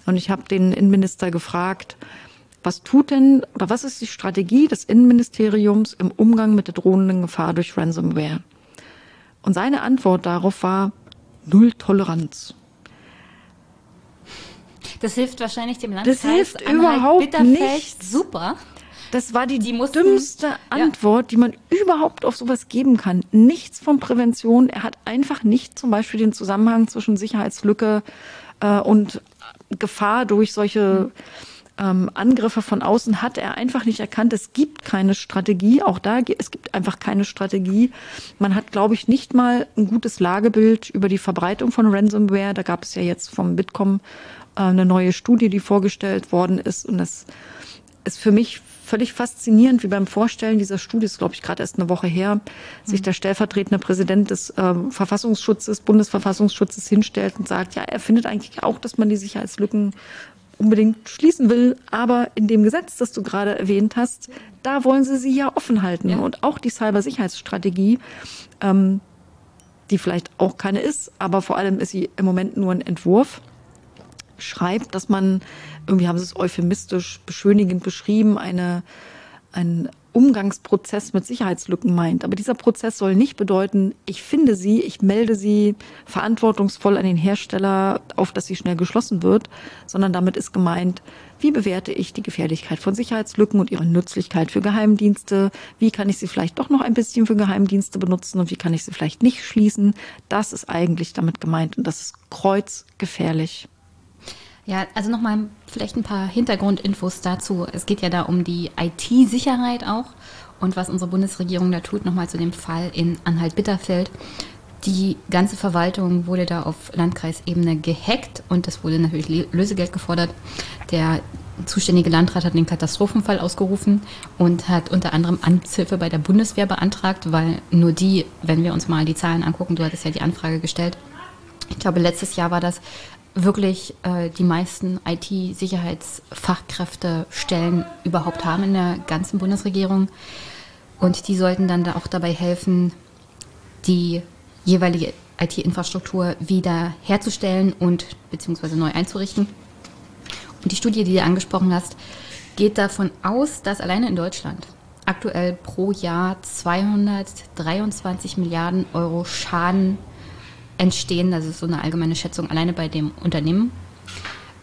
Und ich habe den Innenminister gefragt, was tut denn oder was ist die Strategie des Innenministeriums im Umgang mit der drohenden Gefahr durch Ransomware? Und seine Antwort darauf war Null Toleranz.
Das hilft wahrscheinlich dem Landkreis.
Das hilft überhaupt nicht.
Super.
Das war die, die mussten, dümmste Antwort, ja. die man überhaupt auf sowas geben kann. Nichts von Prävention. Er hat einfach nicht zum Beispiel den Zusammenhang zwischen Sicherheitslücke äh, und Gefahr durch solche ähm, Angriffe von außen hat er einfach nicht erkannt. Es gibt keine Strategie. Auch da, es gibt einfach keine Strategie. Man hat, glaube ich, nicht mal ein gutes Lagebild über die Verbreitung von Ransomware. Da gab es ja jetzt vom Bitkom eine neue Studie, die vorgestellt worden ist. Und das ist für mich völlig faszinierend, wie beim Vorstellen dieser Studie, ist glaube ich gerade erst eine Woche her, sich der stellvertretende Präsident des äh, Verfassungsschutzes, Bundesverfassungsschutzes hinstellt und sagt, ja, er findet eigentlich auch, dass man die Sicherheitslücken unbedingt schließen will. Aber in dem Gesetz, das du gerade erwähnt hast, da wollen sie sie ja offen halten. Ja. Und auch die Cybersicherheitsstrategie, ähm, die vielleicht auch keine ist, aber vor allem ist sie im Moment nur ein Entwurf schreibt, dass man, irgendwie haben sie es euphemistisch beschönigend beschrieben, eine, ein Umgangsprozess mit Sicherheitslücken meint. Aber dieser Prozess soll nicht bedeuten, ich finde sie, ich melde sie verantwortungsvoll an den Hersteller, auf dass sie schnell geschlossen wird, sondern damit ist gemeint, wie bewerte ich die Gefährlichkeit von Sicherheitslücken und ihre Nützlichkeit für Geheimdienste? Wie kann ich sie vielleicht doch noch ein bisschen für Geheimdienste benutzen und wie kann ich sie vielleicht nicht schließen? Das ist eigentlich damit gemeint und das ist kreuzgefährlich.
Ja, also nochmal vielleicht ein paar Hintergrundinfos dazu. Es geht ja da um die IT-Sicherheit auch und was unsere Bundesregierung da tut, nochmal zu dem Fall in Anhalt-Bitterfeld. Die ganze Verwaltung wurde da auf Landkreisebene gehackt und es wurde natürlich Lösegeld gefordert. Der zuständige Landrat hat den Katastrophenfall ausgerufen und hat unter anderem Amtshilfe bei der Bundeswehr beantragt, weil nur die, wenn wir uns mal die Zahlen angucken, du hattest ja die Anfrage gestellt, ich glaube, letztes Jahr war das, wirklich äh, die meisten IT-Sicherheitsfachkräfte Stellen überhaupt haben in der ganzen Bundesregierung. Und die sollten dann da auch dabei helfen, die jeweilige IT-Infrastruktur wieder herzustellen und beziehungsweise neu einzurichten. Und die Studie, die du angesprochen hast, geht davon aus, dass alleine in Deutschland aktuell pro Jahr 223 Milliarden Euro Schaden entstehen. Das ist so eine allgemeine Schätzung alleine bei dem Unternehmen,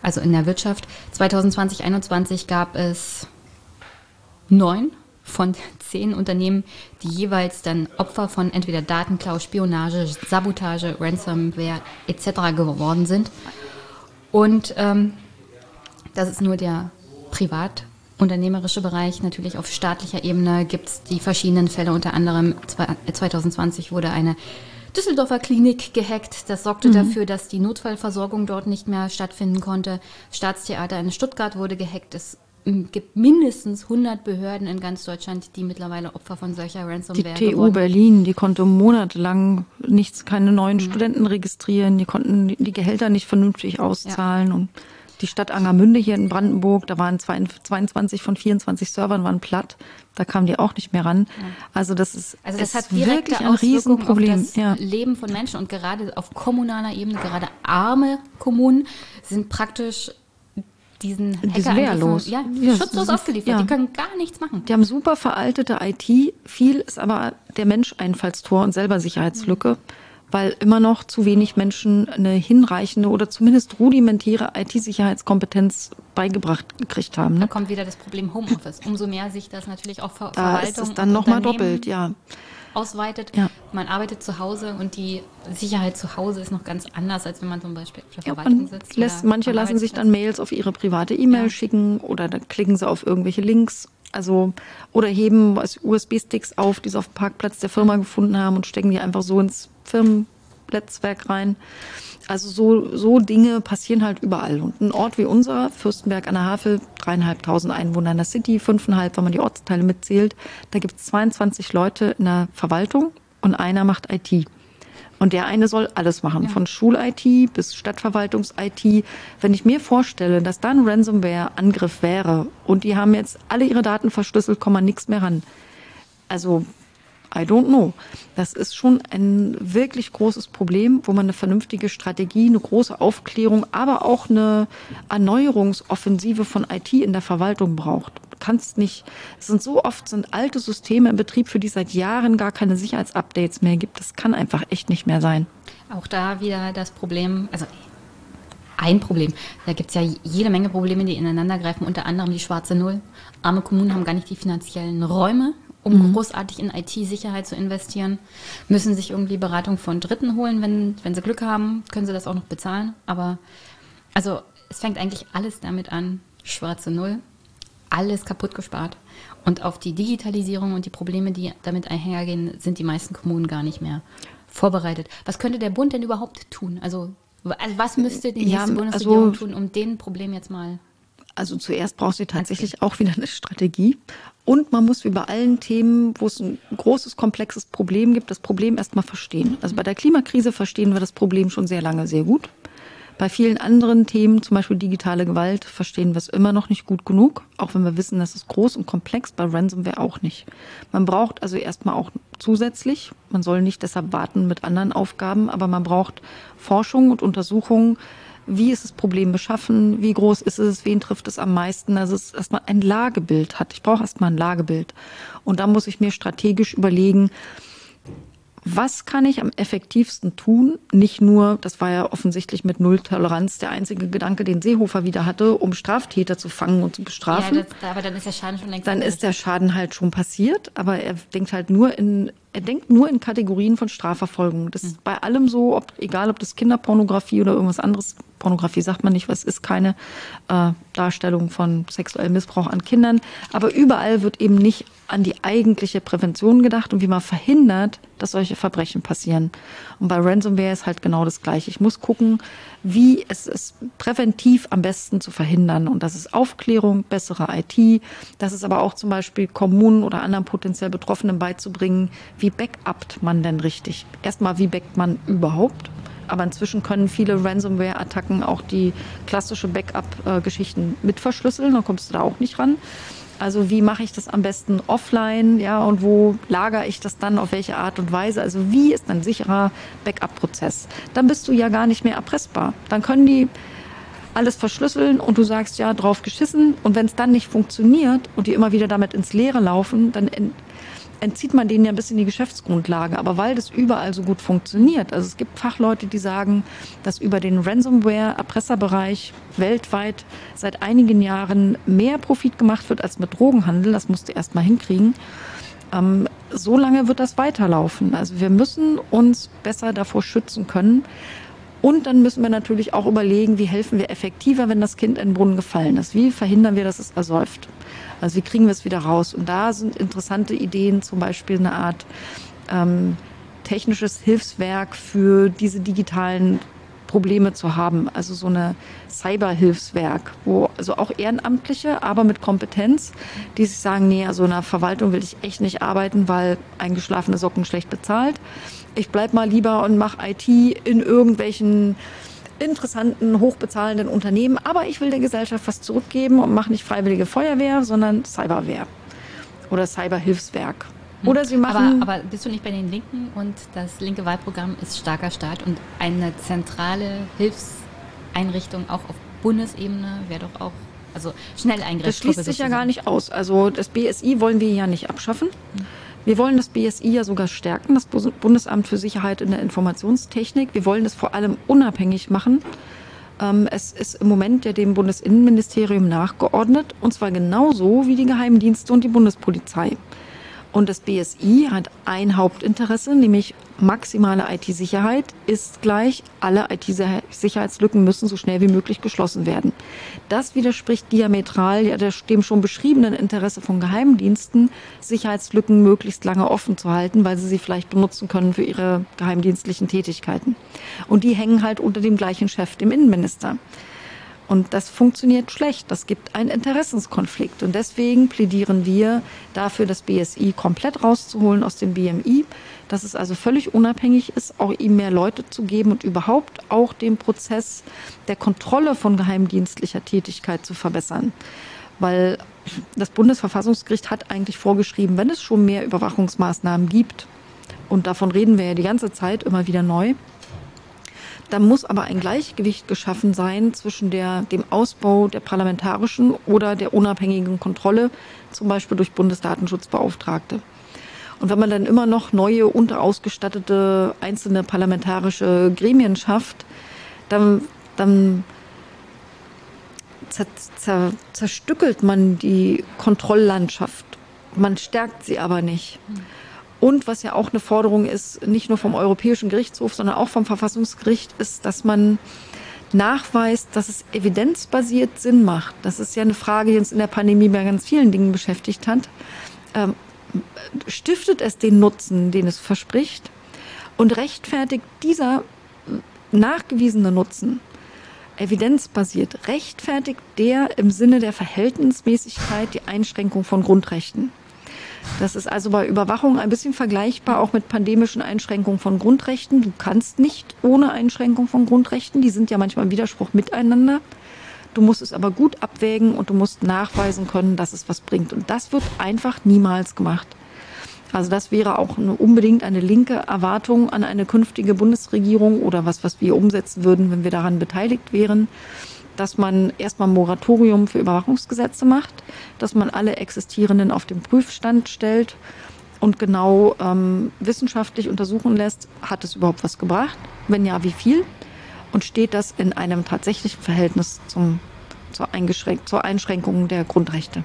also in der Wirtschaft. 2020, 2021 gab es neun von zehn Unternehmen, die jeweils dann Opfer von entweder Datenklau, Spionage, Sabotage, Ransomware etc. geworden sind. Und ähm, das ist nur der privatunternehmerische Bereich. Natürlich auf staatlicher Ebene gibt es die verschiedenen Fälle. Unter anderem 2020 wurde eine Düsseldorfer Klinik gehackt. Das sorgte mhm. dafür, dass die Notfallversorgung dort nicht mehr stattfinden konnte. Staatstheater in Stuttgart wurde gehackt. Es gibt mindestens 100 Behörden in ganz Deutschland, die mittlerweile Opfer von solcher Ransomware
Die TU Berlin, die konnte monatelang nichts, keine neuen mhm. Studenten registrieren, die konnten die Gehälter nicht vernünftig auszahlen. Ja. Und Die Stadt Angermünde hier in Brandenburg, da waren 22 von 24 Servern waren platt. Da kamen die auch nicht mehr ran. Ja. Also das ist,
also das hat wirklich ein Riesenproblem. Auf das ja. Leben von Menschen und gerade auf kommunaler Ebene, gerade arme Kommunen sind praktisch diesen
Hacker wehrlos.
Ja, ja, schutzlos ausgeliefert. Ja. Die können gar nichts machen.
Die haben super veraltete IT. Viel ist aber der Mensch Einfallstor und selber Sicherheitslücke. Mhm weil immer noch zu wenig Menschen eine hinreichende oder zumindest rudimentäre IT-Sicherheitskompetenz beigebracht gekriegt haben.
Ne? Da kommt wieder das Problem Homeoffice. Umso mehr sich das natürlich auch Ver
da Verwaltung ist es dann nochmal doppelt, ja.
ausweitet. Ja. Man arbeitet zu Hause und die Sicherheit zu Hause ist noch ganz anders, als wenn man zum Beispiel auf der ja, Verwaltung sitzt.
Lässt, manche lassen sich dann Mails auf ihre private E-Mail ja. schicken oder dann klicken sie auf irgendwelche Links also, oder heben USB-Sticks auf, die sie auf dem Parkplatz der Firma gefunden haben und stecken die einfach so ins Firmennetzwerk rein. Also so, so Dinge passieren halt überall. Und ein Ort wie unser, Fürstenberg an der Havel, dreieinhalbtausend Einwohner in der City, fünfeinhalb, wenn man die Ortsteile mitzählt. Da gibt es 22 Leute in der Verwaltung und einer macht IT. Und der eine soll alles machen, ja. von Schul-IT bis Stadtverwaltungs-IT. Wenn ich mir vorstelle, dass da ein Ransomware-Angriff wäre und die haben jetzt alle ihre Daten verschlüsselt, kommt man nichts mehr ran. Also, I don't know. Das ist schon ein wirklich großes Problem, wo man eine vernünftige Strategie, eine große Aufklärung, aber auch eine Erneuerungsoffensive von IT in der Verwaltung braucht kannst nicht, es sind so oft sind alte Systeme im Betrieb, für die seit Jahren gar keine Sicherheitsupdates mehr gibt. Das kann einfach echt nicht mehr sein.
Auch da wieder das Problem, also ein Problem. Da gibt es ja jede Menge Probleme, die ineinander greifen, unter anderem die schwarze Null. Arme Kommunen haben gar nicht die finanziellen Räume, um mhm. großartig in IT-Sicherheit zu investieren, müssen sich irgendwie Beratung von Dritten holen. Wenn, wenn sie Glück haben, können sie das auch noch bezahlen. Aber also es fängt eigentlich alles damit an, schwarze Null alles kaputt gespart. Und auf die Digitalisierung und die Probleme, die damit einhergehen, sind die meisten Kommunen gar nicht mehr vorbereitet. Was könnte der Bund denn überhaupt tun? Also, also was müsste die nächste ja, Bundesregierung also, tun, um den Problem jetzt mal
also zuerst braucht sie tatsächlich auch wieder eine Strategie. Und man muss wie bei allen Themen, wo es ein großes, komplexes Problem gibt, das Problem erstmal verstehen. Also bei der Klimakrise verstehen wir das Problem schon sehr lange sehr gut. Bei vielen anderen Themen, zum Beispiel digitale Gewalt, verstehen wir es immer noch nicht gut genug, auch wenn wir wissen, das ist groß und komplex, bei Ransomware auch nicht. Man braucht also erstmal auch zusätzlich, man soll nicht deshalb warten mit anderen Aufgaben, aber man braucht Forschung und Untersuchungen, wie ist das Problem beschaffen, wie groß ist es, wen trifft es am meisten. Also es erstmal ein Lagebild hat. Ich brauche erstmal ein Lagebild. Und da muss ich mir strategisch überlegen, was kann ich am effektivsten tun? Nicht nur, das war ja offensichtlich mit Nulltoleranz der einzige Gedanke, den Seehofer wieder hatte, um Straftäter zu fangen und zu bestrafen. Ja,
das, aber dann ist der Schaden schon längst
Dann ist der Schaden halt schon passiert, aber er denkt halt nur in, er denkt nur in Kategorien von Strafverfolgung. Das ist bei allem so, ob, egal ob das Kinderpornografie oder irgendwas anderes, Pornografie sagt man nicht, was ist keine äh, Darstellung von sexuellem Missbrauch an Kindern, aber überall wird eben nicht an die eigentliche Prävention gedacht und wie man verhindert, dass solche Verbrechen passieren. Und bei Ransomware ist halt genau das Gleiche. Ich muss gucken, wie es ist präventiv am besten zu verhindern. Und das ist Aufklärung, bessere IT. Das ist aber auch zum Beispiel Kommunen oder anderen potenziell Betroffenen beizubringen, wie backupt man denn richtig? Erstmal, wie backt man überhaupt? Aber inzwischen können viele Ransomware-Attacken auch die klassische Backup-Geschichten mit verschlüsseln. Dann kommst du da auch nicht ran. Also wie mache ich das am besten offline, ja, und wo lagere ich das dann, auf welche Art und Weise? Also wie ist ein sicherer Backup-Prozess? Dann bist du ja gar nicht mehr erpressbar. Dann können die alles verschlüsseln und du sagst ja drauf geschissen und wenn es dann nicht funktioniert und die immer wieder damit ins Leere laufen, dann entzieht man denen ja ein bisschen die Geschäftsgrundlage. Aber weil das überall so gut funktioniert, also es gibt Fachleute, die sagen, dass über den Ransomware-Erpresserbereich weltweit seit einigen Jahren mehr Profit gemacht wird als mit Drogenhandel. Das musst du erst mal hinkriegen. Ähm, so lange wird das weiterlaufen. Also wir müssen uns besser davor schützen können. Und dann müssen wir natürlich auch überlegen, wie helfen wir effektiver, wenn das Kind in den Brunnen gefallen ist. Wie verhindern wir, dass es ersäuft? Also wie kriegen wir es wieder raus? Und da sind interessante Ideen, zum Beispiel eine Art ähm, technisches Hilfswerk für diese digitalen Probleme zu haben. Also so eine Cyberhilfswerk, wo also auch Ehrenamtliche, aber mit Kompetenz, die sich sagen, nee, also in einer Verwaltung will ich echt nicht arbeiten, weil eingeschlafene Socken schlecht bezahlt. Ich bleib mal lieber und mache IT in irgendwelchen interessanten, hochbezahlenden Unternehmen, aber ich will der Gesellschaft was zurückgeben und mache nicht freiwillige Feuerwehr, sondern Cyberwehr oder Cyberhilfswerk.
Hm.
Oder sie machen.
Aber, aber bist du nicht bei den Linken und das linke Wahlprogramm ist starker Staat und eine zentrale Hilfseinrichtung auch auf Bundesebene wäre doch auch, also schnell eingreifen.
Das schließt sich ja gar nicht aus. Also das BSI wollen wir ja nicht abschaffen. Wir wollen das BSI ja sogar stärken, das Bundesamt für Sicherheit in der Informationstechnik. Wir wollen es vor allem unabhängig machen. Ähm, es ist im Moment ja dem Bundesinnenministerium nachgeordnet, und zwar genauso wie die Geheimdienste und die Bundespolizei. Und das BSI hat ein Hauptinteresse, nämlich maximale IT-Sicherheit ist gleich, alle IT-Sicherheitslücken müssen so schnell wie möglich geschlossen werden. Das widerspricht diametral ja dem schon beschriebenen Interesse von Geheimdiensten, Sicherheitslücken möglichst lange offen zu halten, weil sie sie vielleicht benutzen können für ihre geheimdienstlichen Tätigkeiten. Und die hängen halt unter dem gleichen Chef, dem Innenminister. Und das funktioniert schlecht. Das gibt einen Interessenskonflikt. Und deswegen plädieren wir dafür, das BSI komplett rauszuholen aus dem BMI, dass es also völlig unabhängig ist, auch ihm mehr Leute zu geben und überhaupt auch den Prozess der Kontrolle von geheimdienstlicher Tätigkeit zu verbessern. Weil das Bundesverfassungsgericht hat eigentlich vorgeschrieben, wenn es schon mehr Überwachungsmaßnahmen gibt, und davon reden wir ja die ganze Zeit immer wieder neu, da muss aber ein Gleichgewicht geschaffen sein zwischen der, dem Ausbau der parlamentarischen oder der unabhängigen Kontrolle, zum Beispiel durch Bundesdatenschutzbeauftragte. Und wenn man dann immer noch neue, unterausgestattete einzelne parlamentarische Gremien schafft, dann, dann zer, zer, zerstückelt man die Kontrolllandschaft. Man stärkt sie aber nicht. Und was ja auch eine Forderung ist, nicht nur vom Europäischen Gerichtshof, sondern auch vom Verfassungsgericht, ist, dass man nachweist, dass es evidenzbasiert Sinn macht. Das ist ja eine Frage, die uns in der Pandemie bei ganz vielen Dingen beschäftigt hat. Ähm, stiftet es den Nutzen, den es verspricht? Und rechtfertigt dieser nachgewiesene Nutzen, evidenzbasiert, rechtfertigt der im Sinne der Verhältnismäßigkeit die Einschränkung von Grundrechten? Das ist also bei Überwachung ein bisschen vergleichbar auch mit pandemischen Einschränkungen von Grundrechten. Du kannst nicht ohne Einschränkung von Grundrechten, die sind ja manchmal im Widerspruch miteinander. Du musst es aber gut abwägen und du musst nachweisen können, dass es was bringt. Und das wird einfach niemals gemacht. Also das wäre auch eine, unbedingt eine linke Erwartung an eine künftige Bundesregierung oder was, was wir umsetzen würden, wenn wir daran beteiligt wären dass man erstmal ein Moratorium für Überwachungsgesetze macht, dass man alle existierenden auf den Prüfstand stellt und genau ähm, wissenschaftlich untersuchen lässt, hat es überhaupt was gebracht? Wenn ja, wie viel? Und steht das in einem tatsächlichen Verhältnis zum, zur, zur Einschränkung der Grundrechte?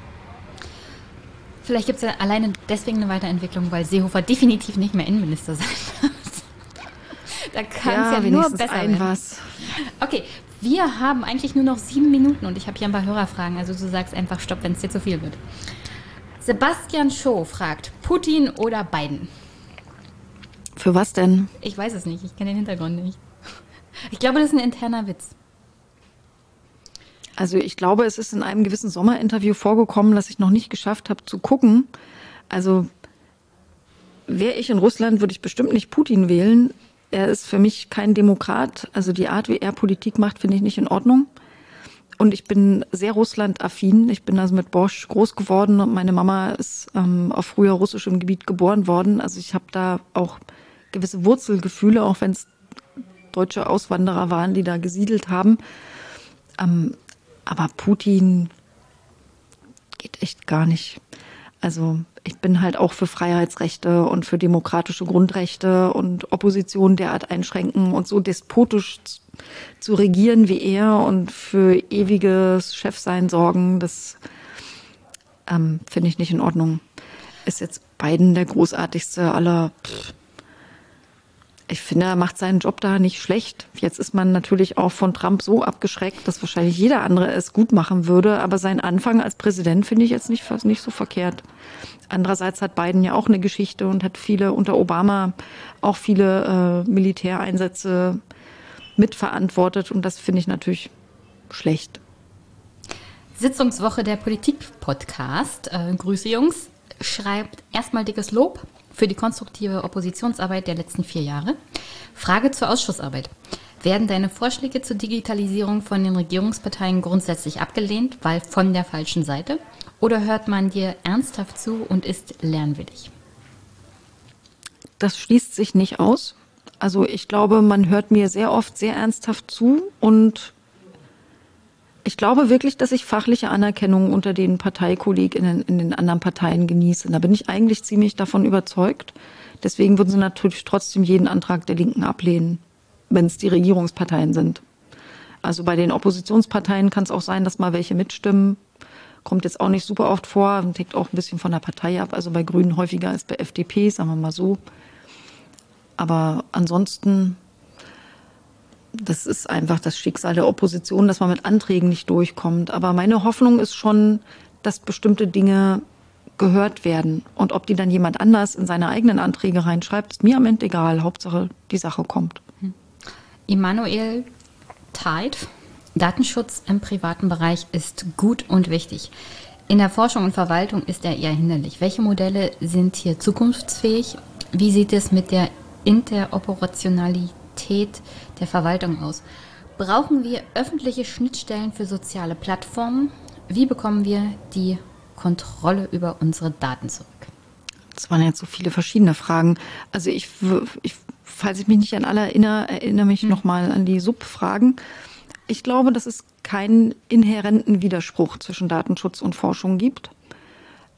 Vielleicht gibt es ja alleine deswegen eine Weiterentwicklung, weil Seehofer definitiv nicht mehr Innenminister sein wird. da kann es ja, ja nur besser ein werden. Was. Okay, wir haben eigentlich nur noch sieben Minuten und ich habe hier ein paar Hörerfragen. Also du sagst einfach Stopp, wenn es dir zu viel wird. Sebastian Schoh fragt, Putin oder Biden?
Für was denn?
Ich weiß es nicht, ich kenne den Hintergrund nicht. Ich glaube, das ist ein interner Witz.
Also ich glaube, es ist in einem gewissen Sommerinterview vorgekommen, das ich noch nicht geschafft habe zu gucken. Also wäre ich in Russland, würde ich bestimmt nicht Putin wählen, er ist für mich kein Demokrat. Also die Art, wie er Politik macht, finde ich nicht in Ordnung. Und ich bin sehr Russland-affin. Ich bin also mit Bosch groß geworden und meine Mama ist ähm, auf früher russischem Gebiet geboren worden. Also ich habe da auch gewisse Wurzelgefühle, auch wenn es deutsche Auswanderer waren, die da gesiedelt haben. Ähm, aber Putin geht echt gar nicht. Also ich bin halt auch für Freiheitsrechte und für demokratische Grundrechte und Opposition derart einschränken und so despotisch zu regieren wie er und für ewiges Chefsein sorgen, das ähm, finde ich nicht in Ordnung. Ist jetzt Biden der großartigste aller. Pff, ich finde, er macht seinen Job da nicht schlecht. Jetzt ist man natürlich auch von Trump so abgeschreckt, dass wahrscheinlich jeder andere es gut machen würde. Aber sein Anfang als Präsident finde ich jetzt nicht, nicht so verkehrt. Andererseits hat Biden ja auch eine Geschichte und hat viele unter Obama auch viele äh, Militäreinsätze mitverantwortet. Und das finde ich natürlich schlecht.
Sitzungswoche der Politik-Podcast. Äh, Grüße, Jungs. Schreibt erstmal dickes Lob für die konstruktive Oppositionsarbeit der letzten vier Jahre. Frage zur Ausschussarbeit. Werden deine Vorschläge zur Digitalisierung von den Regierungsparteien grundsätzlich abgelehnt, weil von der falschen Seite? Oder hört man dir ernsthaft zu und ist lernwillig?
Das schließt sich nicht aus. Also ich glaube, man hört mir sehr oft sehr ernsthaft zu und ich glaube wirklich, dass ich fachliche Anerkennung unter den Parteikolleginnen in den anderen Parteien genieße. Da bin ich eigentlich ziemlich davon überzeugt. Deswegen würden sie natürlich trotzdem jeden Antrag der Linken ablehnen, wenn es die Regierungsparteien sind. Also bei den Oppositionsparteien kann es auch sein, dass mal welche mitstimmen. Kommt jetzt auch nicht super oft vor und hängt auch ein bisschen von der Partei ab. Also bei Grünen häufiger als bei FDP, sagen wir mal so. Aber ansonsten, das ist einfach das Schicksal der Opposition, dass man mit Anträgen nicht durchkommt. Aber meine Hoffnung ist schon, dass bestimmte Dinge gehört werden. Und ob die dann jemand anders in seine eigenen Anträge reinschreibt, ist mir am Ende egal. Hauptsache, die Sache kommt.
Immanuel Teit, Datenschutz im privaten Bereich ist gut und wichtig. In der Forschung und Verwaltung ist er eher hinderlich. Welche Modelle sind hier zukunftsfähig? Wie sieht es mit der Interoperationalität der Verwaltung aus? Brauchen wir öffentliche Schnittstellen für soziale Plattformen? Wie bekommen wir die Kontrolle über unsere Daten zurück?
Das waren jetzt so viele verschiedene Fragen. Also ich, ich falls ich mich nicht an alle erinnere, erinnere mich hm. nochmal an die Subfragen. Ich glaube, dass es keinen inhärenten Widerspruch zwischen Datenschutz und Forschung gibt.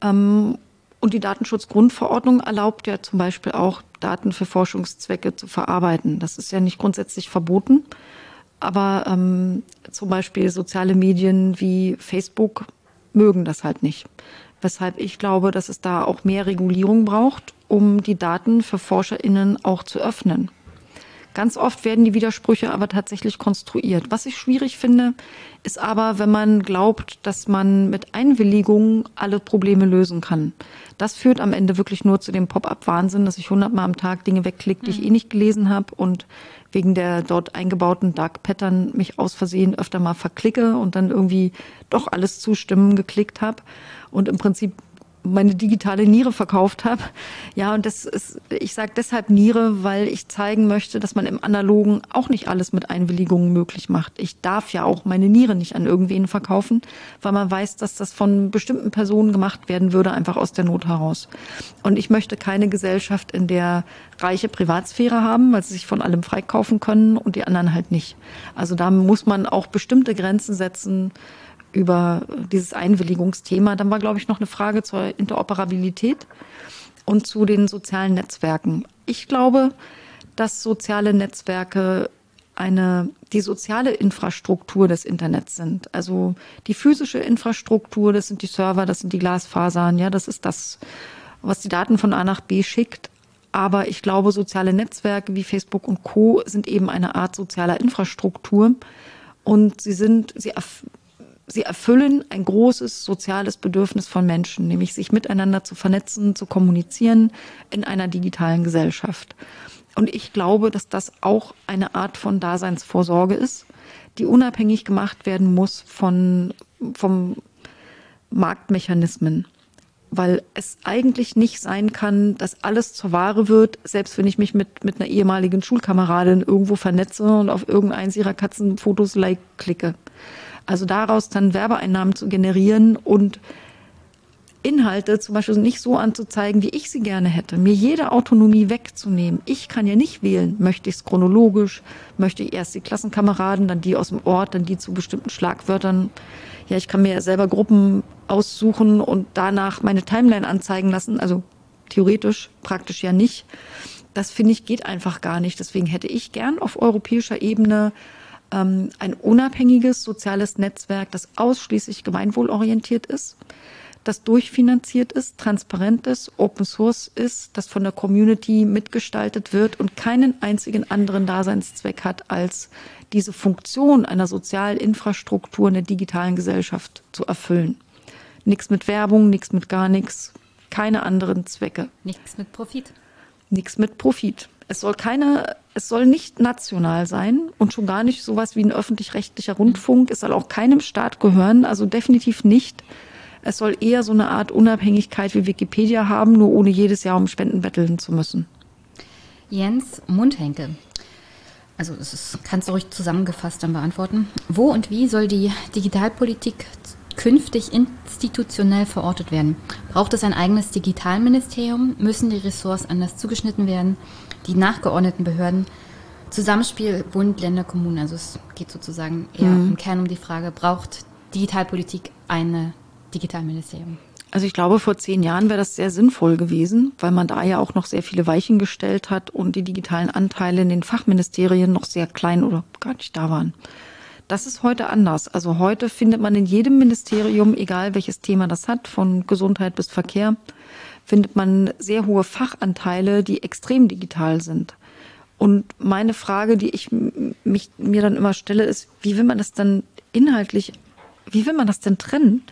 Ähm, und die Datenschutzgrundverordnung erlaubt ja zum Beispiel auch, Daten für Forschungszwecke zu verarbeiten. Das ist ja nicht grundsätzlich verboten. Aber ähm, zum Beispiel soziale Medien wie Facebook mögen das halt nicht. Weshalb ich glaube, dass es da auch mehr Regulierung braucht, um die Daten für ForscherInnen auch zu öffnen. Ganz oft werden die Widersprüche aber tatsächlich konstruiert. Was ich schwierig finde, ist aber, wenn man glaubt, dass man mit Einwilligung alle Probleme lösen kann. Das führt am Ende wirklich nur zu dem Pop-up-Wahnsinn, dass ich hundertmal am Tag Dinge wegklicke, die ich mhm. eh nicht gelesen habe und wegen der dort eingebauten Dark Pattern mich aus Versehen öfter mal verklicke und dann irgendwie doch alles zustimmen geklickt habe und im Prinzip meine digitale Niere verkauft habe. Ja, und das ist, ich sage deshalb Niere, weil ich zeigen möchte, dass man im Analogen auch nicht alles mit Einwilligungen möglich macht. Ich darf ja auch meine Niere nicht an irgendwen verkaufen, weil man weiß, dass das von bestimmten Personen gemacht werden würde, einfach aus der Not heraus. Und ich möchte keine Gesellschaft, in der reiche Privatsphäre haben, weil sie sich von allem freikaufen können und die anderen halt nicht. Also da muss man auch bestimmte Grenzen setzen, über dieses Einwilligungsthema. Dann war, glaube ich, noch eine Frage zur Interoperabilität und zu den sozialen Netzwerken. Ich glaube, dass soziale Netzwerke eine, die soziale Infrastruktur des Internets sind. Also die physische Infrastruktur, das sind die Server, das sind die Glasfasern, ja, das ist das, was die Daten von A nach B schickt. Aber ich glaube, soziale Netzwerke wie Facebook und Co. sind eben eine Art sozialer Infrastruktur. Und sie sind, sie sie erfüllen ein großes soziales Bedürfnis von Menschen, nämlich sich miteinander zu vernetzen, zu kommunizieren in einer digitalen Gesellschaft. Und ich glaube, dass das auch eine Art von Daseinsvorsorge ist, die unabhängig gemacht werden muss von, vom Marktmechanismen. Weil es eigentlich nicht sein kann, dass alles zur Ware wird, selbst wenn ich mich mit, mit einer ehemaligen Schulkameradin irgendwo vernetze und auf irgendeins ihrer Katzenfotos like klicke. Also daraus dann Werbeeinnahmen zu generieren und Inhalte zum Beispiel nicht so anzuzeigen, wie ich sie gerne hätte, mir jede Autonomie wegzunehmen. Ich kann ja nicht wählen, möchte ich es chronologisch, möchte ich erst die Klassenkameraden, dann die aus dem Ort, dann die zu bestimmten Schlagwörtern. Ja, ich kann mir ja selber Gruppen aussuchen und danach meine Timeline anzeigen lassen, also theoretisch, praktisch ja nicht. Das finde ich geht einfach gar nicht. Deswegen hätte ich gern auf europäischer Ebene ähm, ein unabhängiges soziales Netzwerk, das ausschließlich gemeinwohlorientiert ist, das durchfinanziert ist, transparent ist, Open Source ist, das von der Community mitgestaltet wird und keinen einzigen anderen Daseinszweck hat, als diese Funktion einer Sozialinfrastruktur in der digitalen Gesellschaft zu erfüllen. Nichts mit Werbung, nichts mit gar nichts, keine anderen Zwecke.
Nichts mit Profit.
Nichts mit Profit. Es soll keine, es soll nicht national sein und schon gar nicht sowas wie ein öffentlich-rechtlicher Rundfunk. Es soll auch keinem Staat gehören, also definitiv nicht. Es soll eher so eine Art Unabhängigkeit wie Wikipedia haben, nur ohne jedes Jahr um Spenden betteln zu müssen.
Jens Mundhenke. also es ist, kannst du ruhig zusammengefasst dann beantworten. Wo und wie soll die Digitalpolitik künftig institutionell verortet werden? Braucht es ein eigenes Digitalministerium? Müssen die Ressorts anders zugeschnitten werden? Die nachgeordneten Behörden? Zusammenspiel Bund, Länder, Kommunen. Also es geht sozusagen eher mhm. im Kern um die Frage, braucht Digitalpolitik ein Digitalministerium?
Also ich glaube, vor zehn Jahren wäre das sehr sinnvoll gewesen, weil man da ja auch noch sehr viele Weichen gestellt hat und die digitalen Anteile in den Fachministerien noch sehr klein oder gar nicht da waren. Das ist heute anders. Also heute findet man in jedem Ministerium, egal welches Thema das hat, von Gesundheit bis Verkehr, findet man sehr hohe Fachanteile, die extrem digital sind. Und meine Frage, die ich mich, mir dann immer stelle, ist, wie will man das dann inhaltlich, wie will man das denn trennen?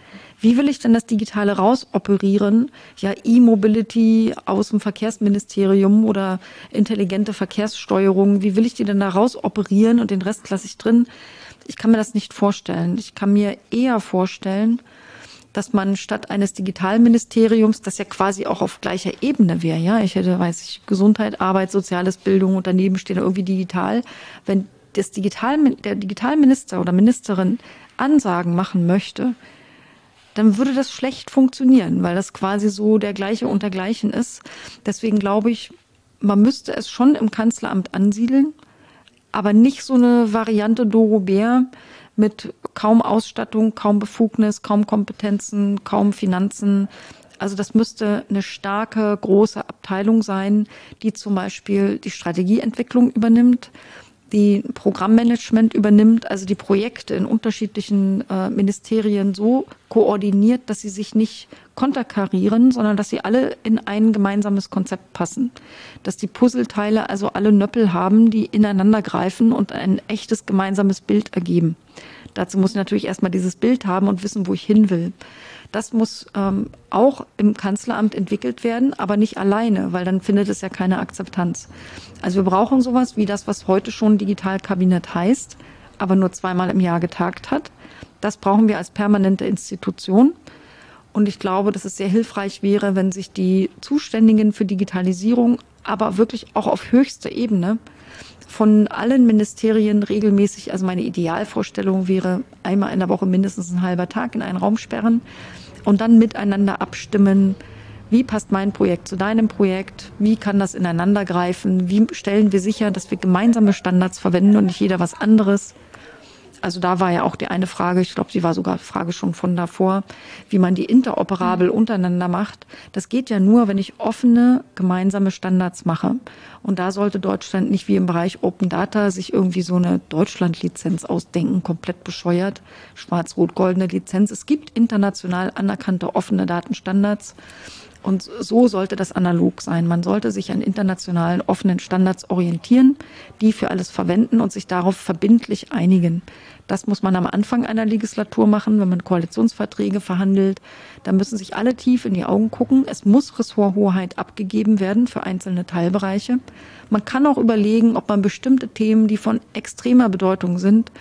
Wie will ich denn das Digitale rausoperieren? Ja, E-Mobility aus dem Verkehrsministerium oder intelligente Verkehrssteuerung, wie will ich die denn da rausoperieren und den Rest lasse ich drin? Ich kann mir das nicht vorstellen. Ich kann mir eher vorstellen, dass man statt eines Digitalministeriums, das ja quasi auch auf gleicher Ebene wäre, ja, ich hätte, weiß ich, Gesundheit, Arbeit, Soziales, Bildung und daneben steht irgendwie digital, wenn das Digital, der Digitalminister oder Ministerin Ansagen machen möchte, dann würde das schlecht funktionieren, weil das quasi so der gleiche untergleichen ist. Deswegen glaube ich, man müsste es schon im Kanzleramt ansiedeln, aber nicht so eine Variante Doro Bär mit kaum Ausstattung, kaum Befugnis, kaum Kompetenzen, kaum Finanzen. Also das müsste eine starke, große Abteilung sein, die zum Beispiel die Strategieentwicklung übernimmt, die Programmmanagement übernimmt, also die Projekte in unterschiedlichen äh, Ministerien so koordiniert, dass sie sich nicht konterkarieren, sondern dass sie alle in ein gemeinsames Konzept passen. Dass die Puzzleteile also alle Nöppel haben, die ineinander greifen und ein echtes gemeinsames Bild ergeben. Dazu muss ich natürlich erstmal dieses Bild haben und wissen, wo ich hin will. Das muss ähm, auch im Kanzleramt entwickelt werden, aber nicht alleine, weil dann findet es ja keine Akzeptanz. Also wir brauchen sowas wie das, was heute schon Digitalkabinett heißt, aber nur zweimal im Jahr getagt hat. Das brauchen wir als permanente Institution. Und ich glaube, dass es sehr hilfreich wäre, wenn sich die Zuständigen für Digitalisierung, aber wirklich auch auf höchster Ebene von allen Ministerien regelmäßig, also meine Idealvorstellung wäre, einmal in der Woche mindestens ein halber Tag in einen Raum sperren und dann miteinander abstimmen, wie passt mein Projekt zu deinem Projekt, wie kann das ineinander greifen, wie stellen wir sicher, dass wir gemeinsame Standards verwenden und nicht jeder was anderes also da war ja auch die eine Frage, ich glaube, sie war sogar Frage schon von davor, wie man die interoperabel mhm. untereinander macht. Das geht ja nur, wenn ich offene gemeinsame Standards mache. Und da sollte Deutschland nicht wie im Bereich Open Data sich irgendwie so eine Deutschland-Lizenz ausdenken, komplett bescheuert, schwarz-rot-goldene Lizenz. Es gibt international anerkannte offene Datenstandards. Und so sollte das analog sein. Man sollte sich an internationalen offenen Standards orientieren, die für alles verwenden und sich darauf verbindlich einigen. Das muss man am Anfang einer Legislatur machen, wenn man Koalitionsverträge verhandelt. Da müssen sich alle tief in die Augen gucken. Es muss Ressorthoheit abgegeben werden für einzelne Teilbereiche. Man kann auch überlegen, ob man bestimmte Themen, die von extremer Bedeutung sind,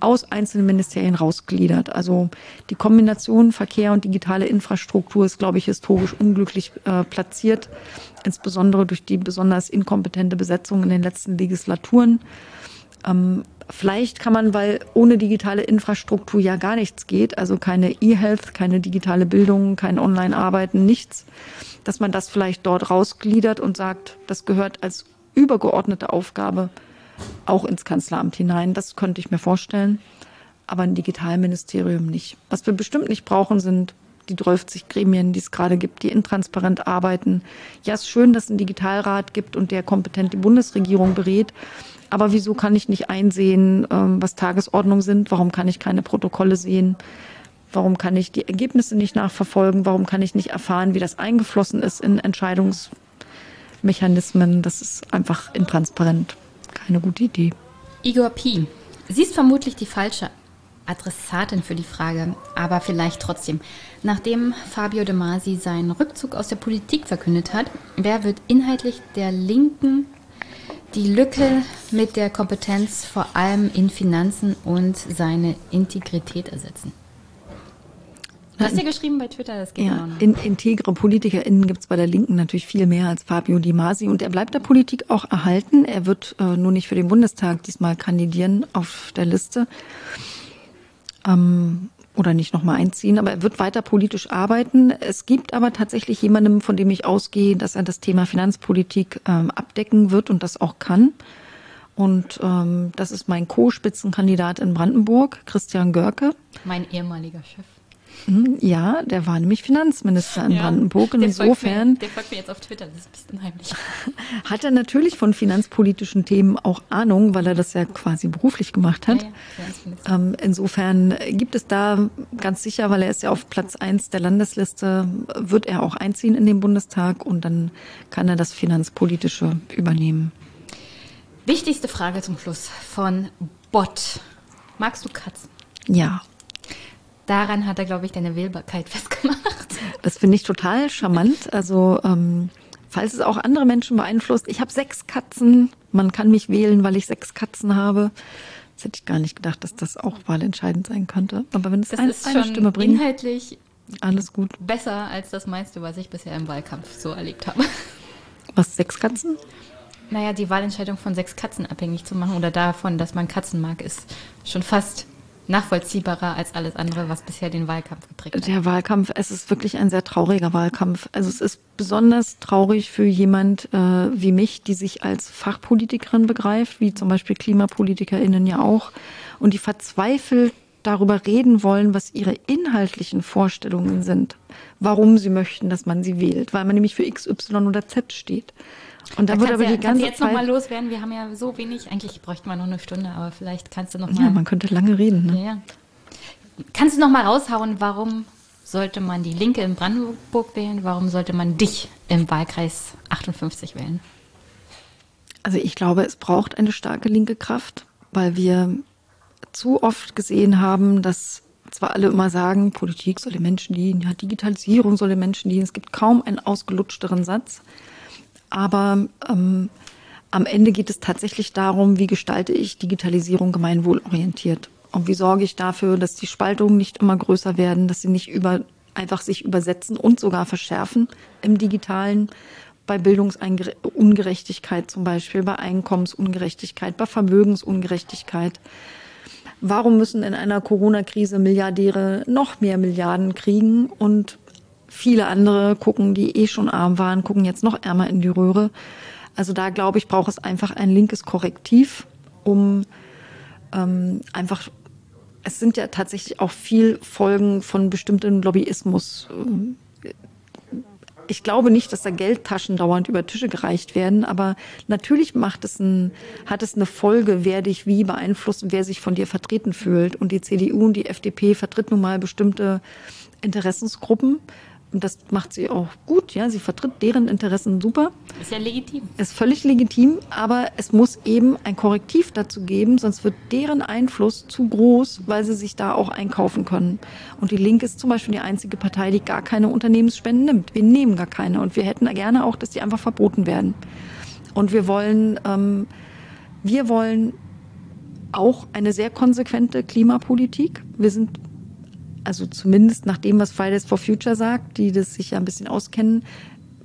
aus einzelnen Ministerien rausgliedert. Also die Kombination Verkehr und digitale Infrastruktur ist, glaube ich, historisch unglücklich äh, platziert, insbesondere durch die besonders inkompetente Besetzung in den letzten Legislaturen. Ähm, vielleicht kann man, weil ohne digitale Infrastruktur ja gar nichts geht, also keine E-Health, keine digitale Bildung, kein Online-Arbeiten, nichts, dass man das vielleicht dort rausgliedert und sagt, das gehört als übergeordnete Aufgabe auch ins Kanzleramt hinein. Das könnte ich mir vorstellen, aber ein Digitalministerium nicht. Was wir bestimmt nicht brauchen, sind die 30 Gremien, die es gerade gibt, die intransparent arbeiten. Ja, es ist schön, dass es einen Digitalrat gibt und der kompetent die Bundesregierung berät. Aber wieso kann ich nicht einsehen, ähm, was Tagesordnung sind? Warum kann ich keine Protokolle sehen? Warum kann ich die Ergebnisse nicht nachverfolgen? Warum kann ich nicht erfahren, wie das eingeflossen ist in Entscheidungsmechanismen? Das ist einfach intransparent keine gute Idee.
Igor Pi, sie ist vermutlich die falsche Adressatin für die Frage, aber vielleicht trotzdem. Nachdem Fabio De Masi seinen Rückzug aus der Politik verkündet hat, wer wird inhaltlich der Linken die Lücke mit der Kompetenz vor allem in Finanzen und seine Integrität ersetzen? Du hast ja geschrieben bei Twitter, das geht
ja. In, integre PolitikerInnen gibt es bei der Linken natürlich viel mehr als Fabio Di Masi und er bleibt der Politik auch erhalten. Er wird äh, nur nicht für den Bundestag diesmal kandidieren auf der Liste ähm, oder nicht nochmal einziehen, aber er wird weiter politisch arbeiten. Es gibt aber tatsächlich jemanden, von dem ich ausgehe, dass er das Thema Finanzpolitik ähm, abdecken wird und das auch kann. Und ähm, das ist mein Co-Spitzenkandidat in Brandenburg, Christian Görke.
Mein ehemaliger Chef.
Hm, ja, der war nämlich Finanzminister in ja, Brandenburg. Und insofern. Folgt
mir, der folgt mir jetzt auf Twitter, das ist ein bisschen heimlich.
Hat er natürlich von finanzpolitischen Themen auch Ahnung, weil er das ja quasi beruflich gemacht hat. Ja, ja, ähm, insofern gibt es da ganz sicher, weil er ist ja auf Platz eins der Landesliste, wird er auch einziehen in den Bundestag und dann kann er das Finanzpolitische übernehmen.
Wichtigste Frage zum Schluss von Bot. Magst du Katzen?
Ja.
Daran hat er, glaube ich, deine Wählbarkeit festgemacht.
Das finde ich total charmant. Also, ähm, falls es auch andere Menschen beeinflusst, ich habe sechs Katzen. Man kann mich wählen, weil ich sechs Katzen habe. Das hätte ich gar nicht gedacht, dass das auch wahlentscheidend sein könnte. Aber wenn es
das ein, ist eine Stimme bringt. Inhaltlich
alles gut.
Besser als das meiste, was ich bisher im Wahlkampf so erlebt habe.
Was, sechs Katzen?
Naja, die Wahlentscheidung von sechs Katzen abhängig zu machen oder davon, dass man Katzen mag, ist schon fast nachvollziehbarer als alles andere, was bisher den Wahlkampf geprägt hat.
Der Wahlkampf, es ist wirklich ein sehr trauriger Wahlkampf. Also es ist besonders traurig für jemand äh, wie mich, die sich als Fachpolitikerin begreift, wie zum Beispiel KlimapolitikerInnen ja auch, und die verzweifelt darüber reden wollen, was ihre inhaltlichen Vorstellungen sind, warum sie möchten, dass man sie wählt, weil man nämlich für X, Y oder Z steht.
Und da, da wird aber ja, die ganze jetzt Zeit. noch mal loswerden. Wir haben ja so wenig. Eigentlich bräuchte man noch eine Stunde, aber vielleicht kannst du noch mal.
Ja, man könnte lange reden. Ne? Ja.
Kannst du noch mal raushauen, warum sollte man die Linke in Brandenburg wählen? Warum sollte man dich im Wahlkreis 58 wählen?
Also ich glaube, es braucht eine starke linke Kraft, weil wir zu oft gesehen haben, dass zwar alle immer sagen, Politik soll den Menschen dienen, ja, Digitalisierung soll den Menschen dienen. Es gibt kaum einen ausgelutschteren Satz. Aber ähm, am Ende geht es tatsächlich darum, wie gestalte ich Digitalisierung gemeinwohlorientiert? Und wie sorge ich dafür, dass die Spaltungen nicht immer größer werden, dass sie nicht über, einfach sich übersetzen und sogar verschärfen im digitalen, bei Bildungsungerechtigkeit zum Beispiel, bei Einkommensungerechtigkeit, bei Vermögensungerechtigkeit. Warum müssen in einer Corona-Krise Milliardäre noch mehr Milliarden kriegen? Und Viele andere gucken, die eh schon arm waren, gucken jetzt noch ärmer in die Röhre. Also da glaube ich, braucht es einfach ein linkes Korrektiv, um ähm, einfach, es sind ja tatsächlich auch viel Folgen von bestimmtem Lobbyismus. Ich glaube nicht, dass da Geldtaschen dauernd über Tische gereicht werden, aber natürlich macht es ein, hat es eine Folge, wer dich wie beeinflusst und wer sich von dir vertreten fühlt. Und die CDU und die FDP vertritt nun mal bestimmte Interessensgruppen und das macht sie auch gut, ja, sie vertritt deren Interessen super.
Ist ja legitim.
Ist völlig legitim, aber es muss eben ein Korrektiv dazu geben, sonst wird deren Einfluss zu groß, weil sie sich da auch einkaufen können. Und die Linke ist zum Beispiel die einzige Partei, die gar keine Unternehmensspenden nimmt. Wir nehmen gar keine und wir hätten gerne auch, dass die einfach verboten werden. Und wir wollen, ähm, wir wollen auch eine sehr konsequente Klimapolitik. Wir sind also zumindest nach dem, was Fridays for Future sagt, die das sich ja ein bisschen auskennen,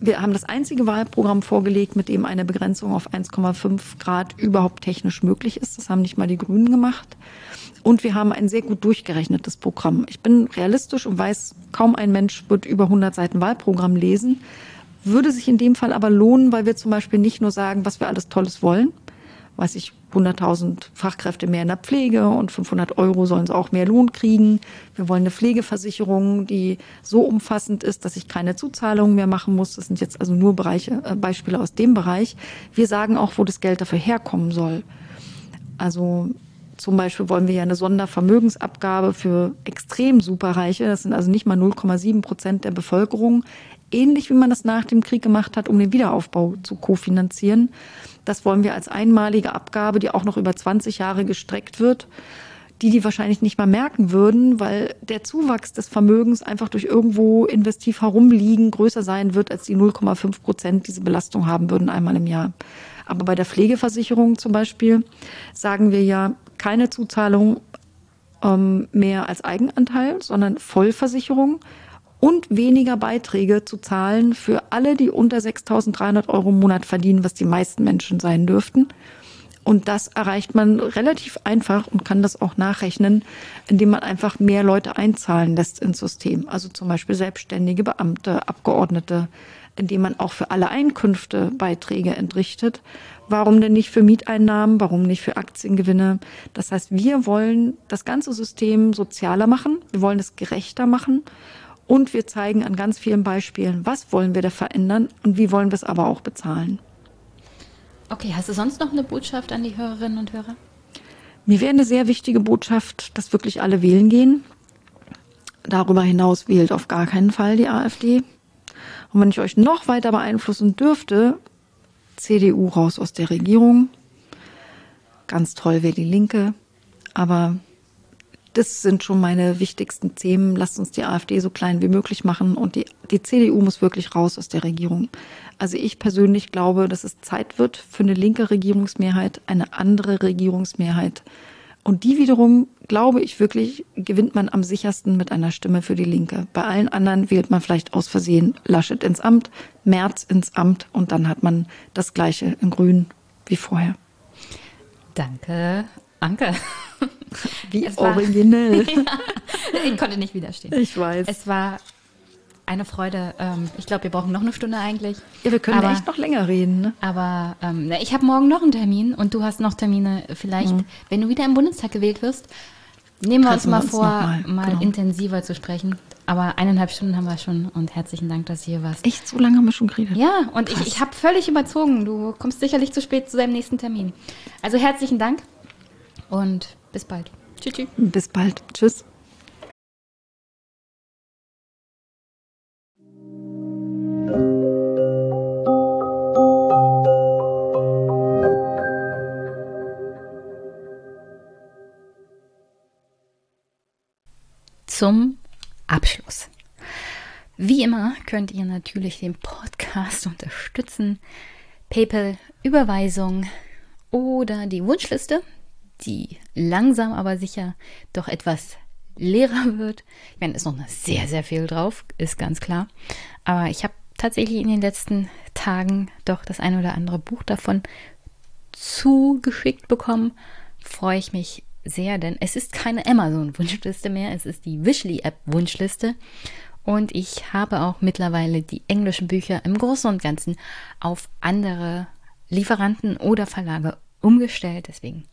wir haben das einzige Wahlprogramm vorgelegt, mit dem eine Begrenzung auf 1,5 Grad überhaupt technisch möglich ist. Das haben nicht mal die Grünen gemacht. Und wir haben ein sehr gut durchgerechnetes Programm. Ich bin realistisch und weiß, kaum ein Mensch wird über 100 Seiten Wahlprogramm lesen. Würde sich in dem Fall aber lohnen, weil wir zum Beispiel nicht nur sagen, was wir alles Tolles wollen, weiß ich, 100.000 Fachkräfte mehr in der Pflege und 500 Euro sollen sie auch mehr Lohn kriegen. Wir wollen eine Pflegeversicherung, die so umfassend ist, dass ich keine Zuzahlungen mehr machen muss. Das sind jetzt also nur Bereiche, äh, Beispiele aus dem Bereich. Wir sagen auch, wo das Geld dafür herkommen soll. Also zum Beispiel wollen wir ja eine Sondervermögensabgabe für extrem Superreiche. Das sind also nicht mal 0,7 Prozent der Bevölkerung. Ähnlich wie man das nach dem Krieg gemacht hat, um den Wiederaufbau zu kofinanzieren. Das wollen wir als einmalige Abgabe, die auch noch über 20 Jahre gestreckt wird, die die wahrscheinlich nicht mal merken würden, weil der Zuwachs des Vermögens einfach durch irgendwo investiv herumliegen größer sein wird, als die 0,5 Prozent diese Belastung haben würden einmal im Jahr. Aber bei der Pflegeversicherung zum Beispiel sagen wir ja keine Zuzahlung ähm, mehr als Eigenanteil, sondern Vollversicherung und weniger Beiträge zu zahlen für alle, die unter 6.300 Euro im Monat verdienen, was die meisten Menschen sein dürften. Und das erreicht man relativ einfach und kann das auch nachrechnen, indem man einfach mehr Leute einzahlen lässt ins System. Also zum Beispiel selbstständige Beamte, Abgeordnete, indem man auch für alle Einkünfte Beiträge entrichtet. Warum denn nicht für Mieteinnahmen? Warum nicht für Aktiengewinne? Das heißt, wir wollen das ganze System sozialer machen. Wir wollen es gerechter machen. Und wir zeigen an ganz vielen Beispielen, was wollen wir da verändern und wie wollen wir es aber auch bezahlen.
Okay, hast du sonst noch eine Botschaft an die Hörerinnen und Hörer?
Mir wäre eine sehr wichtige Botschaft, dass wirklich alle wählen gehen. Darüber hinaus wählt auf gar keinen Fall die AfD. Und wenn ich euch noch weiter beeinflussen dürfte, CDU raus aus der Regierung. Ganz toll wäre die Linke. Aber das sind schon meine wichtigsten Themen. Lasst uns die AfD so klein wie möglich machen und die, die CDU muss wirklich raus aus der Regierung. Also ich persönlich glaube, dass es Zeit wird für eine linke Regierungsmehrheit, eine andere Regierungsmehrheit. Und die wiederum, glaube ich wirklich, gewinnt man am sichersten mit einer Stimme für die Linke. Bei allen anderen wählt man vielleicht aus Versehen Laschet ins Amt, Merz ins Amt und dann hat man das gleiche in Grün wie vorher.
Danke, Anke.
Wie originell.
ja, ich konnte nicht widerstehen.
Ich weiß.
Es war eine Freude. Ähm, ich glaube, wir brauchen noch eine Stunde eigentlich.
Ja, wir können
aber,
echt noch länger reden. Ne?
Aber ähm, ich habe morgen noch einen Termin und du hast noch Termine. Vielleicht, mhm. wenn du wieder im Bundestag gewählt wirst, nehmen wir uns mal uns vor, mal, mal genau. intensiver zu sprechen. Aber eineinhalb Stunden haben wir schon und herzlichen Dank, dass du hier warst.
Echt, so lange haben wir schon geredet?
Ja, und Krass. ich, ich habe völlig überzogen. Du kommst sicherlich zu spät zu deinem nächsten Termin. Also herzlichen Dank und bis bald.
Tschüss. Bis bald. Tschüss.
Zum Abschluss. Wie immer könnt ihr natürlich den Podcast unterstützen. PayPal, Überweisung oder die Wunschliste die langsam aber sicher doch etwas leerer wird. Ich meine, ist noch sehr, sehr viel drauf, ist ganz klar. Aber ich habe tatsächlich in den letzten Tagen doch das ein oder andere Buch davon zugeschickt bekommen. Freue ich mich sehr, denn es ist keine Amazon-Wunschliste mehr, es ist die Wishly-App-Wunschliste. Und ich habe auch mittlerweile die englischen Bücher im Großen und Ganzen auf andere Lieferanten oder Verlage umgestellt. Deswegen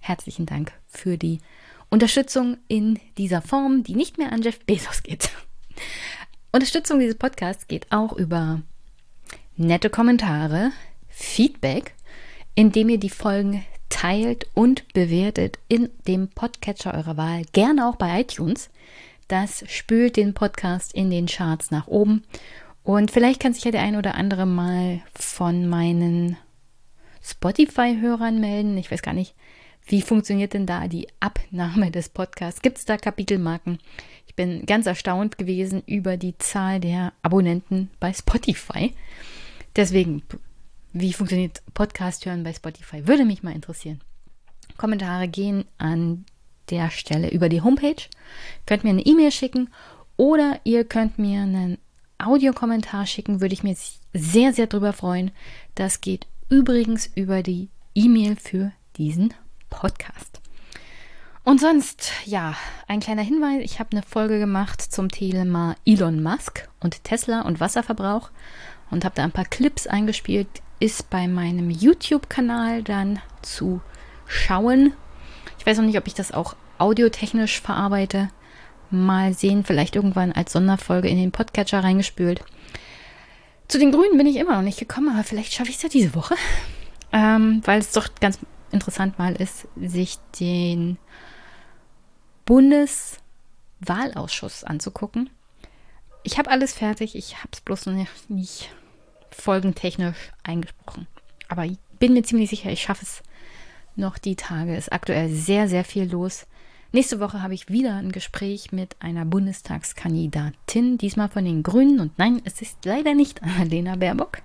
herzlichen Dank für die Unterstützung in dieser Form, die nicht mehr an Jeff Bezos geht. Unterstützung dieses Podcasts geht auch über nette Kommentare, Feedback, indem ihr die Folgen teilt und bewertet in dem Podcatcher eurer Wahl, gerne auch bei iTunes. Das spült den Podcast in den Charts nach oben. Und vielleicht kann sich ja der ein oder andere mal von meinen Spotify-Hörern melden. Ich weiß gar nicht, wie funktioniert denn da die Abnahme des Podcasts? Gibt es da Kapitelmarken? Ich bin ganz erstaunt gewesen über die Zahl der Abonnenten bei Spotify. Deswegen, wie funktioniert Podcast hören bei Spotify? Würde mich mal interessieren. Kommentare gehen an der Stelle über die Homepage. Könnt mir eine E-Mail schicken oder ihr könnt mir einen Audiokommentar schicken, würde ich mir sehr, sehr drüber freuen. Das geht übrigens über die E-Mail für diesen Podcast. Und sonst, ja, ein kleiner Hinweis. Ich habe eine Folge gemacht zum Thema Elon Musk und Tesla und Wasserverbrauch und habe da ein paar Clips eingespielt. Ist bei meinem YouTube-Kanal dann zu schauen. Ich weiß noch nicht, ob ich das auch audiotechnisch verarbeite. Mal sehen, vielleicht irgendwann als Sonderfolge in den Podcatcher reingespült. Zu den Grünen bin ich immer noch nicht gekommen, aber vielleicht schaffe ich es ja diese Woche. Ähm, weil es doch ganz interessant mal ist, sich den Bundeswahlausschuss anzugucken. Ich habe alles fertig, ich habe es bloß noch nicht, folgentechnisch eingesprochen. Aber ich bin mir ziemlich sicher, ich schaffe es noch die Tage. Es ist aktuell sehr, sehr viel los. Nächste Woche habe ich wieder ein Gespräch mit einer Bundestagskandidatin, diesmal von den Grünen. Und nein, es ist leider nicht Annalena Baerbock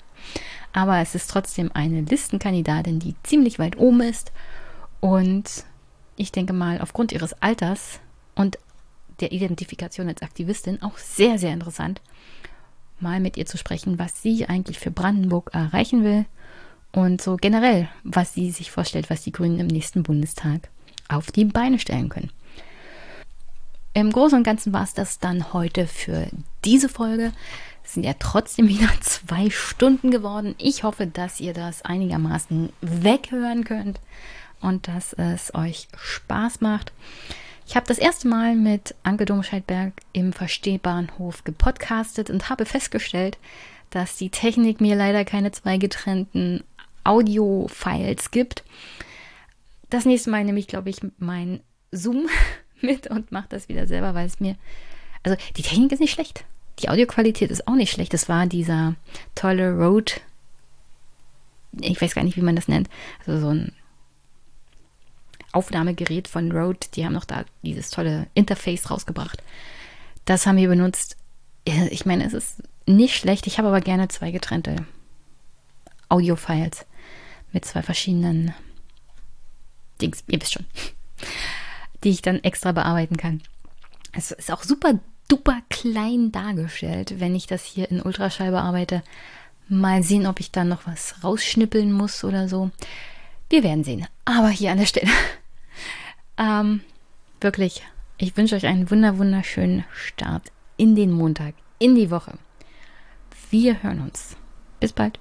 aber es ist trotzdem eine Listenkandidatin, die ziemlich weit oben ist. Und ich denke mal, aufgrund ihres Alters und der Identifikation als Aktivistin auch sehr, sehr interessant, mal mit ihr zu sprechen, was sie eigentlich für Brandenburg erreichen will und so generell, was sie sich vorstellt, was die Grünen im nächsten Bundestag auf die Beine stellen können. Im Großen und Ganzen war es das dann heute für diese Folge. Es sind ja trotzdem wieder zwei Stunden geworden. Ich hoffe, dass ihr das einigermaßen weghören könnt und dass es euch Spaß macht. Ich habe das erste Mal mit Anke Domscheidberg im Verstehbahnhof gepodcastet und habe festgestellt, dass die Technik mir leider keine zwei getrennten Audio-Files gibt. Das nächste Mal nehme ich, glaube ich, mein Zoom mit und mache das wieder selber, weil es mir. Also die Technik ist nicht schlecht. Die Audioqualität ist auch nicht schlecht. Das war dieser tolle Rode. Ich weiß gar nicht, wie man das nennt. Also so ein Aufnahmegerät von Rode. Die haben noch da dieses tolle Interface rausgebracht. Das haben wir benutzt. Ich meine, es ist nicht schlecht. Ich habe aber gerne zwei getrennte Audio-Files mit zwei verschiedenen Dings. Ihr wisst schon die ich dann extra bearbeiten kann. Es ist auch super super klein dargestellt, wenn ich das hier in Ultraschall bearbeite. Mal sehen, ob ich da noch was rausschnippeln muss oder so. Wir werden sehen. Aber hier an der Stelle. ähm, wirklich, ich wünsche euch einen wunder wunderschönen Start in den Montag, in die Woche. Wir hören uns. Bis bald.